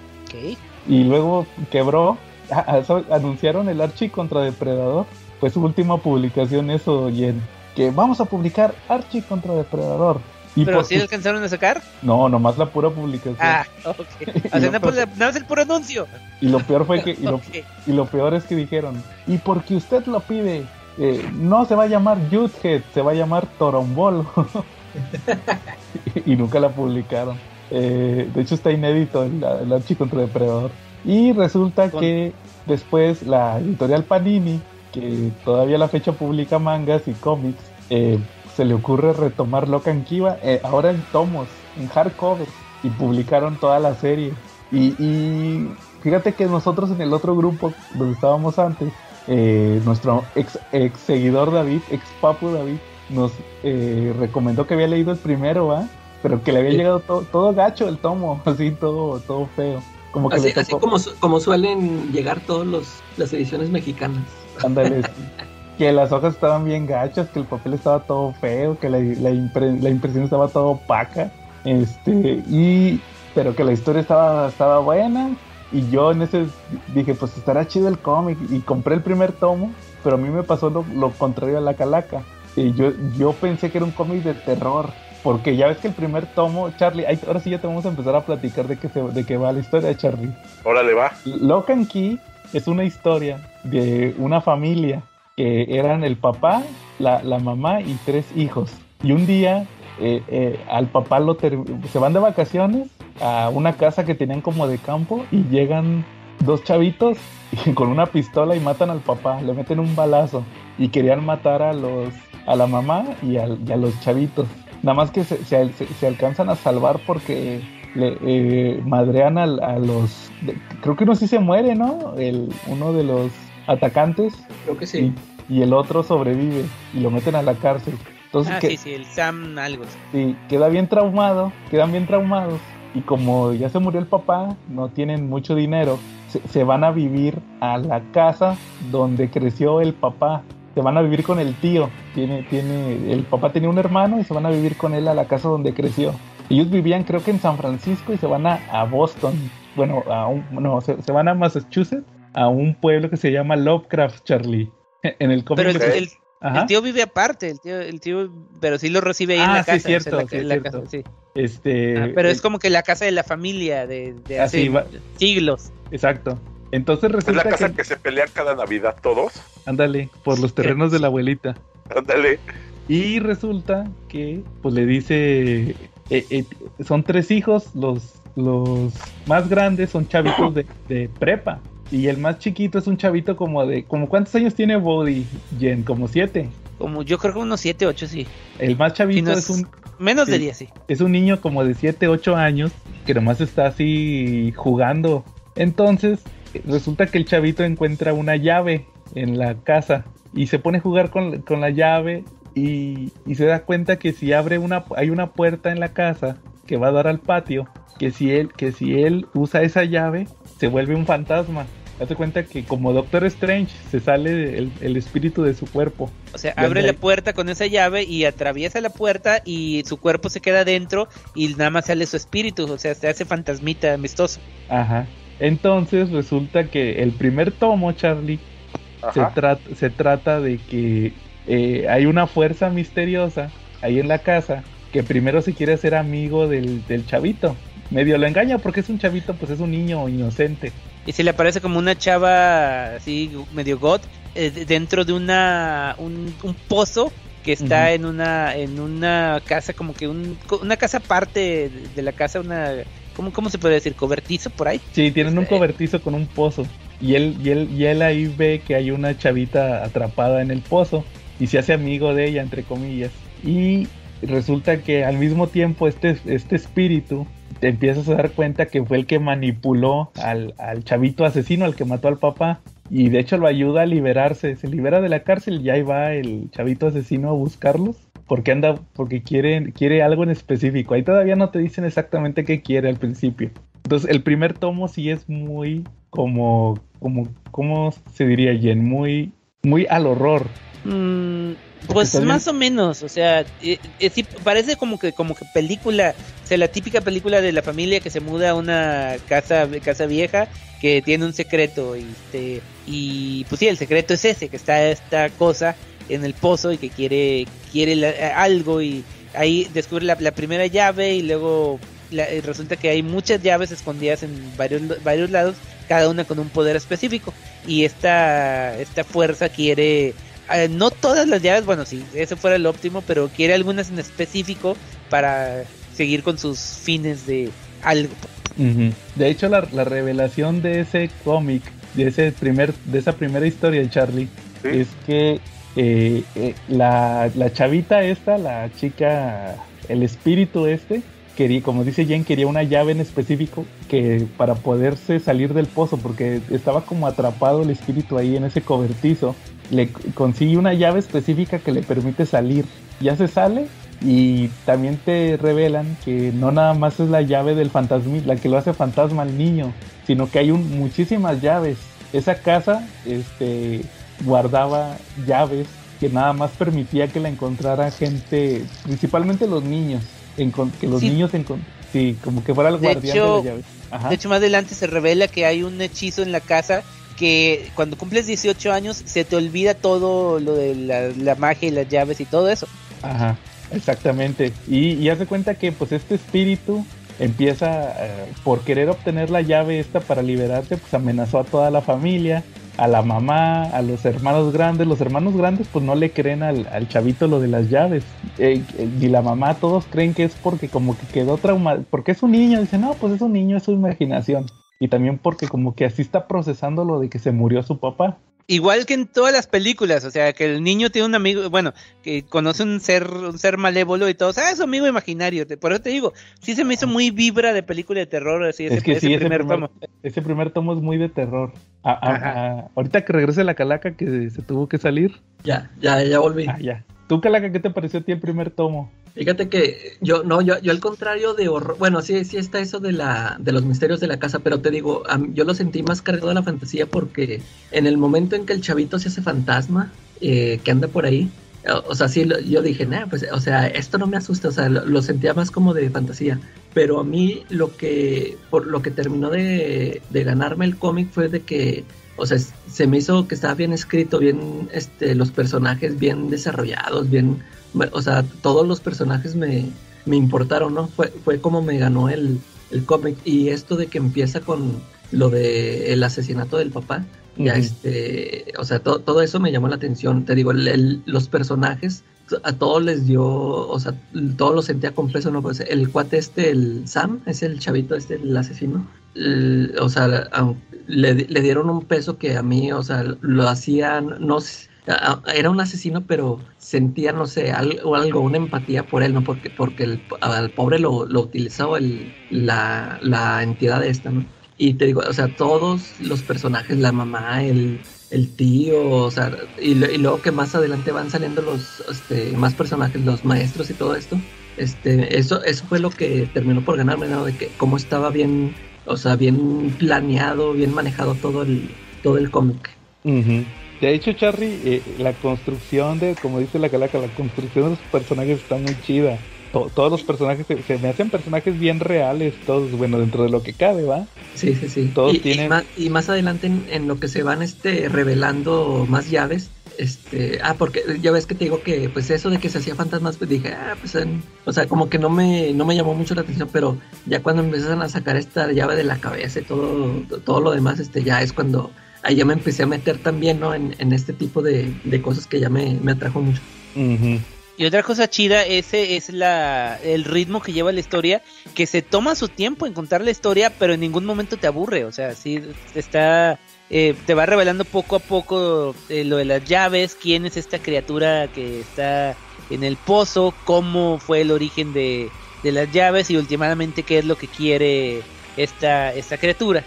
Y luego quebró, anunciaron el Archie contra Depredador. Fue su última publicación eso, Jen. Que vamos a publicar Archie contra Depredador. Y Pero sí alcanzaron a sacar. No, nomás la pura publicación. Ah, ok. O sea, nada más- el puro anuncio. Y lo peor fue que... Y lo, Ok. y lo peor es que dijeron, y porque usted lo pide, eh, no se va a llamar Youthhead, se va a llamar Torombolo. y nunca la publicaron. Eh, de hecho está inédito el, el Archie contra Depredador. Y resulta Con- que después la editorial Panini, que todavía a la fecha publica mangas y cómics, eh, se le ocurre retomar Locan Kiva, eh, ahora en tomos, en hardcover, y publicaron toda la serie. Y, y fíjate que nosotros en el otro grupo donde estábamos antes, eh, nuestro ex, ex seguidor David, ex papu David, nos eh, recomendó que había leído el primero, ¿va? Pero que le había Sí. llegado to- todo gacho el tomo, así todo, todo feo. Como que así, como, como suelen llegar todas las ediciones mexicanas. Ándale. que las hojas estaban bien gachas, que el papel estaba todo feo, que la, la, impre- la impresión estaba todo opaca, este, y pero que la historia estaba, estaba buena, y yo en ese dije, pues estará chido el cómic, y compré el primer tomo, pero a mí me pasó lo, lo contrario a la calaca. Y yo, yo pensé que era un cómic de terror, porque ya ves que el primer tomo, Charlie, ahora sí ya te vamos a empezar a platicar de qué, se, de qué va la historia, Charlie. Órale, va. Lock and Key es una historia de una familia que eran el papá, la, la mamá y tres hijos. Y un día eh, eh, al papá lo se van de vacaciones a una casa que tenían como de campo y llegan dos chavitos con una pistola y matan al papá, le meten un balazo y querían matar a los a la mamá y, a los chavitos. Nada más que se, se- alcanzan a salvar porque le eh, madrean a, los creo que uno sí se muere, ¿no? El, uno de los atacantes Creo que sí. y, y el otro sobrevive y lo meten a la cárcel. Entonces Ah, que, sí, sí, el Sam algo. sí, queda bien traumado, quedan bien traumados y como ya se murió el papá, no tienen mucho dinero, se, se van a vivir a la casa donde creció el papá. Se van a vivir con el tío. Tiene, tiene, el papá tenía un hermano y se van a vivir con él a la casa donde creció. Ellos vivían creo que en San Francisco y se van a, a Boston. Bueno, a un, no, se, se van a Massachusetts, a un pueblo que se llama Lovecraft, Charlie. En el cómic Pero el, de- el- tío vive aparte, el tío, el tío, pero sí lo recibe ahí en Ah, la sí, casa. cierto, o sea, la- sí, en la cierto. casa, sí. Este, Ah, pero eh, es como que la casa de la familia de, de Ah, hace va- siglos. Exacto. Entonces Es la resulta casa que, que se pelean cada Navidad todos. ándale, por los terrenos de la abuelita. Ándale. Y resulta que, pues le dice, eh, eh, son tres hijos, los, los más grandes son chavitos de, de prepa. Y el más chiquito es un chavito como de... como ¿Cuántos años tiene Body, Jen? Como siete. Como yo creo que unos 7, 8, sí. El más Si chavito no es un... Menos de sí. 10, sí. es un niño como de 7, 8 años que nomás está así jugando. Entonces, resulta que el chavito encuentra una llave en la casa y se pone a jugar con, con la llave y, y se da cuenta que si abre una, hay una puerta en la casa que va a dar al patio, que si él, que si él usa esa llave, se vuelve un fantasma. Hace cuenta que como Doctor Strange se sale el, el espíritu de su cuerpo. O sea, abre la puerta con esa llave y atraviesa la puerta y su cuerpo se queda dentro y nada más sale su espíritu. O sea, se hace fantasmita amistoso. Ajá. Entonces resulta que el primer tomo, Charlie, se, se trata de que eh, hay una fuerza misteriosa ahí en la casa que primero se quiere hacer amigo del, del chavito. Medio lo engaña porque es un chavito, pues es un niño inocente. Y se le aparece como una chava así medio god eh, de- dentro de una un, un pozo que está en una en una casa como que un, una casa aparte de, de la casa una ¿cómo, cómo se puede decir cobertizo por ahí Sí, tienen un Este- cobertizo con un pozo. Y él, y él, y él ahí ve que hay una chavita atrapada en el pozo y se hace amigo de ella, entre comillas. Y resulta que al mismo tiempo este, este espíritu te empiezas a dar cuenta que fue el que manipuló al, al chavito asesino, al que mató al papá. Y de hecho lo ayuda a liberarse. Se libera de la cárcel y ahí va el chavito asesino a buscarlos. Porque anda, porque quiere, quiere algo en específico. Ahí todavía no te dicen exactamente qué quiere al principio. Entonces, el primer tomo sí es muy como, como, ¿cómo se diría, Jen? Muy, muy al horror. Mm, pues más o menos, o sea, eh, eh, sí, parece como que como que película, o sea, la típica película de la familia que se muda a una casa casa vieja que tiene un secreto y este y pues sí, el secreto es ese, que está esta cosa en el pozo y que quiere quiere la- eh, algo y ahí descubre la, la primera llave y luego la- resulta que hay muchas llaves escondidas en varios varios lados, cada una con un poder específico. Y esta esta fuerza quiere eh, no todas las llaves, bueno, si ese fuera el óptimo, pero quiere algunas en específico para seguir con sus fines de algo. De hecho, la, la revelación de ese cómic, de ese primer, de esa primera historia de Charlie, Sí. es que eh, eh, la, la chavita esta, la chica, el espíritu este, quería, como dice Jen, quería una llave en específico que para poderse salir del pozo, porque estaba como atrapado el espíritu ahí en ese cobertizo. Le consigue una llave específica que le permite salir. Ya se sale y también te revelan que no nada más es la llave del fantasma, la que lo hace fantasma al niño, sino que hay un, muchísimas llaves. Esa casa este, guardaba llaves que nada más permitía que la encontrara gente, principalmente los niños, que los Sí. niños encon- sí, como que fuera el De guardián hecho- de las llaves. Ajá. De hecho, más adelante se revela que hay un hechizo en la casa que cuando cumples 18 años se te olvida todo lo de la, magia y las llaves y todo eso. Ajá, exactamente. Y, y hace cuenta que pues este espíritu empieza eh, por querer obtener la llave esta para liberarse, pues amenazó a toda la familia, a la mamá, a los hermanos grandes. Los hermanos grandes pues no le creen al, chavito lo de las llaves. Eh, y la mamá todos creen que es porque como que quedó traumado, porque es un niño, dice, no, pues es un niño, es su imaginación. Y también porque como que así está procesando lo de que se murió su papá. Igual que en todas las películas, o sea, que el niño tiene un amigo, bueno, que conoce un ser, un ser malévolo y todos, ah, es su amigo imaginario. te- Por eso te digo, sí se me hizo muy vibra de película de terror, así, ese, es que ese sí, ese primer primer, tomo. ese primer tomo es muy de terror. Ah, ah, ah, ahorita que regrese la calaca que se tuvo que salir. Ya, ya, ya volví. Ah, ya. ¿Tú, calaca, qué te pareció a ti el primer tomo? Fíjate que yo, no, yo, yo al contrario de horror, bueno, sí, sí está eso de la, de los misterios de la casa, pero te digo, yo lo sentí más cargado a la fantasía porque en el momento en que el chavito se hace fantasma, eh, que anda por ahí, o, o sea, sí, lo- yo dije, nah, pues, o sea, esto no me asusta, o sea, lo, lo sentía más como de fantasía, pero a mí lo que, por lo que terminó de, de ganarme el cómic fue de que, o sea, se me hizo que estaba bien escrito, bien, este, los personajes bien desarrollados, bien, o sea, todos los personajes me, me importaron, ¿no? Fue, fue como me ganó el, el cómic. Y esto de que empieza con lo de el asesinato del papá, ya este, o sea, to- todo eso me llamó la atención. Te digo, el- el- los personajes a todos les dio, o sea, todos lo sentía con peso, ¿no? Pues el cuate este, el Sam, es el chavito este, el asesino. El- o sea, a- le, le dieron un peso que a mí, o sea, lo hacían, no era un asesino, pero sentía, no sé, algo, algo una empatía por él, ¿no? Porque, porque el, al pobre lo, lo utilizaba el, la, la entidad esta, ¿no? Y te digo, o sea, todos los personajes, la mamá, el, el tío, o sea, y, y luego que más adelante van saliendo los este, más personajes, los maestros y todo esto, este, eso, eso fue lo que terminó por ganarme, ¿no? De que cómo estaba bien, o sea, bien planeado, bien manejado todo el, todo el cómic. De hecho, Charlie, eh, la construcción de, como dice la calaca, la construcción de los personajes está muy chida. To- todos los personajes se, se me hacen personajes bien reales, todos, bueno, dentro de lo que cabe, ¿va? Sí, sí, sí. Todos y, y tienen- más, y más adelante en, en lo que se van este, revelando más llaves. Este, ah, porque ya ves que te digo que pues eso de que se hacía fantasmas, pues dije, ah, pues en- o sea, como que no me, no me llamó mucho la atención, pero ya cuando empiezan a sacar esta llave de la cabeza y todo, todo lo demás, este, ya es cuando ahí ya me empecé a meter también, ¿no? En, en este tipo de, de cosas que ya me, me atrajo mucho. Y otra cosa chida, ese es la el ritmo que lleva la historia, que se toma su tiempo en contar la historia, pero en ningún momento te aburre, o sea, sí está eh, te va revelando poco a poco eh, lo de las llaves, quién es esta criatura que está en el pozo, cómo fue el origen de, de las llaves y últimamente qué es lo que quiere esta esta criatura.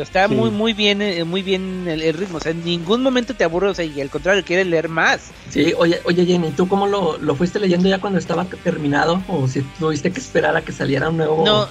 Está Sí. muy muy bien eh, muy bien el, el ritmo, o sea, en ningún momento te aburre, o sea, y al contrario, quieres leer más. Sí, oye, oye Jenny, ¿tú cómo lo, lo fuiste leyendo ya cuando estaba terminado? ¿O si tuviste que esperar a que saliera un nuevo, No,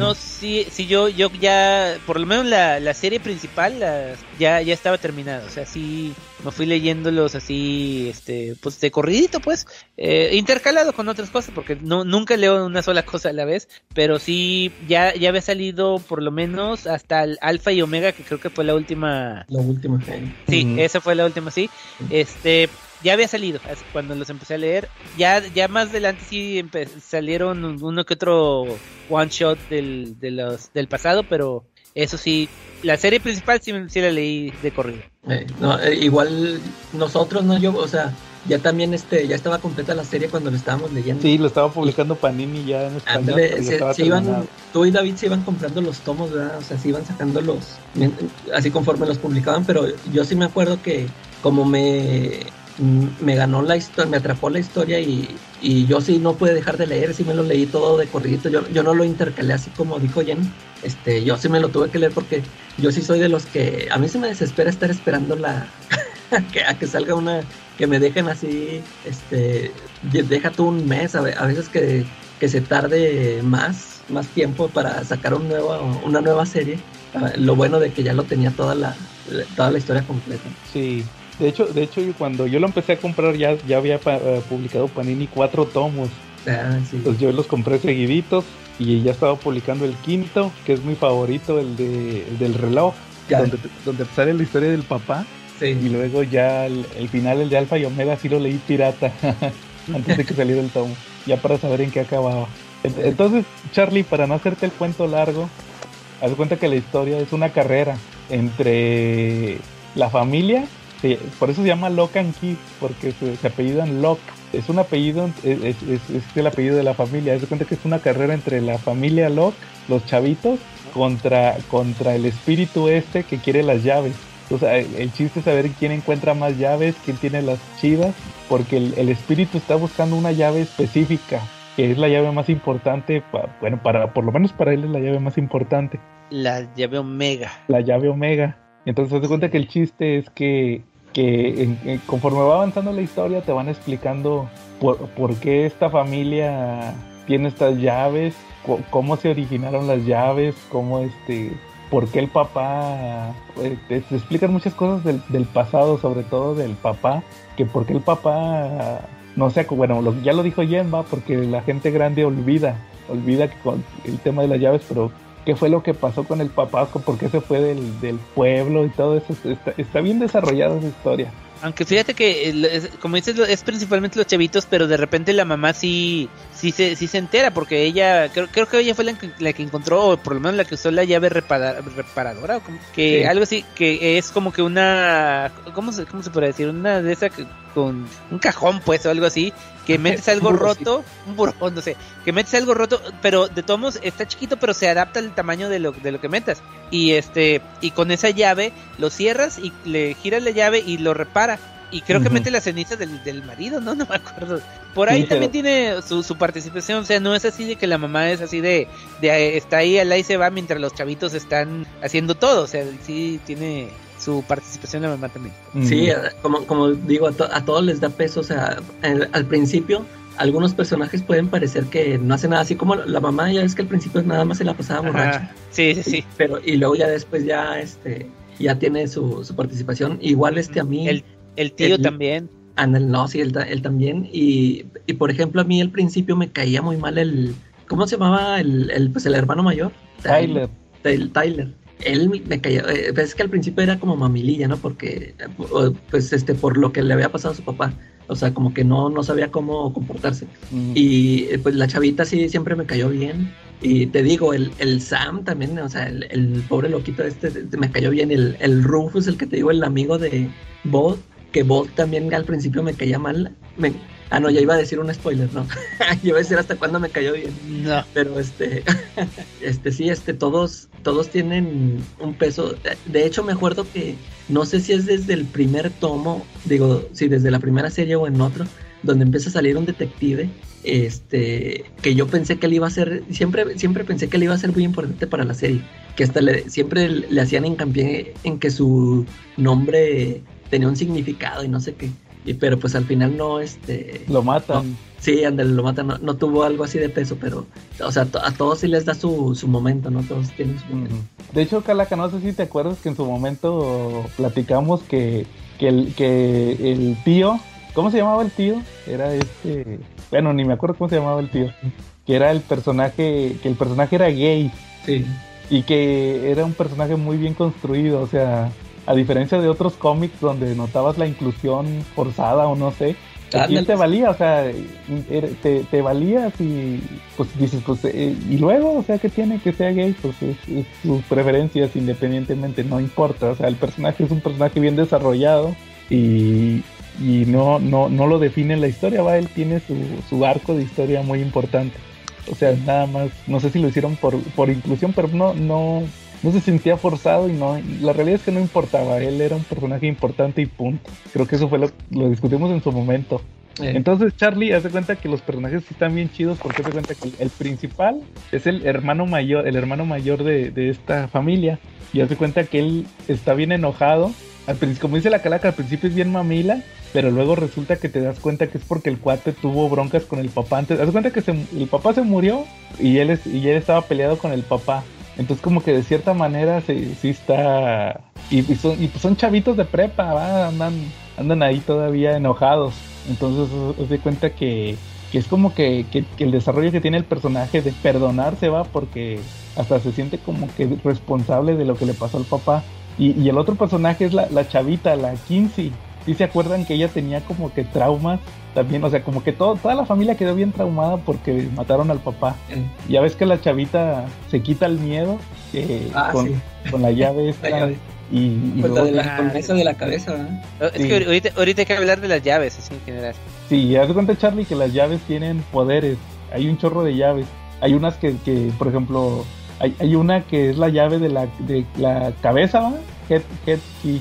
No, sí, sí, yo, yo ya, por lo menos la, la serie principal la- ya, ya estaba terminada, o sea, sí, me fui leyéndolos así, este, pues de corridito, pues, eh, intercalado con otras cosas, porque no, nunca leo una sola cosa a la vez, pero sí, ya, ya había salido por lo menos hasta el Alfa y Omega, que creo que fue la última, Lo último. eh. Sí, esa fue la última, sí. Este, ya había salido cuando los empecé a leer. Ya, ya más adelante sí salieron uno que otro one shot del, de los, del pasado, pero eso sí, la serie principal sí, sí la leí de corrido. Eh, no, eh, igual nosotros, ¿no? Yo, o sea, ya también este, ya estaba completa la serie cuando lo estábamos leyendo. Sí, lo estaba publicando Panini ya en español. Ándale, se- se iban, tú y David se iban comprando los tomos, ¿verdad? O sea, se iban sacando los, así conforme los publicaban, pero yo sí me acuerdo que como me, me ganó la historia, me atrapó la historia y, y yo sí no pude dejar de leer, sí me lo leí todo de corridito, yo, yo no lo intercalé así como dijo Jen, este, yo sí me lo tuve que leer porque yo sí soy de los que, a mí se me desespera estar esperando la, que, a que salga una, que me dejen así, este, de- deja tú un mes, a, a veces que, que se tarde más, más tiempo para sacar un nuevo, una nueva serie. Ah, Lo bueno de que ya lo tenía toda la, toda la historia completa. Sí. De hecho, de hecho, cuando yo lo empecé a comprar ya, ya había pa- eh, publicado Panini cuatro tomos. Ah, sí. Entonces yo los compré seguiditos y ya estaba publicando el quinto, que es mi favorito, el, de, el del reloj, Ya. donde, donde sale la historia del papá. Y Sí. luego ya el, el final, el de Alfa y Omega, sí lo leí pirata antes de que saliera el tomo, ya para saber en qué acababa. Ent- Entonces, Charlie, para no hacerte el cuento largo, haz cuenta que la historia es una carrera entre la familia, sí, por eso se llama Lock and Key, porque se, se apellidan Lock. Es un apellido, es, es- es- es el apellido de la familia. Haz de cuenta que es una carrera entre la familia Lock, los chavitos, contra, contra el espíritu este que quiere las llaves. O sea, el, chiste es saber quién encuentra más llaves, quién tiene las chidas, porque el, el espíritu está buscando una llave específica, que es la llave más importante, pa- bueno, para por lo menos para él es la llave más importante, La llave Omega. la llave Omega. Entonces, se cuenta que el chiste es que, que conforme va avanzando la historia, te van explicando por, por qué esta familia tiene estas llaves, cómo se originaron las llaves, cómo este por qué el papá, eh, te, explican muchas cosas del, del pasado, sobre todo del papá, que por qué el papá, no sé, bueno, lo- ya lo dijo Jen, va, porque la gente grande olvida, olvida que con el tema de las llaves, pero qué fue lo que pasó con el papá, por qué se fue del, del pueblo y todo eso, está, está bien desarrollada esa historia. Aunque fíjate que, como dices, es principalmente los chavitos, pero de repente la mamá sí, sí se, sí se entera, porque ella, creo, creo que ella fue la que, la que encontró, o por lo menos la que usó la llave repara- reparadora, o como- que Sí. algo así, que es como que una, ¿cómo se, cómo se puede decir? Una de esas con un cajón, pues, o algo así, que metes algo roto, un burrón, no sé, que metes algo roto, pero de todos modos está chiquito, pero se adapta al tamaño de lo, de lo que metas. Y este, y con esa llave lo cierras y le giras la llave y lo repara. Y creo que mete las cenizas del, del marido, ¿no? No me acuerdo. Por ahí Sí, también pero- tiene su, su participación, o sea, no es así de que la mamá es así de, de eh, está ahí al y se va mientras los chavitos están haciendo todo, o sea, sí tiene su participación la mamá también. Sí, eh, como, como digo, a, to- a todos les da peso. O sea, el- al principio, algunos personajes pueden parecer que no hacen nada. Así como la mamá, ya ves que al principio nada más se la pasaba borracha. Ajá. Sí, sí, sí. Pero, y luego ya después ya este ya tiene su, su participación. Igual este a mí. El, el tío el- también. Anel, no, sí, él, él también. Y, y por ejemplo, a mí al principio me caía muy mal el. ¿Cómo se llamaba el, el, pues, el hermano mayor? Tyler. Tyler. Tyler. Él me- caía. eh, pues es que al principio era como mamililla, ¿no? Porque, eh, pues, este, por lo que le había pasado a su papá. O sea, como que no, no sabía cómo comportarse. Mm. Y eh, pues la chavita sí siempre me cayó bien. Y te digo, el, el Sam también, o sea, el, el pobre loquito este te- me cayó bien. El, el Rufus, el que te digo, el amigo de Bob, que Bob también al principio me caía mal. Me- ah, no, ya iba a decir un spoiler, ¿no? ya iba a decir hasta cuándo me cayó bien. No. Pero este, este sí, este, todos, todos tienen un peso. De hecho, me acuerdo que no sé si es desde el primer tomo, digo, si desde la primera serie o en otro, donde empieza a salir un detective, este, que yo pensé que él iba a ser, siempre, siempre pensé que él iba a ser muy importante para la serie, que hasta le, siempre le hacían hincapié en que su nombre tenía un significado y no sé qué. Y, pero pues al final no, este, Lo matan. Sí, ándale, lo matan. No, no tuvo algo así de peso, pero, o sea, a todos sí les da su, su momento, ¿no? Todos tienen su momento. De hecho, Calaca, no sé si te acuerdas que en su momento platicamos que, que, el, que el tío, ¿cómo se llamaba el tío? Era este, bueno, ni me acuerdo cómo se llamaba el tío, que era el personaje, que el personaje era gay Sí. y que era un personaje muy bien construido, o sea, a diferencia de otros cómics donde notabas la inclusión forzada o no sé, aquí te valía, o sea, era- te, te valías y pues dices, pues, eh, y luego, o sea, que tiene que sea gay, pues es, es sus preferencias independientemente, no importa, o sea, el personaje es un personaje bien desarrollado y, y no, no, no lo define la historia, va, él tiene su, su arco de historia muy importante. O sea, nada más, no sé si lo hicieron por, por inclusión, pero no, no, no se sentía forzado y no, la realidad es que no importaba, él era un personaje importante y punto. Creo que eso fue lo, lo discutimos en su momento. Eh, Entonces Charlie hace cuenta que los personajes sí están bien chidos porque hace cuenta que el, principal es el hermano mayor, el hermano mayor de, de esta familia y hace cuenta que él está bien enojado. Al principio, como dice la calaca, al principio es bien mamila, pero luego resulta que te das cuenta que es porque el cuate tuvo broncas con el papá antes. Haz cuenta que se- el papá se murió y él, es- y él estaba peleado con el papá. Entonces como que de cierta manera sí, está... Y, son, y pues son chavitos de prepa, ¿va? Andan, andan ahí todavía enojados. Entonces os de cuenta que, que es como que, que- que el desarrollo que tiene el personaje de perdonarse va porque hasta se siente como que responsable de lo que le pasó al papá. Y, y el otro personaje es la, la chavita, la Kinsey. ¿Sí se acuerdan que ella tenía como que traumas también? O sea, como que todo, toda la familia quedó bien traumada porque mataron al papá. eh, Ya ves que la chavita se quita el miedo eh, ah, con, sí. con la llave esta. La llave. Y, y Pues la luego- de la, con esa de la cabeza, ¿verdad? Es Sí. que ahorita, ahorita hay que hablar de las llaves, así en general. Sí, haz de cuenta Charlie que las llaves tienen poderes. Hay un chorro de llaves. Hay unas que, que por ejemplo, hay, hay una que es la llave de la, de la cabeza, ¿va? Head, head key.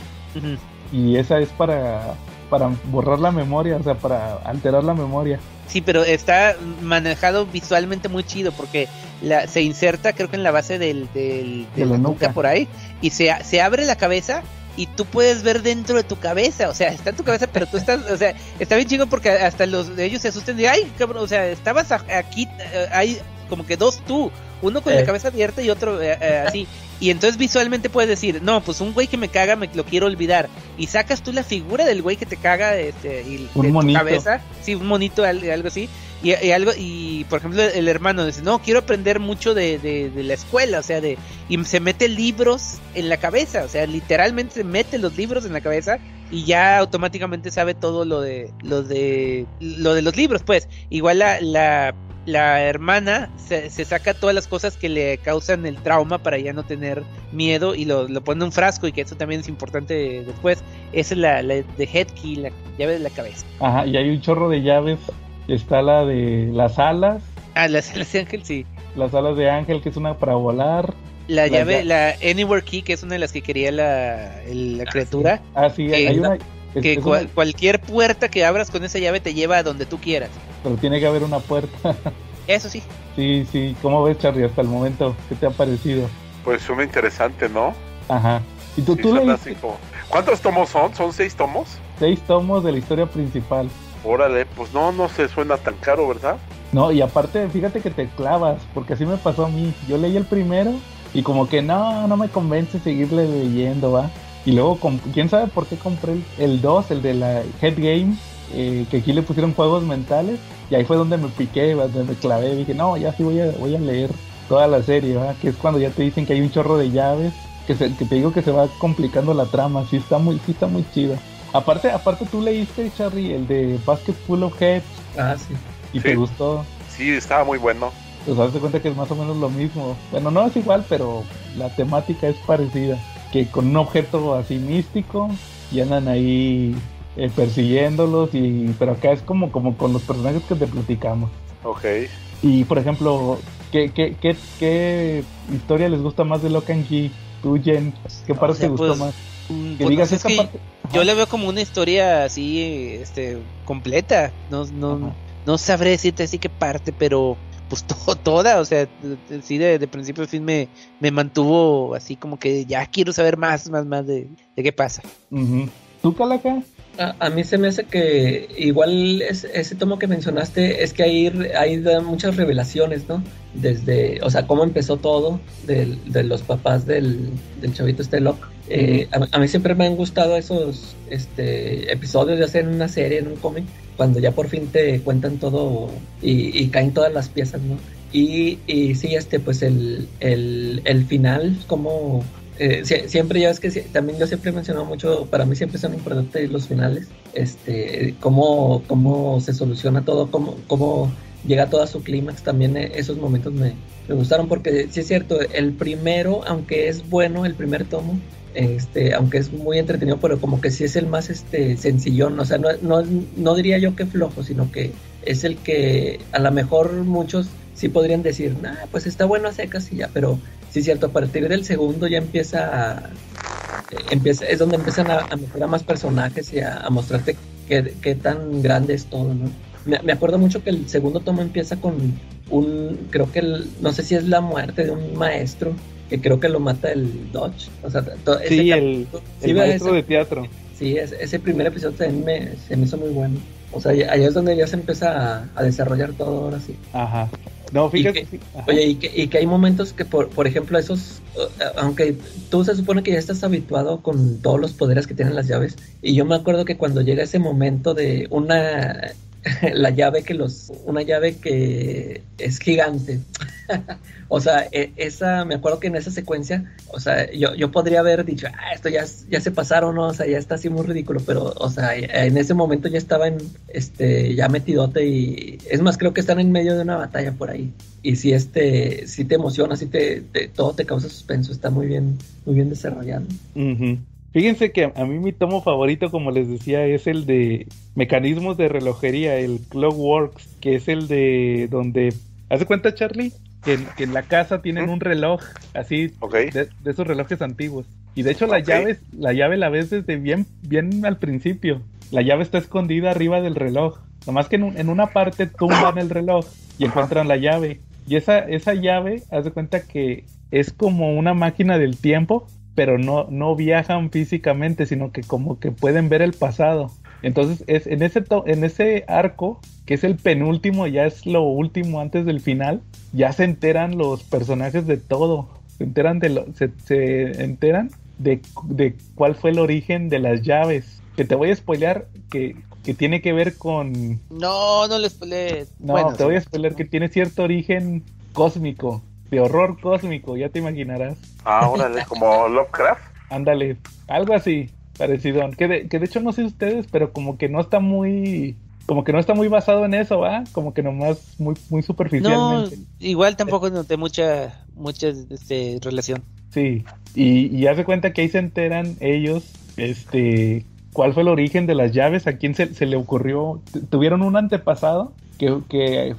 Y esa es para, para borrar la memoria, o sea, para alterar la memoria. Sí, pero está manejado visualmente muy chido porque la, se inserta creo que en la base del, del, de De la la nuca nuca. por ahí y se, se abre la cabeza y tú puedes ver dentro de tu cabeza, o sea, está en tu cabeza, pero tú estás, o sea, está bien chido porque hasta los de ellos se asustan de, ay, cabrón, o sea, estabas aquí, eh, hay como que dos tú, uno con la Eh. cabeza abierta y otro eh, eh, así. Y entonces visualmente puedes decir, no, pues un güey que me caga me lo quiero olvidar. Y sacas tú la figura del güey que te caga este, y Un de tu cabeza, sí, un monito, al- algo así. Y, y algo, y por ejemplo, el hermano dice, no, quiero aprender mucho de, de, de la escuela, o sea, de, y se mete libros en la cabeza, o sea, literalmente se mete los libros en la cabeza y ya automáticamente sabe todo lo de lo de lo de los libros, pues. Igual la, la, la hermana se, se saca todas las cosas que le causan el trauma para ya no tener miedo y lo, lo pone en un frasco y que eso también es importante después. Esa es la, la de head key, la llave de la cabeza. Ajá, y hay un chorro de llaves. Está la de las alas, Ah, las alas de ángel, sí. las alas de ángel, que es una para volar. La La llave, lla- la Anywhere Key, que es una de las que quería la, el- la criatura. Ah, sí, hay una. Que es cual- una- cualquier puerta que abras con esa llave te lleva a donde tú quieras. pero tiene que haber una puerta. Eso sí. sí, sí. ¿Cómo ves, Charlie, hasta el momento? ¿Qué te ha parecido? Pues suena interesante, ¿no? Ajá. ¿Y tú, Sí, tú leíste como- ¿Cuántos tomos son? ¿Son seis tomos? seis tomos de la historia principal? Órale, pues no, no se suena tan caro, ¿verdad? No, y aparte, fíjate que te clavas, porque así me pasó a mí. Yo leí el primero y como que no, no me convence seguirle leyendo, ¿va? Y luego, quién sabe por qué compré el- el 2, el de la Head Game, eh, que aquí le pusieron juegos mentales. Y ahí fue donde me piqué, donde me clavé. Dije, no, ya sí voy a, voy a leer toda la serie. Que es cuando ya te dicen que hay un chorro de llaves, que, se- que te digo que se va complicando la trama. Sí está muy, sí está muy chido. Aparte, aparte tú leíste, Charlie, el de Basket Full of Heads Ah, sí. y Sí. te gustó. Sí, estaba muy bueno. Pues hazte cuenta que es más o menos lo mismo. Bueno, no es igual, pero la temática es parecida. Que con un objeto así místico y andan ahí eh, persiguiéndolos. y Pero acá es como, como con los personajes que te platicamos. Ok. Y por ejemplo, ¿qué, qué, qué, qué historia les gusta más de Lock and Key? Tú, Jen, ¿qué parte sea, te gustó pues, más? Mm, Que pues, digas no sé, es esta que parte. yo la veo como una historia así, este, completa. No, no, Ajá. no sabré decirte así qué parte, pero pues to- toda, o sea, sí de, de principio a fin me, me mantuvo así como que ya quiero saber más, más, más de, de qué pasa. ¿Tú, Calaca? A, a mí se me hace que igual es- ese tomo que mencionaste es que ahí, ahí da muchas revelaciones, ¿no? Desde, o sea, cómo empezó todo del- de los papás del, del chavito este Locke. Eh, a, a mí siempre me han gustado esos este, episodios, ya sea en una serie, en un cómic, cuando ya por fin te cuentan todo y, caen todas las piezas, ¿no? Y, sí, este, pues el, final, como eh, sie- siempre ya es que también yo siempre he mencionado mucho, para mí siempre son importantes los finales, este, cómo, cómo se soluciona todo, cómo, cómo llega todo a su clímax, también eh, esos momentos me, me gustaron porque sí es cierto, el primero, aunque es bueno, el primer tomo, este, aunque es muy entretenido, pero como que sí es el más este sencillón, o sea, no, no, no diría yo que flojo, sino que es el que a lo mejor muchos sí podrían decir, nah, pues está bueno a secas y ya, pero sí es cierto, a partir del segundo ya empieza a, eh, empieza, es donde empiezan a, a más personajes y a, a mostrarte qué, qué tan grande es todo, ¿no? Me, me acuerdo mucho que el segundo tomo empieza con un, creo que el, no sé si es la muerte de un maestro, que creo que lo mata el Dodge, o sea, Sí, el, sí, el maestro ese- de teatro. Sí, es- ese primer episodio también me, se me hizo muy bueno. O sea, ahí es donde ya se empieza a, a desarrollar todo ahora sí. Ajá. No, fíjate. que- sí, ajá. Oye, y que, y que hay momentos que, por, por ejemplo, esos, eh, aunque tú se supone que ya estás habituado con todos los poderes que tienen las llaves, y yo me acuerdo que cuando llega ese momento de una, la llave que los, una llave que es gigante, o sea, e- esa, me acuerdo que en esa secuencia, o sea, yo, yo podría haber dicho, ah, esto ya, ya se pasaron, ¿no? O sea, ya está así muy ridículo, pero, o sea, en ese momento ya estaba en, este, ya metidote y, es más, creo que están en medio de una batalla por ahí. Y si este, si te emociona, si te, te- todo te causa suspenso, está muy bien, muy bien desarrollado. Fíjense que a mí mi tomo favorito, como les decía, es el de mecanismos de relojería, el Clockworks, que es el de donde... ¿Hace cuenta, Charlie? Que en, que en la casa tienen un reloj, así, de, de esos relojes antiguos. Y de hecho la Ok. llave, la llave la ves desde bien, bien al principio. La llave está escondida arriba del reloj. Nomás que en, un- en una parte tumban el reloj y encuentran la llave. Y esa, esa llave, haz de cuenta que es como una máquina del tiempo, pero no, no viajan físicamente, sino que como que pueden ver el pasado. Entonces, es en ese en ese arco, que es el penúltimo, ya es lo último antes del final, ya se enteran los personajes de todo. Se enteran de lo, se, se enteran de, de cuál fue el origen de las llaves. Que te voy a spoilear que, que tiene que ver con No, no les spoilees. no, Bueno, te voy a sí. spoiler que tiene cierto origen cósmico, de horror cósmico, ya te imaginarás. Ah, órale, como Lovecraft. Ándale, algo así. parecido. Que de, que de hecho no sé ustedes, pero como que no está muy como que no está muy basado en eso, ¿va? Como que nomás muy muy No, superficialmente. igual tampoco noté mucha, mucha este, relación. Sí, y, y hace cuenta que ahí se enteran ellos, este, cuál fue el origen de las llaves, a quién se, se le ocurrió, tuvieron un antepasado que, que,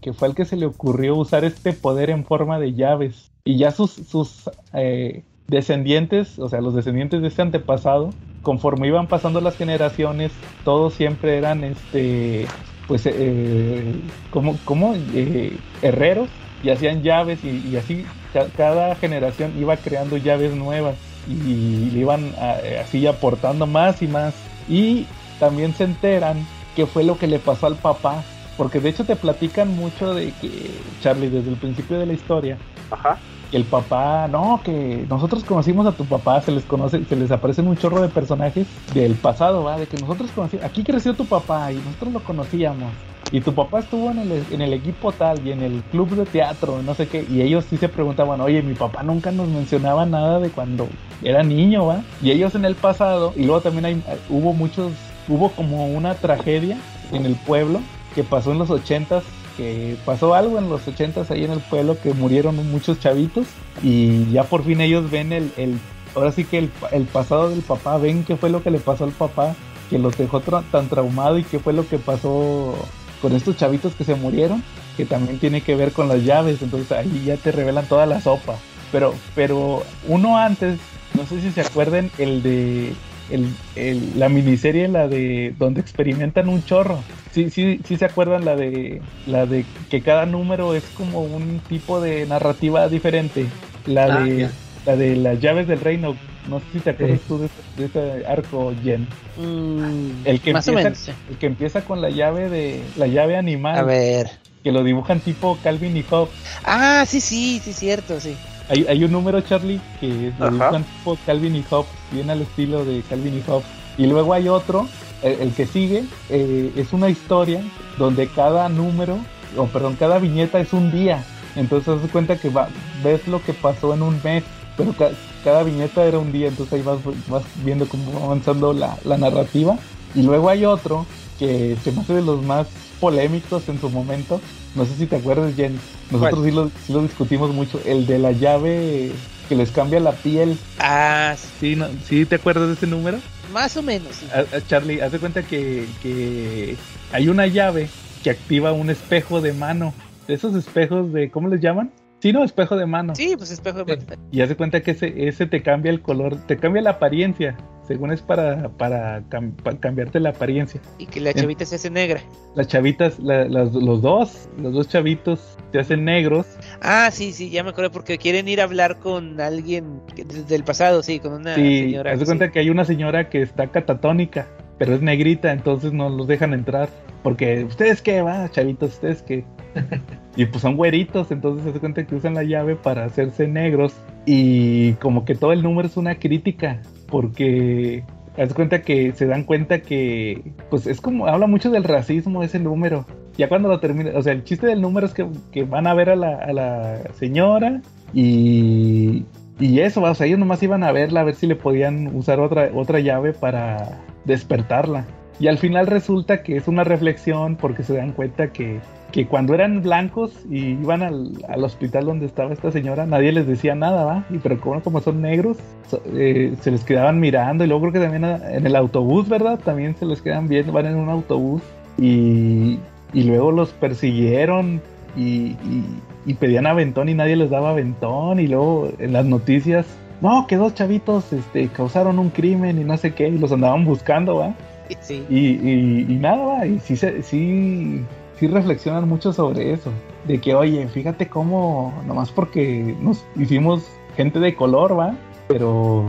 que fue al que se le ocurrió usar este poder en forma de llaves. Y ya sus, sus eh, descendientes, o sea, los descendientes de este antepasado, conforme iban pasando las generaciones, todos siempre eran, este, pues, eh, como, como eh, herreros y hacían llaves y, y así ca- cada generación iba creando llaves nuevas y le iban a- así aportando más y más. Y también se enteran qué fue lo que le pasó al papá porque de hecho te platican mucho de que Charlie desde el principio de la historia Ajá. que el papá, no, que nosotros conocimos a tu papá, se les conoce, se les aparecen un chorro de personajes del pasado, va, de que nosotros conocimos, aquí creció tu papá y nosotros lo conocíamos. Y tu papá estuvo en el, en el equipo tal y en el club de teatro, no sé qué, y ellos sí se preguntaban, oye, mi papá nunca nos mencionaba nada de cuando era niño, va. Y ellos en el pasado, y luego también hay, hubo muchos, hubo como una tragedia en el pueblo que pasó en los ochentas que pasó algo en los ochentas ahí en el pueblo que murieron muchos chavitos y ya por fin ellos ven el, el ahora sí que el, el pasado del papá, ven qué fue lo que le pasó al papá, que los dejó tan traumado y qué fue lo que pasó con estos chavitos que se murieron, que también tiene que ver con las llaves, entonces ahí ya te revelan toda la sopa. Pero, pero uno antes, no sé si se acuerden, el de el, el- la miniserie, la de donde experimentan un chorro. Sí, sí, sí se acuerdan la de la de que cada número es como un tipo de narrativa diferente. La Ah, de la de las llaves del reino. No sé si te acuerdas Sí. tú de, de ese arco, Jen. Mm, El que más o empieza, menos. sí. el que empieza con la llave de la llave animal, A ver. que lo dibujan tipo Calvin y Hobbes. Ah, sí, sí, sí, cierto, sí. Hay, hay un número, Charlie, que lo dibujan tipo Calvin y Hobbes, bien al estilo de Calvin y Hobbes. Y luego hay otro, el, el que sigue, eh, es una historia donde cada número, o perdón, cada viñeta es un día. Entonces de cuenta que va, ves lo que pasó en un mes, pero ca- cada viñeta era un día, entonces ahí vas, vas viendo cómo va avanzando la, la narrativa. Y luego hay otro que se me hace de los más polémicos en su momento. No sé si te acuerdas, Jen. Nosotros sí lo, sí lo discutimos mucho. El de la llave que les cambia la piel. Ah, sí, Sí, no, ¿sí te acuerdas de ese número? más o menos. sí. A- a Charlie, haz de cuenta que, que hay una llave que activa un espejo de mano. Esos espejos de, ¿cómo les llaman? Sí, no, espejo de mano. Sí, pues espejo de Sí. Y haz de cuenta que ese, ese te cambia el color, te cambia la apariencia. Según es para, para, cam- para cambiarte la apariencia. Y que la chavita se hace negra. Las chavitas, la- las- los dos, los dos chavitos se hacen negros. Ah, sí, sí, ya me acuerdo porque quieren ir a hablar con alguien que- del pasado, sí, con una Sí, señora. sí. cuenta que hay una señora que está catatónica, pero es negrita, entonces no los dejan entrar. Porque, ¿ustedes qué, va, chavitos? ¿Ustedes qué? y pues son güeritos, entonces se de cuenta que usan la llave para hacerse negros. Y como que todo el número es una crítica, porque haz cuenta que se dan cuenta que, pues es como, habla mucho del racismo ese número. Ya cuando lo termina, o sea, el chiste del número es que, que van a ver a la, a la señora y, y eso, o sea, ellos nomás iban a verla, a ver si le podían usar otra, otra llave para despertarla. Y al final resulta que es una reflexión porque se dan cuenta que, que cuando eran blancos y iban al, al hospital donde estaba esta señora, nadie les decía nada, ¿va? Y pero como, como son negros, so- eh, se les quedaban mirando y luego creo que también a- en el autobús, ¿verdad? También se les quedan viendo, van en un autobús y, y luego los persiguieron y, y- y pedían aventón y nadie les daba aventón y luego en las noticias, no, que dos chavitos este, causaron un crimen y no sé qué y los andaban buscando, ¿va? Sí. Y, y, y nada, va, y sí, se- sí, sí reflexionan mucho sobre eso. De que, oye, fíjate cómo, nomás porque nos hicimos gente de color, va, pero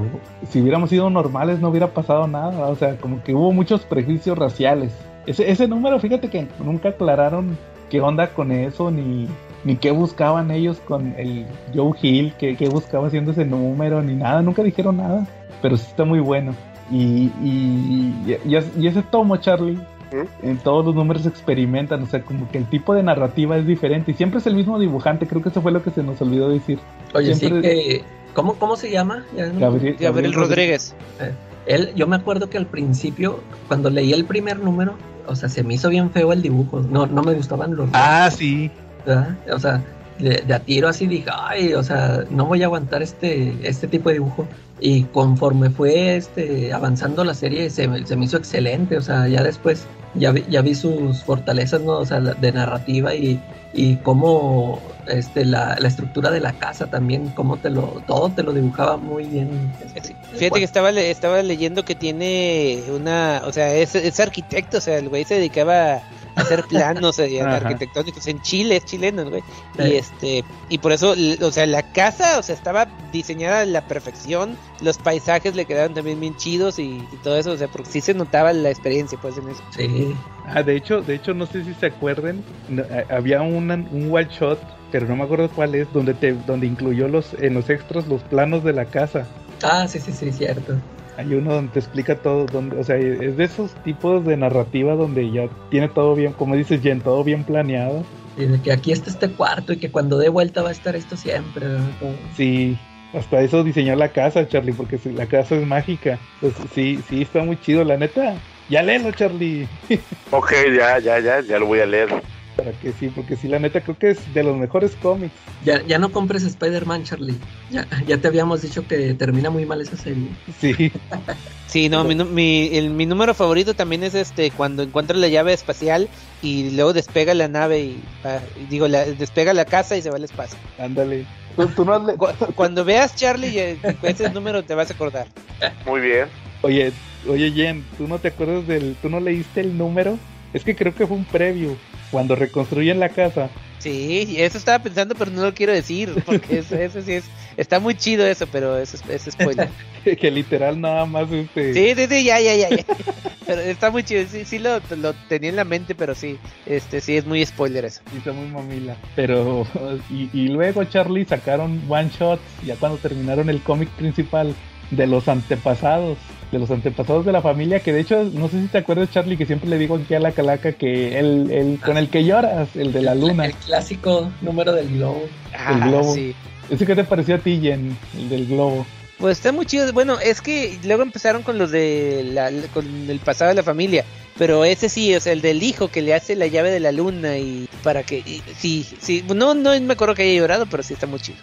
si hubiéramos sido normales no hubiera pasado nada, o sea, como que hubo muchos prejuicios raciales. Ese, número, fíjate que nunca aclararon qué onda con eso, ni, ni qué buscaban ellos con el Joe Hill, qué, buscaba haciendo ese número, ni nada, nunca dijeron nada, pero sí está muy bueno. Y, y, y, y ese tomo, Charlie, En todos los números experimentan, o sea, como que el tipo de narrativa es diferente y siempre es el mismo dibujante, creo que eso fue lo que se nos olvidó decir. Oye, Siempre- sí que. ¿Cómo, cómo se llama? Ya no- Gabriel, Gabriel Rodríguez. él, yo me acuerdo que al principio, cuando leí el primer número, o sea, se me hizo bien feo el dibujo. No, no me gustaban los. Ah, sí. ¿verdad? O sea, de, de a tiro así dije, ay, o sea, no voy a aguantar este, este tipo de dibujo. Y conforme fue este, avanzando la serie, se, se me hizo excelente. O sea, ya después ya vi, ya vi sus fortalezas, ¿no? O sea, de narrativa y, y cómo este, la, la estructura de la casa también, cómo te lo, todo te lo dibujaba muy bien. Fíjate que estaba, estaba leyendo que tiene una, o sea, es, es arquitecto, o sea, el güey se dedicaba a hacer planos eh, arquitectónicos en Chile, es chileno, güey. Y este, y por eso, o sea, la casa, o sea, estaba diseñada a la perfección, los paisajes le quedaron también bien chidos y, y todo eso, o sea, porque sí se notaba la experiencia, pues, en eso. Sí, Ah, de hecho, de hecho, no sé si se acuerden, no, a- había una- un one shot, pero no me acuerdo cuál es, donde te, donde incluyó los, en los extras los planos de la casa. ah, sí, sí, sí, cierto. Hay uno donde te explica todo, donde, o sea, es de esos tipos de narrativa donde ya tiene todo bien, como dices Jen, todo bien planeado. Y de que aquí está este cuarto y que cuando dé vuelta va a estar esto siempre. Todo. Sí, hasta eso diseñó la casa, Charlie, porque si- la casa es mágica. Pues sí, sí, está muy chido, la neta. Ya léelo, Charlie. Ok, ya, ya, ya, ya lo voy a leer. Para que sí, porque sí, la neta creo que es de los mejores cómics. Ya, ya no compres Spider-Man, Charlie. Ya, ya te habíamos dicho que termina muy mal esa serie. Sí, Sí, no, mi, mi, el- mi número favorito también es este, cuando encuentra la llave espacial y luego despega la nave y, va- y digo, la, despega la casa y se va al espacio. ándale. Tú, tú no le- Cuando veas Charlie, ese número te vas a acordar. Muy bien. Oye, oye Jen, ¿tú no te acuerdas del... ¿Tú no leíste el número? Es que creo que fue un preview. Cuando reconstruyen la casa. Sí, eso estaba pensando, pero no lo quiero decir, porque eso, eso sí es, está muy chido eso, pero eso es, spoiler. Que, que literal nada más este... Sí, sí, sí, ya, ya, ya, ya. Pero está muy chido, sí, sí lo, lo tenía en la mente, pero sí, este, sí es muy spoiler eso. Sí, está muy mamila. Pero, y, y luego Charlie sacaron one shots, ya cuando terminaron el cómic principal, de los antepasados, de los antepasados de la familia, que de hecho, no sé si te acuerdas, Charlie, que siempre le digo aquí a la calaca que el, el con el que lloras, el de la luna, El clásico número del globo. Ah, globo. sí. ¿ese qué te pareció a ti, Jen, el del globo? Pues está muy chido. Bueno, es que luego empezaron con los de la, con el pasado de la familia. Pero ese sí, o sea, el del hijo que le hace la llave de la luna y para que... y- sí, sí. No, no me acuerdo que haya llorado, pero sí está muy chido.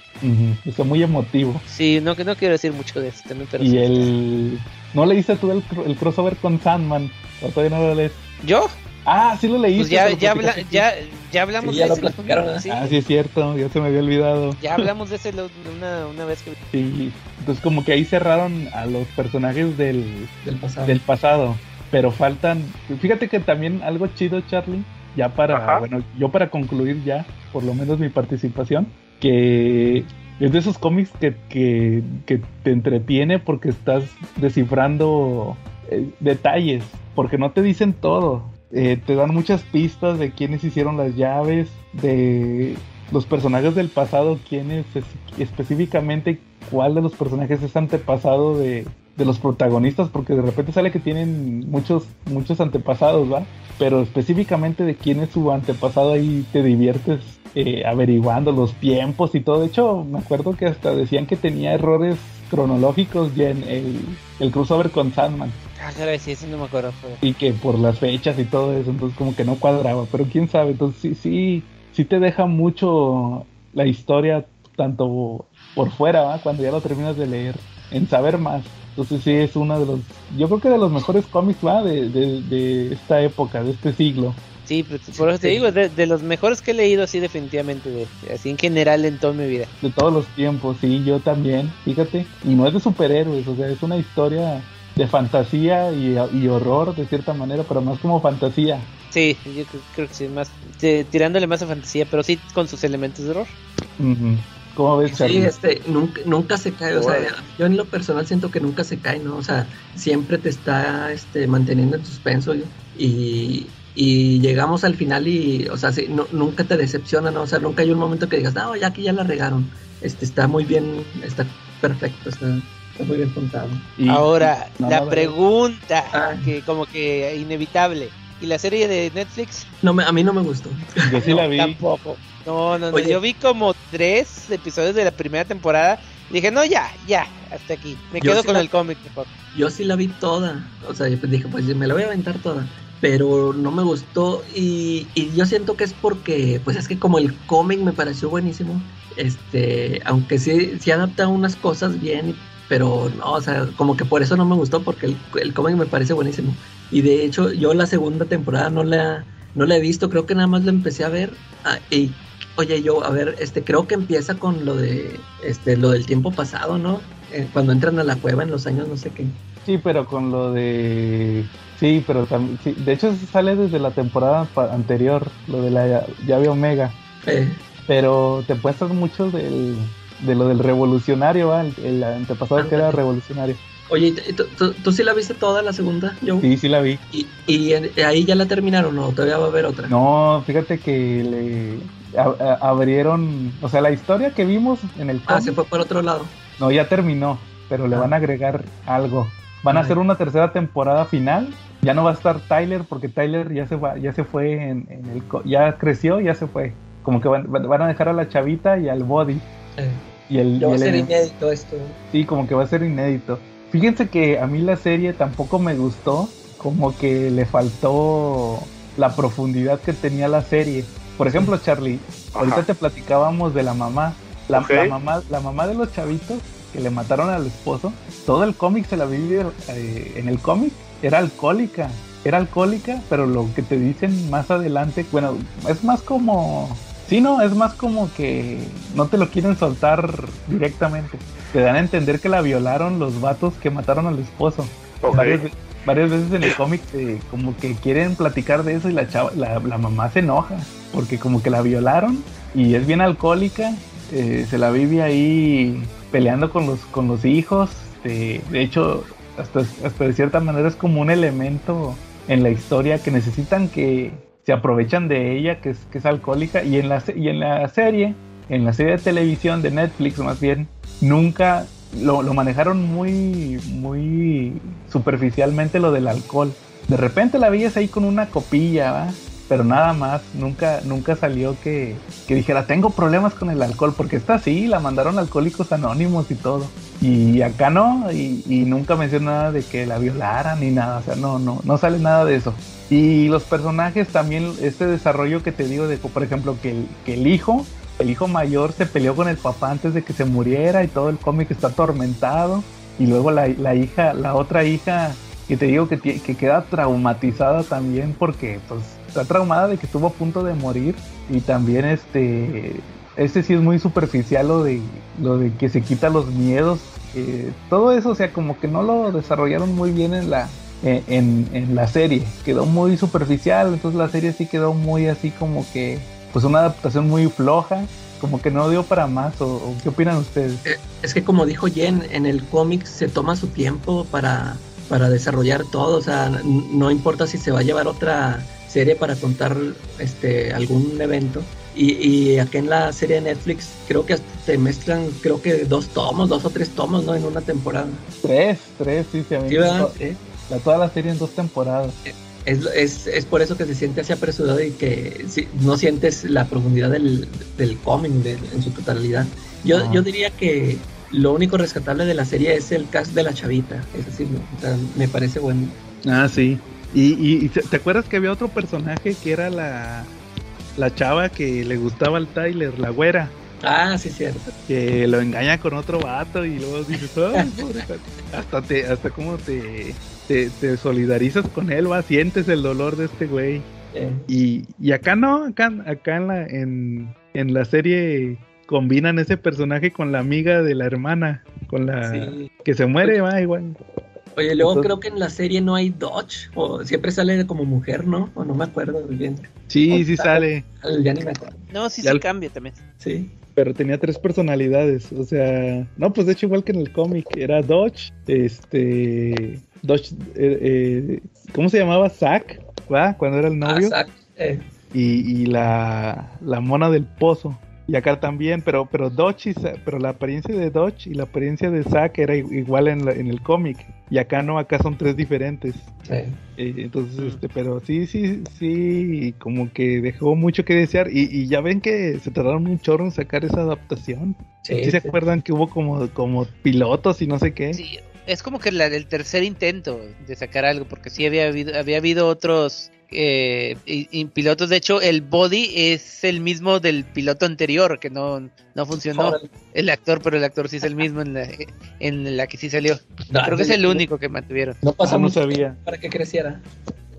Está muy emotivo. Sí, no, no quiero decir mucho de eso también, pero Y sí. el... ¿No leíste tú el, el crossover con Sandman? ¿O todavía no lo lees? ¿Yo? Ah, sí lo leíste. Pues ya, ya, habla- ya, ya hablamos Sí, ya de lo ese. platicaron, ¿eh? Sí, Ah, sí es cierto, ya se me había olvidado. Ya hablamos de ese lo- una, una vez que... Sí, entonces como que ahí cerraron a los personajes del, Del pasado. del pasado, pero faltan, fíjate que también algo chido Charlie, ya para, Ajá. bueno, yo para concluir ya, por lo menos mi participación, que es de esos cómics que, que, que te entretiene porque estás descifrando eh, detalles, porque no te dicen todo, Eh, te dan muchas pistas de quiénes hicieron las llaves, de los personajes del pasado, quiénes es- específicamente cuál de los personajes es antepasado de, de los protagonistas, porque de repente sale que tienen muchos, muchos antepasados, ¿va? Pero específicamente de quién es su antepasado ahí te diviertes eh, averiguando los tiempos y todo. De hecho, me acuerdo que hasta decían que tenía errores cronológicos ya en el, el crossover con Sandman Ah, caray, sí, ese no me acuerdo. pero- y que por las fechas y todo eso, entonces como que no cuadraba, pero quién sabe, entonces sí, sí, sí te deja mucho la historia, tanto por fuera, ¿va? cuando ya lo terminas de leer, en saber más. Entonces sí es uno de los, yo creo que de los mejores cómics, ¿va? De, de, de esta época, de este siglo. Sí, por eso te digo, de, de los mejores que he leído, así definitivamente, de, así en general en toda mi vida. De todos los tiempos, sí, yo también, fíjate. Y no es de superhéroes, o sea, es una historia de fantasía y, y horror de cierta manera, pero más como fantasía. Sí, yo creo, creo que sí, más tirándole más a fantasía, pero sí con sus elementos de horror. ¿Cómo ves, Sí, Charlie? este, nunca, nunca se cae, o sea, yo en lo personal siento que nunca se cae, ¿no? O sea, siempre te está este, manteniendo en suspenso y, y, llegamos al final y, o sea, sí, no- nunca te decepciona, ¿no? O sea, nunca hay un momento que digas, no, ya que ya la regaron, este, está muy bien, está perfecto, está, está muy bien contado. Y- Ahora, no, la pregunta, Ah. que como que inevitable. ¿Y la serie de Netflix? No me, a mí no me gustó. Yo sí la vi. Tampoco. No, no, no. Oye. Yo vi como tres episodios de la primera temporada Dije, no, ya, ya, hasta aquí. Me Yo quedo sí con la- el cómic mejor. Yo sí la vi toda. O sea, yo pues dije, pues me la voy a aventar toda. Pero no me gustó. Y, y yo siento que es porque, pues es que como el cómic me pareció buenísimo. Este, aunque sí, sí adapta unas cosas bien, pero no, o sea, como que por eso no me gustó, porque el, el cómic me parece buenísimo. Y de hecho, yo la segunda temporada no la, no la he visto, creo que nada más la empecé a ver. Ah, y oye, yo, a ver, este, creo que empieza con lo de, este, lo del tiempo pasado, ¿no? Eh, cuando entran a la cueva en los años no sé qué. Sí, pero con lo de... Sí, pero también... sí, De hecho, sale desde la temporada anterior, lo de la llave Omega. Pero te muestran mucho del, de lo del revolucionario, ¿va? el, el antepasado que era revolucionario. Oye, ¿y tú, tú, tú sí la viste toda la segunda, Joe? Sí, sí la vi. ¿Y, y en- ahí ya la terminaron o todavía va a haber otra? No, fíjate que le a- a- abrieron, o sea, la historia que vimos en el Ah, se fue por otro lado. no, ya terminó, pero le Ah. van a agregar algo. Van a hacer una tercera temporada final. Ya no va a estar Tyler porque Tyler ya se va, ya se fue en, en el, co- ya creció, ya se fue. Como que van, van a dejar a la chavita y al body Eh, y el, va a el- ser inédito esto. Sí, como que va a ser inédito. Fíjense que a mí la serie tampoco me gustó, como que le faltó la profundidad que tenía la serie. Por ejemplo, Charlie, ahorita te platicábamos de la mamá. La mamá, la mamá de los chavitos que le mataron al esposo, todo el cómic se la vive eh, en el cómic, era alcohólica. Era alcohólica, pero lo que te dicen más adelante, bueno, es más como Sí, no, es más como que no te lo quieren soltar directamente. Te dan a entender que la violaron los vatos que mataron al esposo. Varias, varias veces en el cómic eh, como que quieren platicar de eso y la chava, la, la mamá se enoja porque como que la violaron y es bien alcohólica, eh, se la vive ahí peleando con los con los hijos. este, de hecho, hasta, hasta de cierta manera es como un elemento en la historia que necesitan que se aprovechan de ella, que es, que es alcohólica, y en, la, y en la serie, en la serie de televisión de Netflix más bien, nunca lo, lo manejaron muy, muy superficialmente lo del alcohol. De repente la veías ahí con una copilla, ¿va? Pero nada más, nunca, nunca salió que, que dijera, tengo problemas con el alcohol, porque esta sí, la mandaron Alcohólicos Anónimos y todo. Y acá no, y, y nunca mencionó nada de que la violaran ni nada, o sea, no, no, no sale nada de eso. Y los personajes también, este desarrollo que te digo de, por ejemplo, que el, que el hijo, el hijo mayor se peleó con el papá antes de que se muriera y todo el cómic está atormentado. Y luego la, la hija, la otra hija, que te digo que, que queda traumatizada también porque pues está traumada de que estuvo a punto de morir. Y también este, este sí es muy superficial lo de, lo de que se quita los miedos. todo eso, o sea, como que no lo desarrollaron muy bien en la, en, en- en la serie. Quedó muy superficial, entonces la serie sí quedó muy así como que, pues una adaptación muy floja, como que no dio para más. ¿O, o qué opinan ustedes? Eh, Es que como dijo Jen, en el cómic se toma su tiempo para, para desarrollar todo, o sea, no importa si se va a llevar otra serie para contar este algún evento. Y, y acá en la serie de Netflix creo que hasta te mezclan, creo que dos tomos, dos o tres tomos, ¿no? En una temporada. Tres, tres, sí, ¿Sí, verdad? to- Eh, la, toda la serie en dos temporadas. Es, es, es por eso que se siente así apresurado y que si- no sientes la profundidad del, del cómic de- en su totalidad. Yo, Ah. yo diría que lo único rescatable de la serie es el cast de la chavita. Es ¿no? O sea, me parece bueno. Ah, sí. Y, y- y te acuerdas que había otro personaje que era la, la chava que le gustaba al Tyler, la güera, Ah, sí, cierto. que lo engaña con otro vato y luego dices, hasta te, hasta como te, te, te solidarizas con él, va, sientes el dolor de este güey. Y, y acá no, acá, acá en la, en, en la serie combinan ese personaje con la amiga de la hermana, con la sí. que se muere, va igual. Oye, luego Entonces- creo que en la serie no hay Dodge, o siempre sale como mujer, ¿no? O no me acuerdo muy bien. Sí, sí sale. Ya ni me acuerdo. No, sí se cambia también. Sí. pero tenía tres personalidades. O sea, no, pues de hecho, igual que en el cómic, era Dodge, este. Dodge, eh, eh, ¿cómo se llamaba? Zack, ¿va? Cuando era el Ah, novio. Zack, eh, y y la, la mona del pozo. Y acá también, pero pero Dodge y pero la apariencia de Dodge y la apariencia de Zack era igual en, la- en el cómic. Y acá no, acá son tres diferentes. Eh, Eh, entonces, Mm. este, pero sí, sí, sí, como que dejó mucho que desear. Y, y ya ven que se tardaron un chorro en sacar esa adaptación. sí, ¿Sí se sí. acuerdan que hubo como, como pilotos y no sé qué? Sí, es como que la, el tercer intento de sacar algo, porque sí había habido, había habido otros eh, y- y pilotos. De hecho, el body es el mismo del piloto anterior, que no, no funcionó. El actor, pero el actor sí es el mismo en la, en la que sí salió. No, Creo que es el único que mantuvieron. No pasa Ah, no sabía. para que creciera.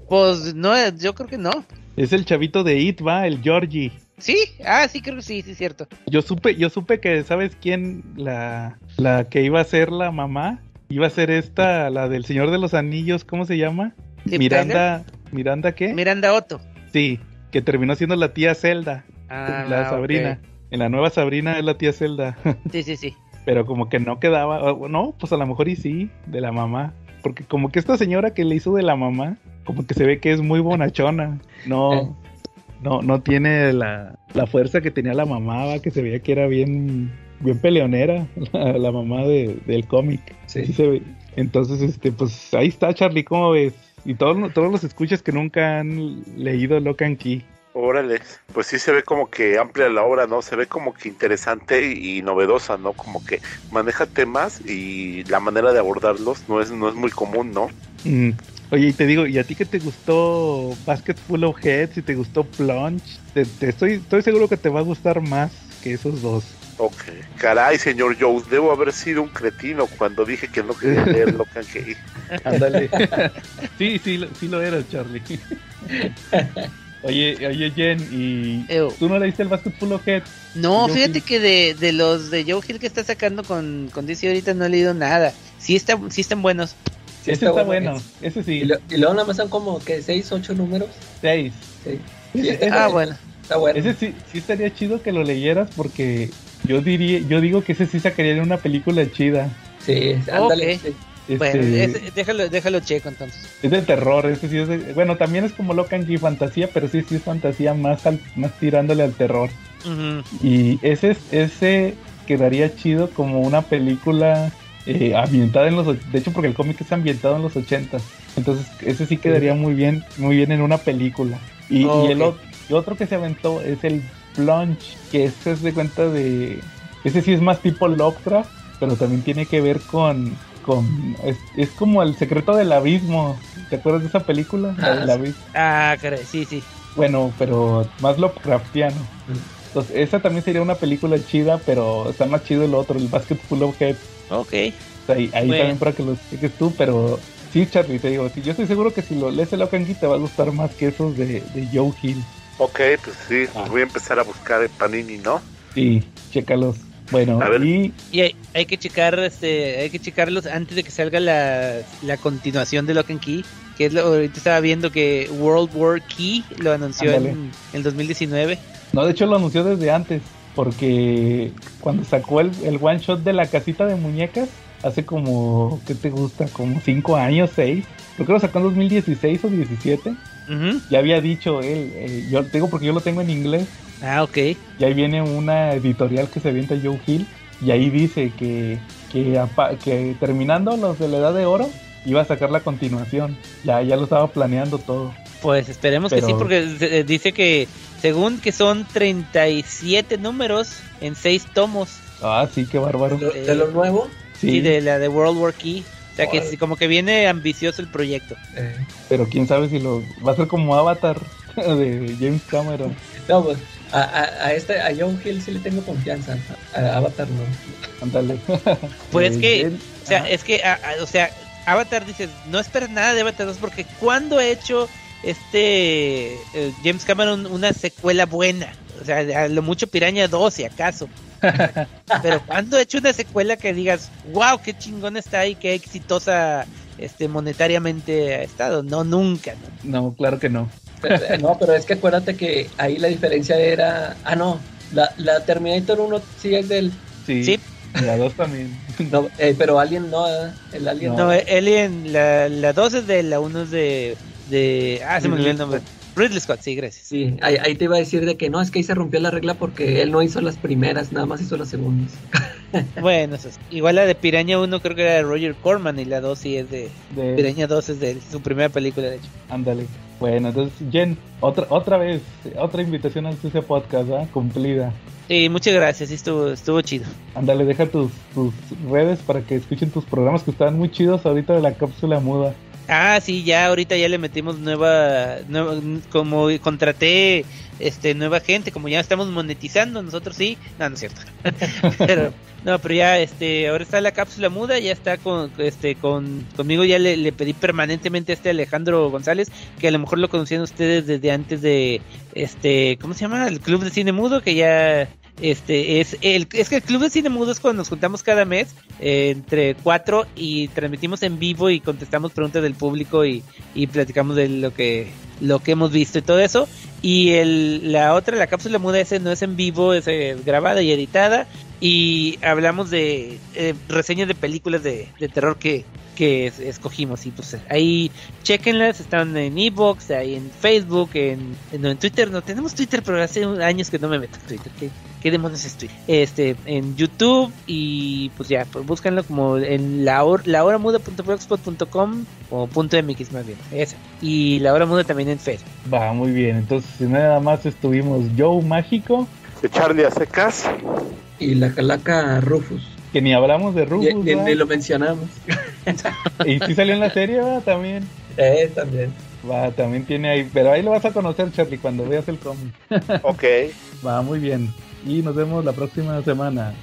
Pues no, yo creo que no. Es el chavito de It, va, el Georgie. Sí, ah, sí, creo que sí, sí, es cierto. Yo supe, yo supe que, ¿sabes quién? La, la que iba a ser la mamá. Iba a ser esta, la del Señor de los Anillos, ¿cómo se llama? Miranda, ¿Miranda qué? Miranda Otto. Sí, que terminó siendo la tía Zelda, Ah, la. Sabrina. En la nueva Sabrina es la tía Zelda. Sí, sí, sí. Pero como que no quedaba, no, pues a lo mejor y sí, de la mamá. Porque como que esta señora que le hizo de la mamá, como que se ve que es muy bonachona. No, Eh. no, no tiene la, la fuerza que tenía la mamá, va, que se veía que era bien, bien peleonera, la, la mamá de- del cómic. Sí. Sí se ve. Entonces, este, pues ahí está Charlie, ¿cómo ves? Y todos, todos los escuchas que nunca han leído Locan Key. Órale, pues sí se ve como que amplia la obra, ¿no? Se ve como que interesante y novedosa, ¿no? Como que maneja temas y la manera de abordarlos no es, no es muy común, ¿no? Mm. Oye, y te digo, ¿y a ti que te gustó Basket Full of Heads y te gustó Plunge? Te, te estoy, estoy seguro que te va a gustar más que esos dos. Ok. Caray, señor Joe, debo haber sido un cretino cuando dije que no quería leer Locan Key. Ándale. sí, sí, lo- sí lo eras, Charlie. oye, oye, Jen, ¿y Ew. tú no leíste el Basket Full of Heads? No, Joe fíjate Hill. que de, de los de Joe Hill que está sacando con, con DC ahorita no he leído nada. Sí, está, sí están buenos. Sí ese está bueno, ese Y, sí, lo- y luego nada más son como que 6, 8 números. seis. Sí. Sí, Ese, está Ah, ese- bueno. Está bueno. ese sí, sí estaría chido que lo leyeras porque yo diría, yo digo que ese sí sacaría en una película chida. Sí, ándale. Ok. sí. Este, Bueno, ese- déjalo, déjalo checo entonces. Es de terror, ese sí es de- bueno, también es como Locan Key fantasía, pero sí, sí es fantasía más, al- más tirándole al terror. Y ese, es- ese quedaría chido como una película eh, ambientada en los... och- De hecho, porque el cómic es ambientado en los 80. Entonces, ese sí quedaría muy bien, muy bien en una película. Y, Oh, y el, ok. o- y otro que se aventó es el Plunge, que ese es de cuenta de... Ese sí es más tipo Lovecraft, pero también tiene que ver con... con es, es como el secreto del abismo. ¿Te acuerdas de esa película? La Ah, sí. abismo. Ah, caray, sí, sí. Bueno, pero más Lovecraftiano. Entonces, esa también sería una película chida, pero está más chido el otro, el Basket Full of Heads. Ok. Ahí, ahí Bueno. también para que lo expliques tú, pero sí, Charlie, te digo, sí, yo estoy seguro que si lo lees el Key te va a gustar más que esos de, de Joe Hill. Ok, pues sí, pues voy a empezar a buscar en Panini, ¿no? Sí, chécalos. Bueno, A ver. y Y hay, hay que checar, este, hay que checarlos antes de que salga la, la continuación de Lock and Key. Que es lo, ahorita estaba viendo que World War Key lo anunció Ándale. en el 2019. no, de hecho lo anunció desde antes, porque cuando sacó el, el one shot de la casita de muñecas, hace como, ¿qué te gusta? Como 5 años, 6. Creo que lo sacó en 2016 o 17. Ya había dicho él, eh, yo te digo porque yo lo tengo en inglés. Ah, ok. Y ahí viene una editorial que se avienta Joe Hill. Y ahí dice que, que, apa- que terminando los de la Edad de Oro, iba a sacar la continuación. Ya, ya lo estaba planeando todo. Pues esperemos que sí, porque eh, dice que según que son 37 números en 6 tomos. Ah, sí, qué bárbaro. De, lo- de lo nuevo. Sí, Sí, de la de World War Key. O sea que como que viene ambicioso el proyecto. eh, pero quién sabe si lo va a ser como Avatar de James Cameron. no, pues a, a, a este, a John Hill sí le tengo confianza. A Avatar no. Ándale. Pues Eh, que- él- O sea, Ajá. es que, a- a- o sea, Avatar dices, no esperas nada de Avatar 2 porque ¿cuándo ha hecho este eh, James Cameron una secuela buena? O sea, a lo mucho Piraña 2 si acaso. Pero ¿cuándo ha hecho una secuela que digas, wow, qué chingón está y qué exitosa este monetariamente ha estado? No, nunca. ¿no? No, claro que no. Eh, No, pero es que acuérdate que ahí la diferencia era. Ah, no. La, la Terminator 1 sí es del. Sí. Sí. La dos también. No, eh, pero Alien no. ¿eh? El Alien No, Alien, la, la 2 es de la 1 es de, de... Ah, se me olvidó el nombre. Ridley Scott, sí, gracias. Sí, ahí, ahí te iba a decir de que no, es que ahí se rompió la regla porque él no hizo las primeras, nada más hizo las segundas. Bueno, eso es- igual la de Piraña 1 creo que era de Roger Corman y la 2 sí es de... De- Piraña 2 es de su primera película, de hecho. Ándale. Bueno, entonces, Jen, otra, otra vez, otra invitación al CC Podcast, ¿ah? Cumplida. Sí, muchas gracias, sí estuvo, estuvo chido. Ándale, deja tus, tus redes para que escuchen tus programas que estaban muy chidos ahorita de la cápsula muda. Ah, sí, ya ahorita ya le metimos nueva, nueva como contraté este nueva gente, como ya estamos monetizando, nosotros sí, no, no es cierto. pero no, pero ya este ahora está la cápsula muda, ya está con este con conmigo ya le, le pedí permanentemente a este Alejandro González, que a lo mejor lo conocían ustedes desde antes de este, ¿cómo se llama? El Club de Cine Mudo que ya este es el es que el Club de Cine Mudo es cuando nos juntamos cada mes eh, entre cuatro y transmitimos en vivo y contestamos preguntas del público y, y platicamos de lo que lo que hemos visto y todo eso. Y el, la otra la cápsula muda ese no es en vivo es eh, grabada y editada y hablamos de eh, reseñas de películas de, de terror que que es- escogimos y pues ahí chequenlas están en Evox ahí en Facebook en, en, no, en Twitter no tenemos Twitter pero hace años que no me meto en Twitter ¿qué, qué demonios es Twitter? este en YouTube y pues ya pues búscanlo como en la hora la hora muda.blogspot.com o punto mx más bien esa y la hora muda también en Facebook Va, muy bien. Entonces, nada más estuvimos Joe Mágico, De Charlie a secas. Y la calaca Rufus. que ni hablamos de Rufus, ni- lo mencionamos. Y sí salió en la serie, va, también. Eh, también. Va, también tiene ahí, pero ahí lo vas a conocer, Charlie, cuando veas el cómic. Ok. Va, muy bien. Y nos vemos la próxima semana.